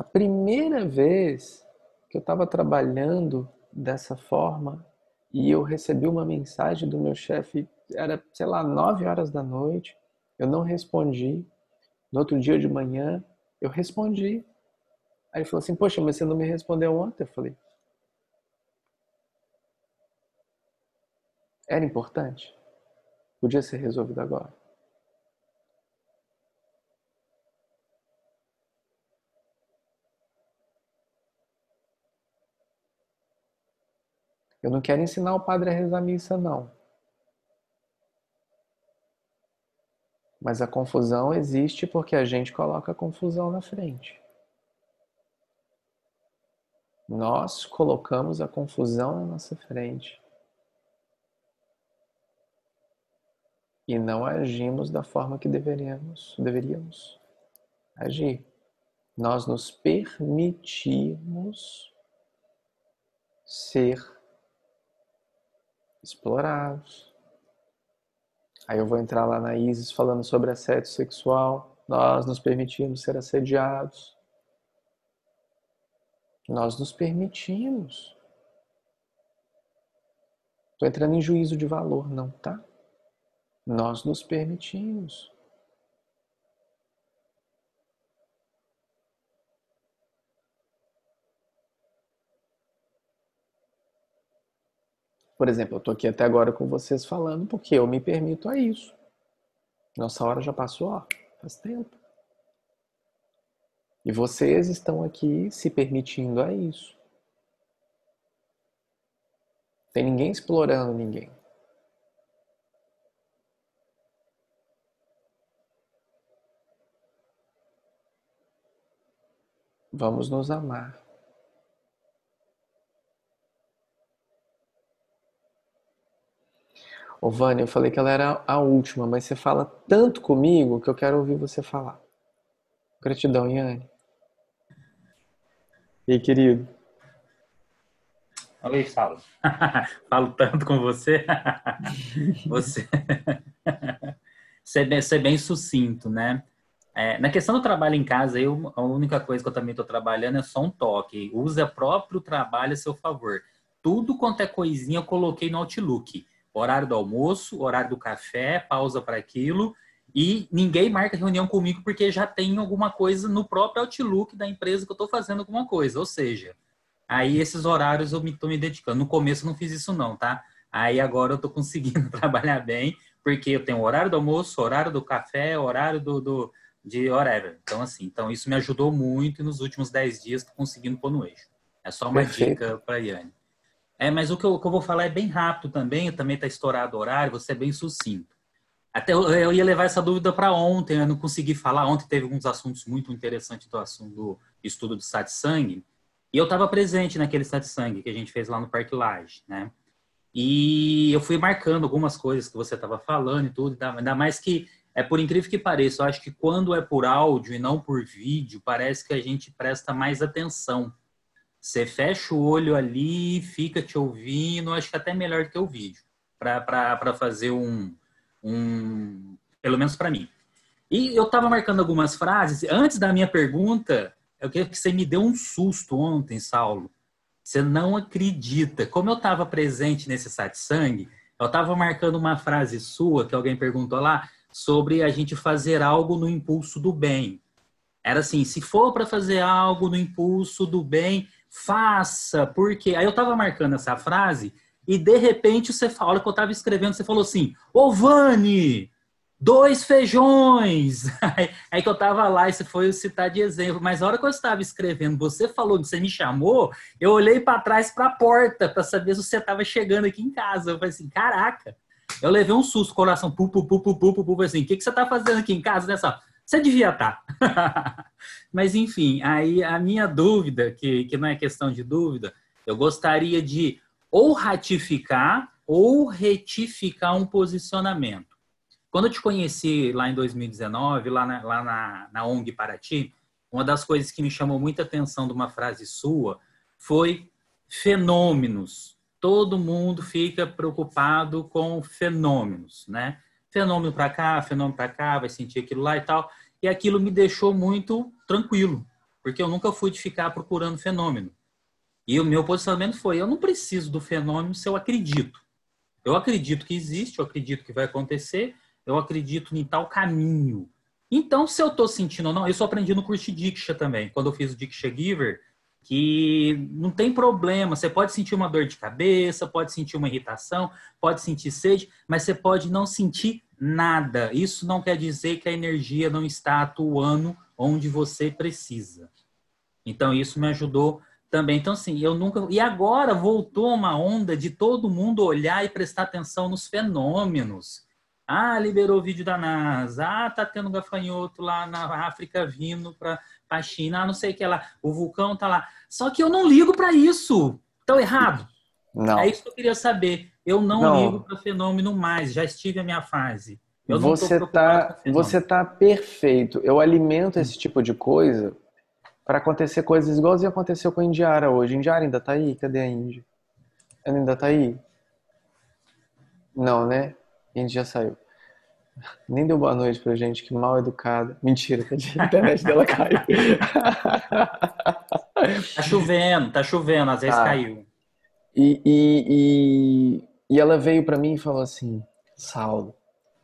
A primeira vez que eu estava trabalhando dessa forma e eu recebi uma mensagem do meu chefe, era, sei lá, nove horas da noite, eu não respondi. No outro dia de manhã, eu respondi. Aí ele falou assim: Poxa, mas você não me respondeu ontem? Eu falei: Era importante? Podia ser resolvido agora. Eu não quero ensinar o padre a rezar missa, não. Mas a confusão existe porque a gente coloca a confusão na frente. Nós colocamos a confusão na nossa frente e não agimos da forma que deveríamos, deveríamos agir. Nós nos permitimos ser explorados. Aí eu vou entrar lá na Isis falando sobre assédio sexual. Nós nos permitimos ser assediados. Nós nos permitimos. Estou entrando em juízo de valor, não, tá? Nós nos permitimos. Por exemplo, eu estou aqui até agora com vocês falando porque eu me permito a isso. Nossa hora já passou, ó, faz tempo. E vocês estão aqui se permitindo a isso. Tem ninguém explorando ninguém. Vamos nos amar. Ô Vânia, eu falei que ela era a última, mas você fala tanto comigo que eu quero ouvir você falar. Gratidão, Yane. E aí, querido? Oi, falo. falo tanto com você. você... você, bem, bem sucinto, né? É, na questão do trabalho em casa, eu, a única coisa que eu também estou trabalhando é só um toque. Use o próprio trabalho a seu favor. Tudo quanto é coisinha eu coloquei no Outlook. Horário do almoço, horário do café, pausa para aquilo. E ninguém marca reunião comigo porque já tem alguma coisa no próprio Outlook da empresa que eu estou fazendo alguma coisa. Ou seja, aí esses horários eu estou me, me dedicando. No começo eu não fiz isso não, tá? Aí agora eu estou conseguindo trabalhar bem, porque eu tenho horário do almoço, horário do café, horário do, do de whatever. Então, assim, então isso me ajudou muito e nos últimos 10 dias estou conseguindo pôr no eixo. É só uma Perfeito. dica para a Yane. É, mas o que, eu, o que, eu, vou falar é bem rápido também, também está estourado o horário, você é bem sucinto. Até eu, eu ia levar essa dúvida para ontem, eu não consegui falar. Ontem teve alguns assuntos muito interessantes do assunto do estudo do satsang, e eu estava presente naquele satsang que a gente fez lá no Parque Laje, né? E eu fui marcando algumas coisas que você estava falando e tudo, ainda mais que é por incrível que pareça, eu acho que quando é por áudio e não por vídeo, parece que a gente presta mais atenção. Você fecha o olho ali, fica te ouvindo, acho que até melhor do que o vídeo, para fazer um, um. Pelo menos para mim. E eu estava marcando algumas frases. Antes da minha pergunta, eu queria que você me deu um susto ontem, Saulo. Você não acredita. Como eu estava presente nesse satsang, eu estava marcando uma frase sua que alguém perguntou lá sobre a gente fazer algo no impulso do bem. Era assim, se for para fazer algo no impulso do bem, faça, porque aí eu estava marcando essa frase e de repente você fala que eu estava escrevendo, você falou assim: "Ô Vani, dois feijões". Aí que eu estava lá e você foi citar de exemplo, mas a hora que eu estava escrevendo, você falou que você me chamou, eu olhei para trás para a porta para saber se você estava chegando aqui em casa. Eu falei assim: "Caraca, eu levei um susto, coração, pu, pu, pu, pu, pu, pu, assim, o que, que você tá fazendo aqui em casa nessa... Você devia estar. Mas, enfim, aí a minha dúvida, que, que não é questão de dúvida, eu gostaria de ou ratificar ou retificar um posicionamento. Quando eu te conheci lá em 2019, lá na, lá na, na ONG Paraty, uma das coisas que me chamou muita atenção de uma frase sua foi fenômenos todo mundo fica preocupado com fenômenos, né? fenômeno para cá, fenômeno para cá, vai sentir aquilo lá e tal. E aquilo me deixou muito tranquilo, porque eu nunca fui de ficar procurando fenômeno. E o meu posicionamento foi: eu não preciso do fenômeno se eu acredito. Eu acredito que existe, eu acredito que vai acontecer, eu acredito em tal caminho. Então, se eu estou sentindo ou não, isso eu aprendi no curso de Diksha também, quando eu fiz o Diksha Giver, que não tem problema, você pode sentir uma dor de cabeça, pode sentir uma irritação, pode sentir sede, mas você pode não sentir nada. Isso não quer dizer que a energia não está atuando onde você precisa. Então, isso me ajudou também. Então, assim, eu nunca. E agora voltou uma onda de todo mundo olhar e prestar atenção nos fenômenos. Ah, liberou vídeo da NASA. Ah, tá tendo gafanhoto lá na África vindo para a China. Ah, não sei o que lá. O vulcão tá lá. Só que eu não ligo para isso. Estão errado? Não. É isso que eu queria saber. Eu não, Não. ligo para fenômeno mais. Já estive a minha fase. Eu Você tá, você tá perfeito. Eu alimento esse tipo de coisa para acontecer coisas igualzinho aconteceu com a Indiara hoje. Indiara ainda tá aí? Cadê a Índia? Ela ainda tá aí? Não, né? A Índia já saiu. Nem deu boa noite pra gente, que mal educada. Mentira, tadinha, a internet dela caiu. Tá chovendo, tá chovendo, às vezes Tá. caiu. E, e, e, e ela veio pra mim e falou assim: Saulo,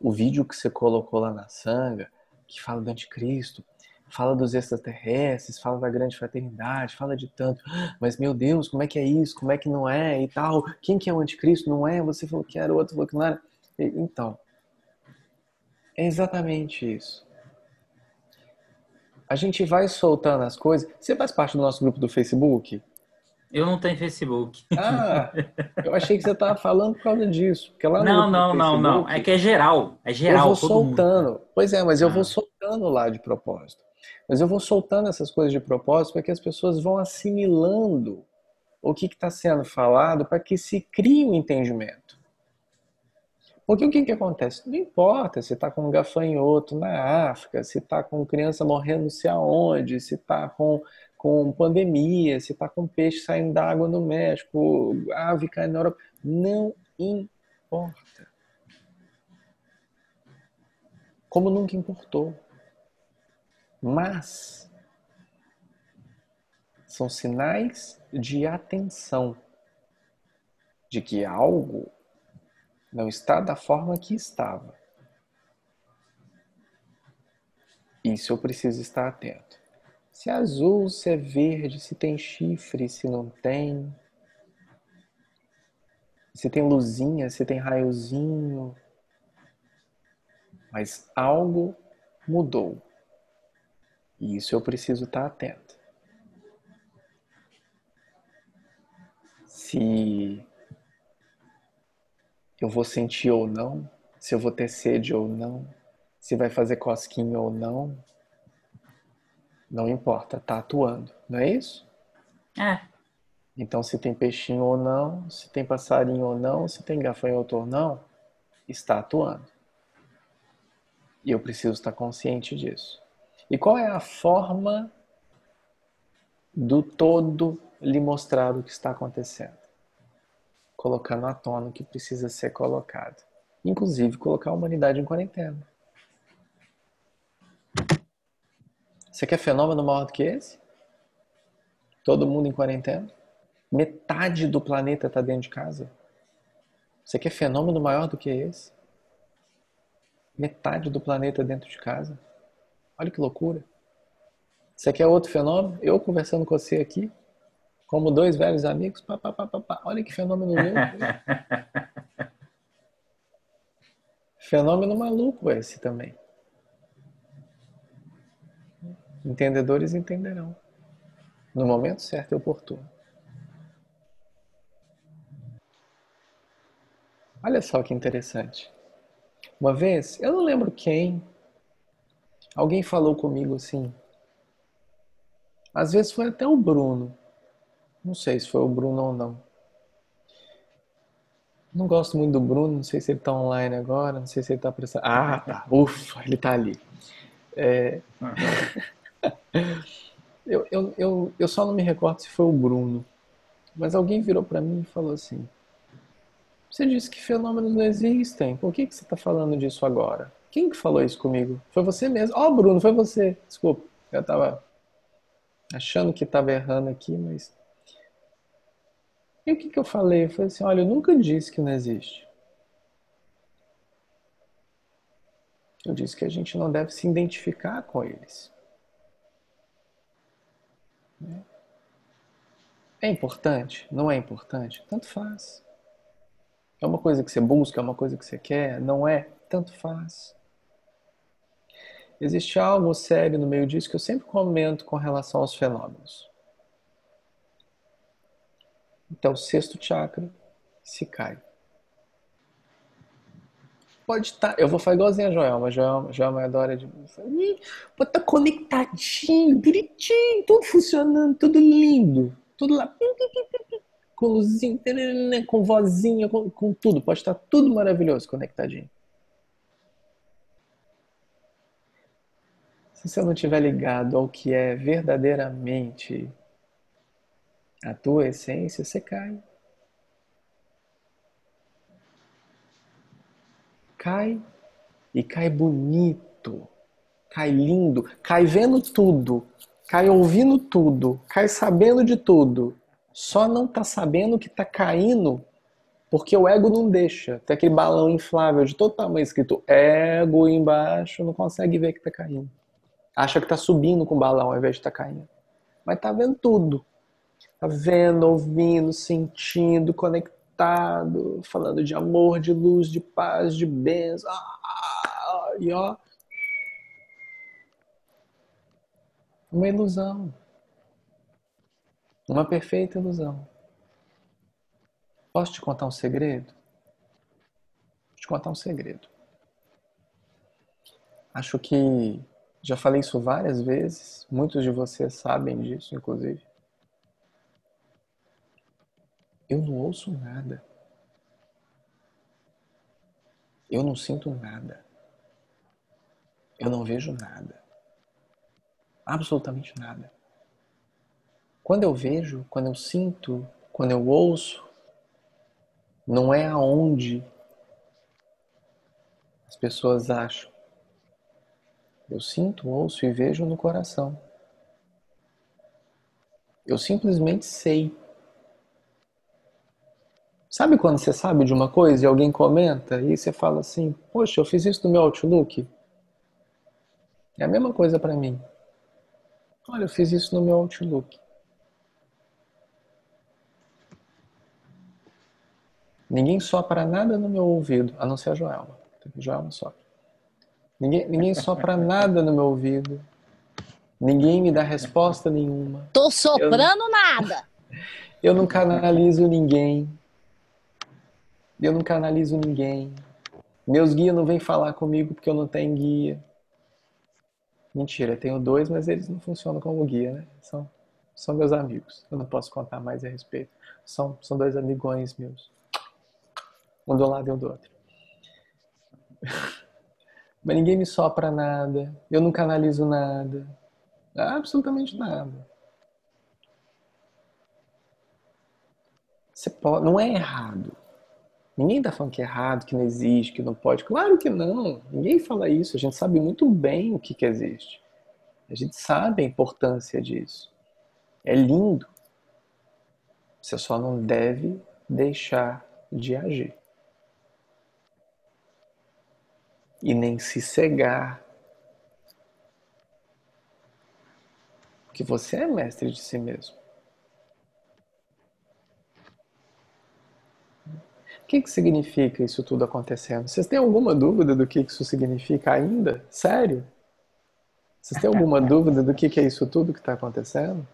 o vídeo que você colocou lá na sanga, que fala do anticristo, fala dos extraterrestres, fala da grande fraternidade, fala de tanto, mas meu Deus, como é que é isso? Como é que não é? E tal. Quem que é o anticristo? Não é? Você falou que era, outro falou que não era. Então, é exatamente isso. A gente vai soltando as coisas. Você faz parte do nosso grupo do Facebook? Eu não tenho Facebook. Ah, eu achei que você estava falando por causa disso. Porque lá no Não, não, não, não. É que é geral. É geral, eu vou todo mundo. soltando. Pois é, mas eu Ah. vou soltando lá de propósito. Mas eu vou soltando essas coisas de propósito para que as pessoas vão assimilando o que está sendo falado para que se crie um entendimento. Porque o que, que acontece? Não importa se está com um gafanhoto na África, se está com criança morrendo não sei aonde, se está com, com pandemia, se está com peixe saindo da água no México, ave caindo na Europa. Não importa. Como nunca importou. Mas são sinais de atenção de que algo não está da forma que estava. Isso eu preciso estar atento. Se é azul, se é verde, se tem chifre, se não tem. Se tem luzinha, se tem raiozinho. Mas algo mudou. E isso eu preciso estar atento. Se eu vou sentir ou não, se eu vou ter sede ou não, se vai fazer cosquinha ou não, não importa, tá atuando, não é isso? É. Então, se tem peixinho ou não, se tem passarinho ou não, se tem gafanhoto ou não, está atuando. E eu preciso estar consciente disso. E qual é a forma do todo lhe mostrar o que está acontecendo? Colocando à tona o que precisa ser colocado. Inclusive, colocar a humanidade em quarentena. Você quer fenômeno maior do que esse? Todo mundo em quarentena? Metade do planeta está dentro de casa? Você quer fenômeno maior do que esse? Metade do planeta dentro de casa? Olha que loucura. Você quer outro fenômeno? Eu conversando com você aqui, como dois velhos amigos, pá, pá, pá, pá, olha que fenômeno louco. fenômeno maluco esse também. Entendedores entenderão. No momento certo e oportuno. Olha só que interessante. Uma vez, eu não lembro quem, alguém falou comigo assim. Às vezes foi até o Bruno. Não sei se foi o Bruno ou não. Não gosto muito do Bruno, não sei se ele tá online agora, não sei se ele tá prestando. Ah, tá. Ufa, ele tá ali. É... eu, eu, eu, eu só não me recordo se foi o Bruno. Mas alguém virou para mim e falou assim: Você disse que fenômenos não existem. Por que, que você está falando disso agora? Quem que falou isso comigo? Foi você mesmo. Ó, oh, Bruno, foi você. Desculpa. Eu estava achando que estava errando aqui, mas. E o que, que eu falei? Eu falei assim: olha, eu nunca disse que não existe. Eu disse que a gente não deve se identificar com eles. É importante? Não é importante? Tanto faz. É uma coisa que você busca, é uma coisa que você quer? Não é? Tanto faz. Existe algo sério no meio disso que eu sempre comento com relação aos fenômenos. Então, o sexto chakra se cai. Pode estar. Tá, eu vou fazer igualzinho a Joelma. Joelma, Joelma adora de. Pode estar tá conectadinho, bonitinho, tudo funcionando, tudo lindo. Tudo lá. Com luzinha, com vozinha, com, com tudo. Pode estar tudo maravilhoso conectadinho. Se você não estiver ligado ao que é verdadeiramente a tua essência, você cai. Cai e cai bonito, cai lindo, cai vendo tudo, cai ouvindo tudo, cai sabendo de tudo. Só não tá sabendo que tá caindo porque o ego não deixa. Tem aquele balão inflável de todo tamanho escrito ego embaixo, não consegue ver que tá caindo. Acha que tá subindo com o balão ao invés de tá caindo. Mas tá vendo tudo. Tá vendo, ouvindo, sentindo, conectado conectado, falando de amor, de luz, de paz, de bens. Ah, e ó. Uma ilusão. Uma perfeita ilusão. Posso te contar um segredo? Vou te contar um segredo. Acho que já falei isso várias vezes, muitos de vocês sabem disso, inclusive. Eu não ouço nada. Eu não sinto nada. Eu não vejo nada. Absolutamente nada. Quando eu vejo, quando eu sinto, quando eu ouço, não é aonde as pessoas acham. Eu sinto, ouço e vejo no coração. Eu simplesmente sei. Sabe quando você sabe de uma coisa e alguém comenta e você fala assim: Poxa, eu fiz isso no meu Outlook? É a mesma coisa para mim. Olha, eu fiz isso no meu Outlook. Ninguém sopra nada no meu ouvido, a não ser a Joelma. A Joelma sopra. Ninguém, ninguém sopra nada no meu ouvido. Ninguém me dá resposta nenhuma. Tô soprando eu, nada. Eu não canalizo ninguém. Eu não canalizo ninguém. Meus guias não vêm falar comigo porque eu não tenho guia. Mentira, tenho dois, mas eles não funcionam como guia, né? São, são meus amigos. Eu não posso contar mais a respeito. São, são dois amigões meus. Um do lado e um do outro. Mas ninguém me sopra nada. Eu não canalizo nada. Absolutamente nada. Você pode, não é errado. Ninguém está falando que é errado, que não existe, que não pode. Claro que não. Ninguém fala isso. A gente sabe muito bem o que, que existe. A gente sabe a importância disso. É lindo. Você só não deve deixar de agir. E nem se cegar. Porque você é mestre de si mesmo. O que, que significa isso tudo acontecendo? Vocês têm alguma dúvida do que isso significa ainda? Sério? Vocês têm alguma dúvida do que, que é isso tudo que está acontecendo?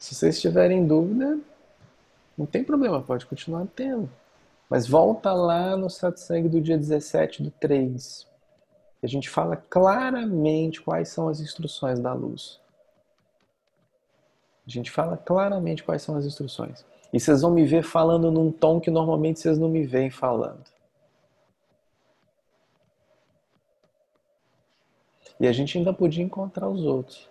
Se vocês tiverem dúvida, não tem problema, pode continuar tendo. Mas volta lá no satsang do dia 17 do 3. A gente fala claramente quais são as instruções da luz. A gente fala claramente quais são as instruções. E vocês vão me ver falando num tom que normalmente vocês não me veem falando. E a gente ainda podia encontrar os outros.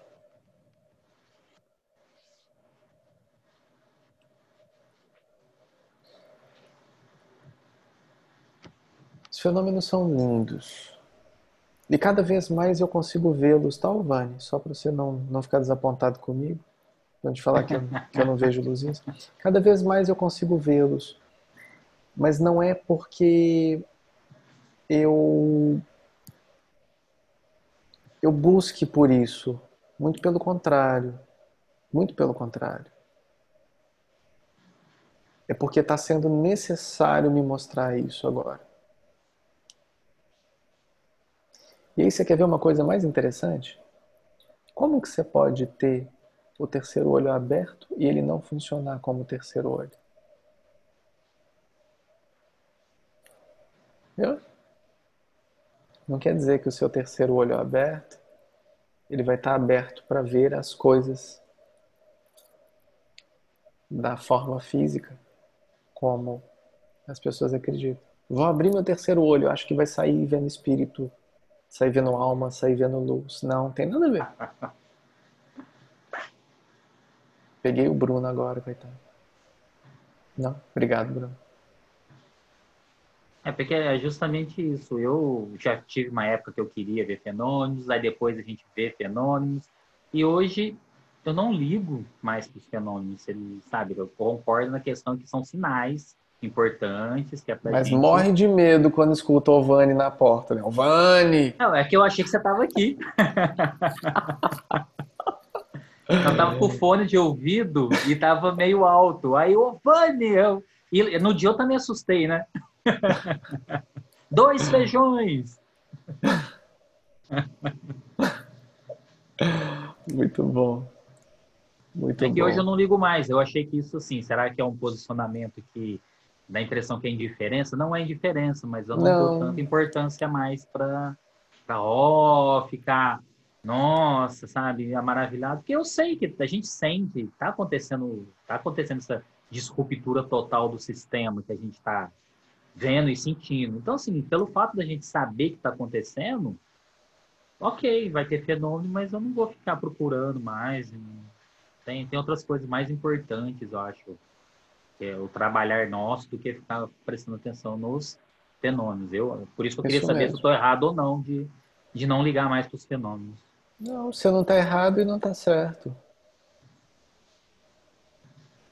Os fenômenos são lindos. E cada vez mais eu consigo vê-los, tal, Vani? Só para você não, não ficar desapontado comigo não te falar que eu, que eu não vejo luzinhas. Cada vez mais eu consigo vê-los. Mas não é porque eu eu busque por isso. Muito pelo contrário. Muito pelo contrário. É porque está sendo necessário me mostrar isso agora. E aí você quer ver uma coisa mais interessante? Como que você pode ter o terceiro olho aberto e ele não funcionar como terceiro olho? Viu? Não quer dizer que o seu terceiro olho aberto, ele vai estar aberto para ver as coisas da forma física, como as pessoas acreditam. Vou abrir meu terceiro olho, acho que vai sair vendo espírito, sair vendo alma, sair vendo luz. Não, tem nada a ver. Peguei o Bruno agora, coitado. Não, obrigado, Bruno. É porque é justamente isso. Eu já tive uma época que eu queria ver fenômenos, aí depois a gente vê fenômenos, e hoje eu não ligo mais para os fenômenos, ele sabe? Eu concordo na questão que são sinais importantes que é Mas gente... morre de medo quando escuta o Vani na porta, né? O Vani! Não, é que eu achei que você estava aqui. eu tava com fone de ouvido e tava meio alto. Aí, ô Vani! Eu... E no dia eu também assustei, né? Dois feijões! Muito bom. Muito é que bom. hoje eu não ligo mais. Eu achei que isso, assim, será que é um posicionamento que dá a impressão que é indiferença? Não é indiferença, mas eu não, Não. dou tanta importância mais para pra ó, ficar, nossa, sabe, maravilhado. Porque eu sei que a gente sente, tá acontecendo, tá acontecendo essa disruptura total do sistema que a gente está vendo e sentindo. Então, assim, pelo fato da gente saber que está acontecendo, ok, vai ter fenômeno, mas eu não vou ficar procurando mais. Tem, tem outras coisas mais importantes, eu acho, que é o trabalhar nosso do que ficar prestando atenção nos fenômenos. Eu, por isso que eu queria Isso saber mesmo. se eu estou errado ou não de, de não ligar mais para os fenômenos. Não, você não tá errado e não tá certo.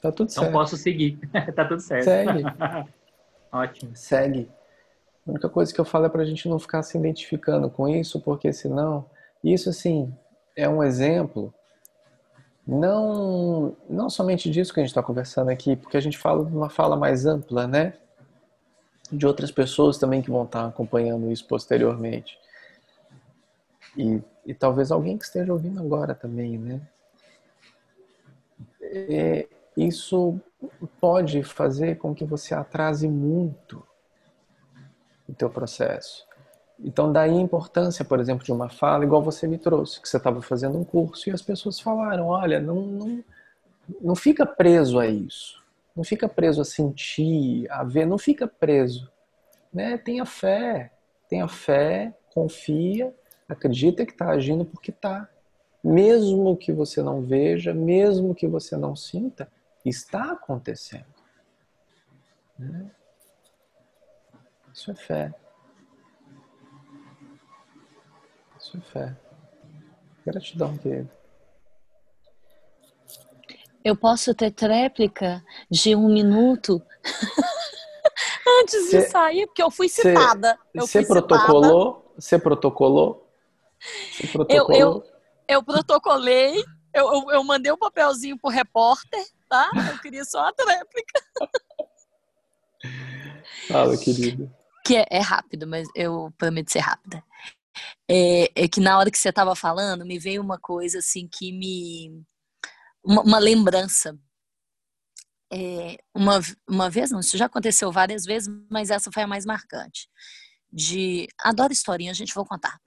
Tá tudo Então certo. posso seguir. tá tudo certo. Segue. Ótimo. Segue. A única coisa que eu falo é pra gente não ficar se identificando com isso, porque senão, isso assim, é um exemplo, não, não somente disso que a gente está conversando aqui, porque a gente fala de uma fala mais ampla, né? De outras pessoas também que vão estar acompanhando isso posteriormente. E, e talvez alguém que esteja ouvindo agora também, né? É, isso pode fazer com que você atrase muito o teu processo. Então, daí a importância, por exemplo, de uma fala, igual você me trouxe, que você estava fazendo um curso e as pessoas falaram: olha, não, não, não fica preso a isso, não fica preso a sentir, a ver, não fica preso. Né? Tenha fé, tenha fé, confia, acredita que está agindo porque está. Mesmo que você não veja, mesmo que você não sinta, está acontecendo. Né? Isso é fé. Isso é fé. Gratidão, querido. Eu posso ter tréplica de um minuto antes de Cê- sair, porque eu fui citada. Você protocolou? Você protocolou? Eu, eu, eu protocolei, eu, eu, eu mandei um papelzinho pro repórter, tá? Eu queria só a tréplica. Fala, querido. Que é, é rápido, mas eu prometo ser rápida. É, é que na hora que você estava falando, me veio uma coisa assim que me. Uma, uma lembrança. É, uma, uma vez, não, isso já aconteceu várias vezes, mas essa foi a mais marcante. De. Adoro historinha, a gente vou contar.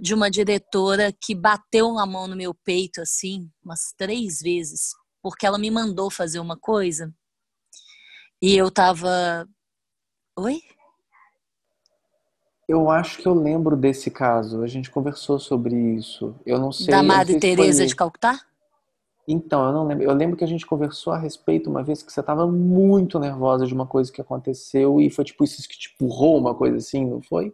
De uma diretora que bateu a mão no meu peito, assim, umas três vezes, porque ela me mandou fazer uma coisa e eu tava. Oi? Eu acho que eu lembro desse caso. A gente conversou sobre isso. Eu não sei. da Madre Teresa de. Calcutá? Então, eu não lembro. Eu lembro que a gente conversou a respeito uma vez que você estava muito nervosa de uma coisa que aconteceu e foi tipo isso que te empurrou uma coisa assim, não foi?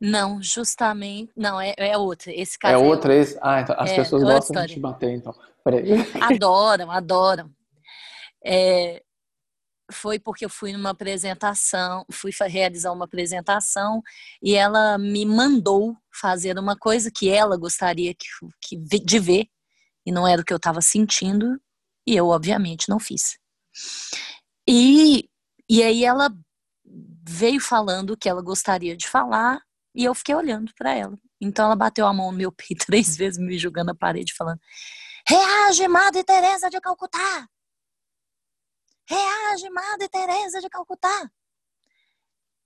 Não, justamente. Não, é, é outra. Esse É caso é outra esse? Ah, então as É, pessoas gostam de história. te bater, então. Peraí. Adoram, adoram. É, foi porque eu fui numa apresentação, fui realizar uma apresentação e ela me mandou fazer uma coisa que ela gostaria que, que de ver e não era o que eu estava sentindo e eu obviamente não fiz. E, e aí ela veio falando o que ela gostaria de falar e eu fiquei olhando para ela. Então ela bateu a mão no meu peito três vezes, me jogando na parede, falando: Reage, Madre Teresa de Calcutá! Reage, Madre Teresa de Calcutá!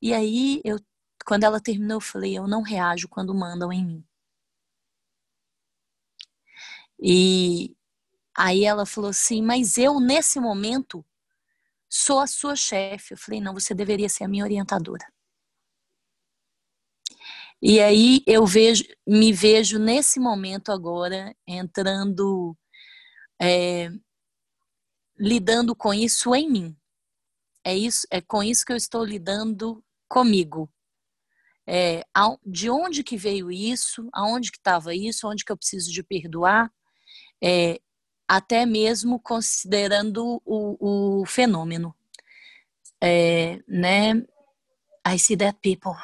E aí, eu, quando ela terminou, eu falei: Eu não reajo quando mandam em mim. E aí ela falou assim: Mas eu, nesse momento, sou a sua chefe. Eu falei: Não, você deveria ser a minha orientadora. E aí eu vejo, me vejo nesse momento agora entrando, é, lidando com isso em mim. É isso, é com isso que eu estou lidando comigo. É, de onde que veio isso? Aonde que estava isso? Onde que eu preciso de perdoar? É, até mesmo considerando o, o fenômeno, É, né? I see that people.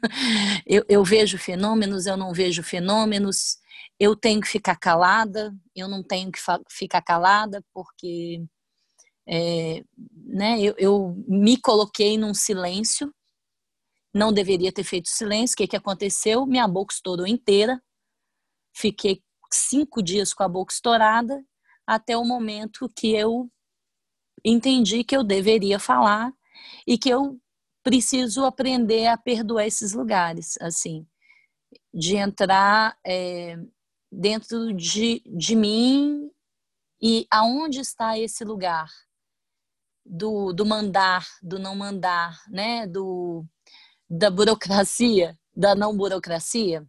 eu, eu vejo fenômenos, eu não vejo fenômenos, eu tenho que ficar calada, eu não tenho que ficar calada porque é, né, eu, eu me coloquei num silêncio, não deveria ter feito silêncio, o que, que aconteceu? Minha boca estourou inteira, fiquei cinco dias com a boca estourada, até o momento que eu entendi que eu deveria falar e que eu preciso aprender a perdoar esses lugares, assim, de entrar é, dentro de, de mim e aonde está esse lugar do, do mandar, do não mandar, né, do da burocracia, da não burocracia,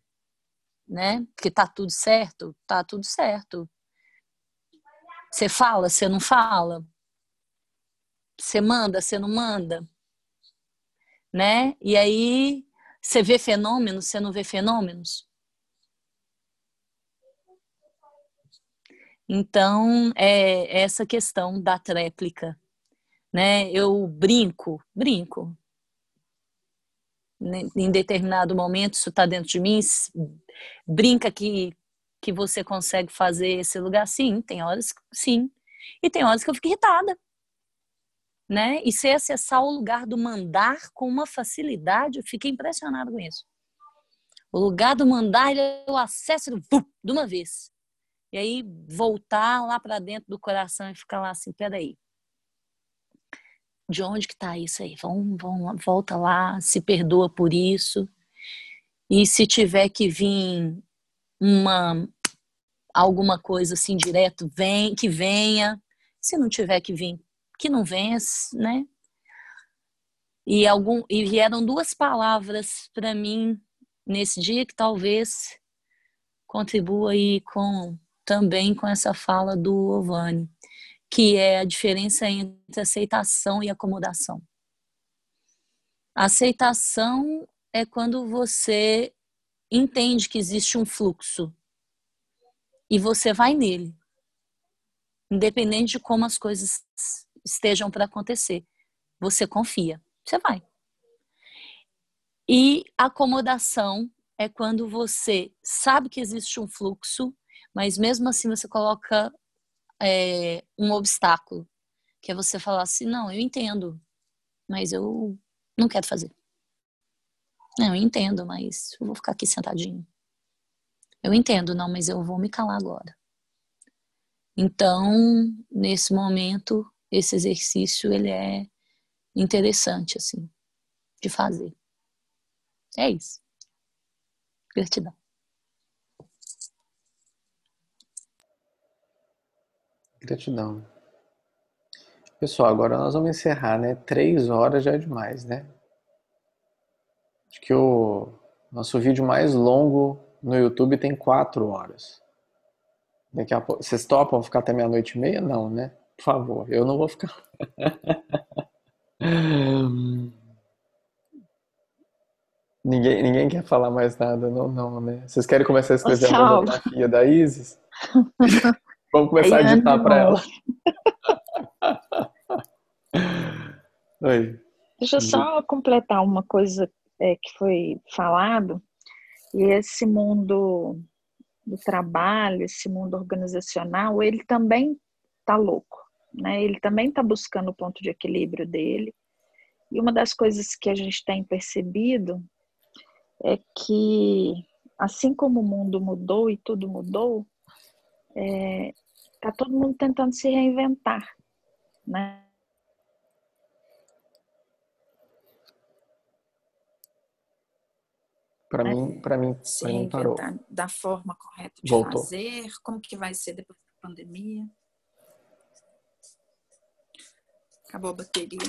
né, que tá tudo certo, tá tudo certo. Você fala, você não fala, você manda, você não manda né? E aí você vê fenômenos, você não vê fenômenos. Então, é essa questão da tréplica, né? Eu brinco, brinco. Né, Em determinado momento, isso está dentro de mim, brinca que, que você consegue fazer esse lugar. Sim, tem horas, sim. E tem horas que eu fico irritada né? E você acessar o lugar do mandar com uma facilidade, eu fiquei impressionado com isso. O lugar do mandar, eu acesso ele, vum, de uma vez. E aí voltar lá para dentro do coração e ficar lá assim, peraí. De onde que tá isso aí? Vamos, vamos, volta lá, se perdoa por isso. E se tiver que vir uma alguma coisa assim direto, vem, que venha. Se não tiver que vir, que não venha, né? E algum e vieram duas palavras para mim nesse dia que talvez contribua aí com também com essa fala do Ovani, que é a diferença entre aceitação e acomodação. Aceitação é quando você entende que existe um fluxo e você vai nele, independente de como as coisas estejam para acontecer. Você confia, você vai. E acomodação é quando você sabe que existe um fluxo, mas mesmo assim você coloca é, um obstáculo, que é você falar assim, não, eu entendo, mas eu não quero fazer. Não, eu entendo, mas eu vou ficar aqui sentadinho. Eu entendo, não, mas eu vou me calar agora. Então, nesse momento, esse exercício ele é interessante assim de fazer. É isso. Gratidão. Gratidão. Pessoal, agora nós vamos encerrar, né? Três horas já é demais, né? Acho que o nosso vídeo mais longo no YouTube tem quatro horas. Daqui a pouco. Vocês topam ficar até meia-noite e meia? Não, né? Por favor, eu não vou ficar. ninguém, ninguém quer falar mais nada, não, não, né? Vocês querem começar a escrever a monografia da Isis? Vamos começar a editar para ela. Oi. Deixa eu só completar uma coisa é, que foi falado. E esse mundo do trabalho, esse mundo organizacional, ele também tá louco, né? Ele também está buscando o ponto de equilíbrio dele. E uma das coisas que a gente tem percebido é que, assim como o mundo mudou e tudo mudou, é, tá todo mundo tentando se reinventar, né? Para mim, para mim, se para mim parou. da forma correta de Voltou. fazer, como que vai ser depois da pandemia. Acabou a bateria.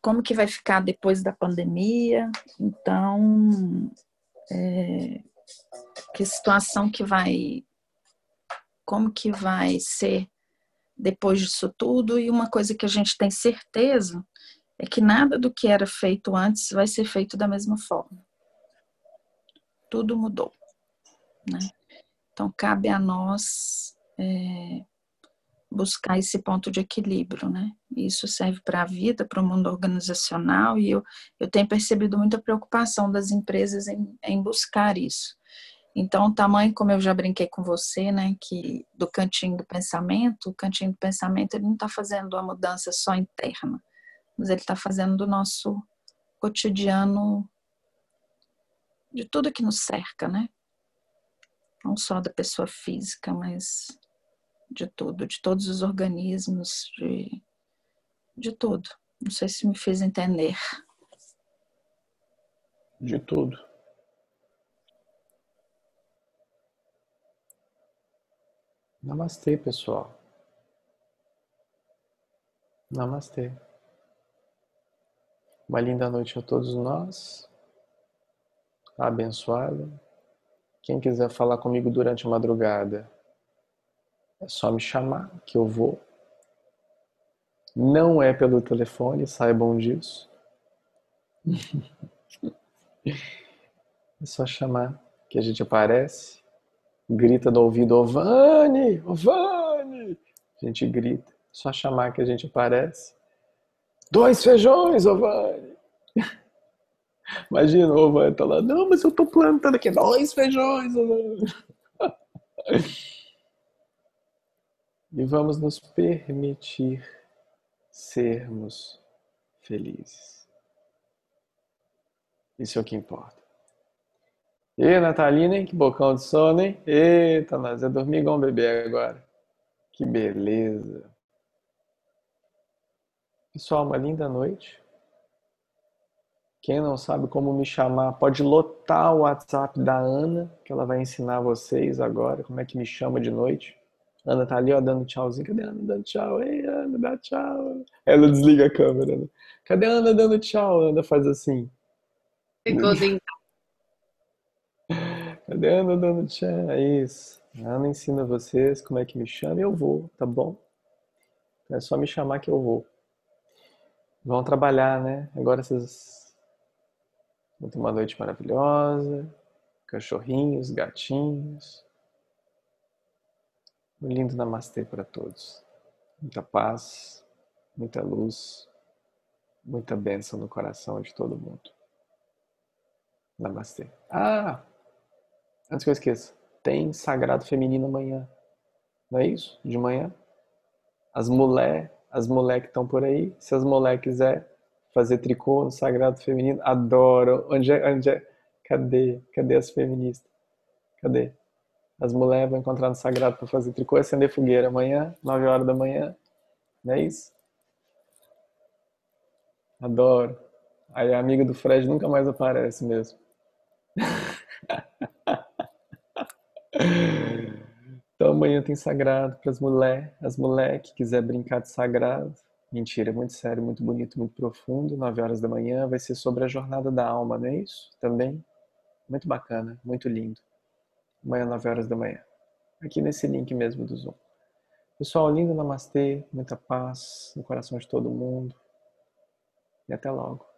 Como que vai ficar depois da pandemia? Então, é, que situação que vai, como que vai ser depois disso tudo? E uma coisa que a gente tem certeza é que nada do que era feito antes vai ser feito da mesma forma. Tudo mudou. Né? Então, cabe a nós é, buscar esse ponto de equilíbrio. Né? Isso serve para a vida, para o mundo organizacional, e eu, eu tenho percebido muita preocupação das empresas em, em buscar isso. Então, o tamanho, como eu já brinquei com você, né, que do cantinho do pensamento, o cantinho do pensamento ele não está fazendo a mudança só interna, mas ele está fazendo do nosso cotidiano, de tudo que nos cerca, né? Não só da pessoa física, mas de tudo, de todos os organismos, de, de tudo. Não sei se me fiz entender. De tudo. Namastê, pessoal. Namastê. Uma linda noite a todos nós. Abençoada. Quem quiser falar comigo durante a madrugada, é só me chamar que eu vou. Não é pelo telefone, saibam disso. É só chamar que a gente aparece, grita no ouvido, Ovani, Ovani. A gente grita, só chamar que a gente aparece. Dois feijões, Ovani. Imagina, o Ovani tá lá, não, mas eu tô plantando aqui dois feijões, Ovani. E vamos nos permitir sermos felizes. Isso é o que importa. E Natalina, hein? Que bocão de sono, hein? Eita, nós é dormir igual um bebê agora. Que beleza. Pessoal, uma linda noite. Quem não sabe como me chamar, pode lotar o WhatsApp da Ana, que ela vai ensinar vocês agora como é que me chama de noite. Ana tá ali, ó, dando tchauzinho. Cadê a Ana dando tchau? Ei, Ana, dá tchau. Ela desliga a câmera, né? Cadê a Ana dando tchau? A Ana faz assim. Ficou dentro. Cadê a Ana dando tchau? É isso. A Ana ensina vocês como é que me chama e eu vou, tá bom? É só me chamar que eu vou. Vão trabalhar, né? Agora vocês vão ter uma noite maravilhosa. Cachorrinhos, gatinhos. Um lindo namastê para todos. Muita paz, muita luz, muita bênção no coração de todo mundo. Namastê. Ah! Antes que eu esqueça, tem Sagrado Feminino amanhã. Não é isso? De manhã? As mulher, as mulher que estão por aí, se as mulher quiser fazer tricô no Sagrado Feminino, adoro. Onde é, onde é? Cadê? Cadê as feministas? Cadê? As mulheres vão encontrar no Sagrado para fazer tricô e acender fogueira amanhã, 9 horas da manhã. Não é isso? Adoro. Aí a amiga do Fred nunca mais aparece mesmo. Então amanhã tem sagrado para as mulheres, as mulheres que quiser brincar de sagrado. Mentira, muito sério, muito bonito, muito profundo. 9 horas da manhã vai ser sobre a jornada da alma, não é isso? Também muito bacana, muito lindo. Amanhã, 9 horas da manhã. Aqui nesse link mesmo do Zoom. Pessoal, lindo namastê, muita paz no coração de todo mundo. E até logo.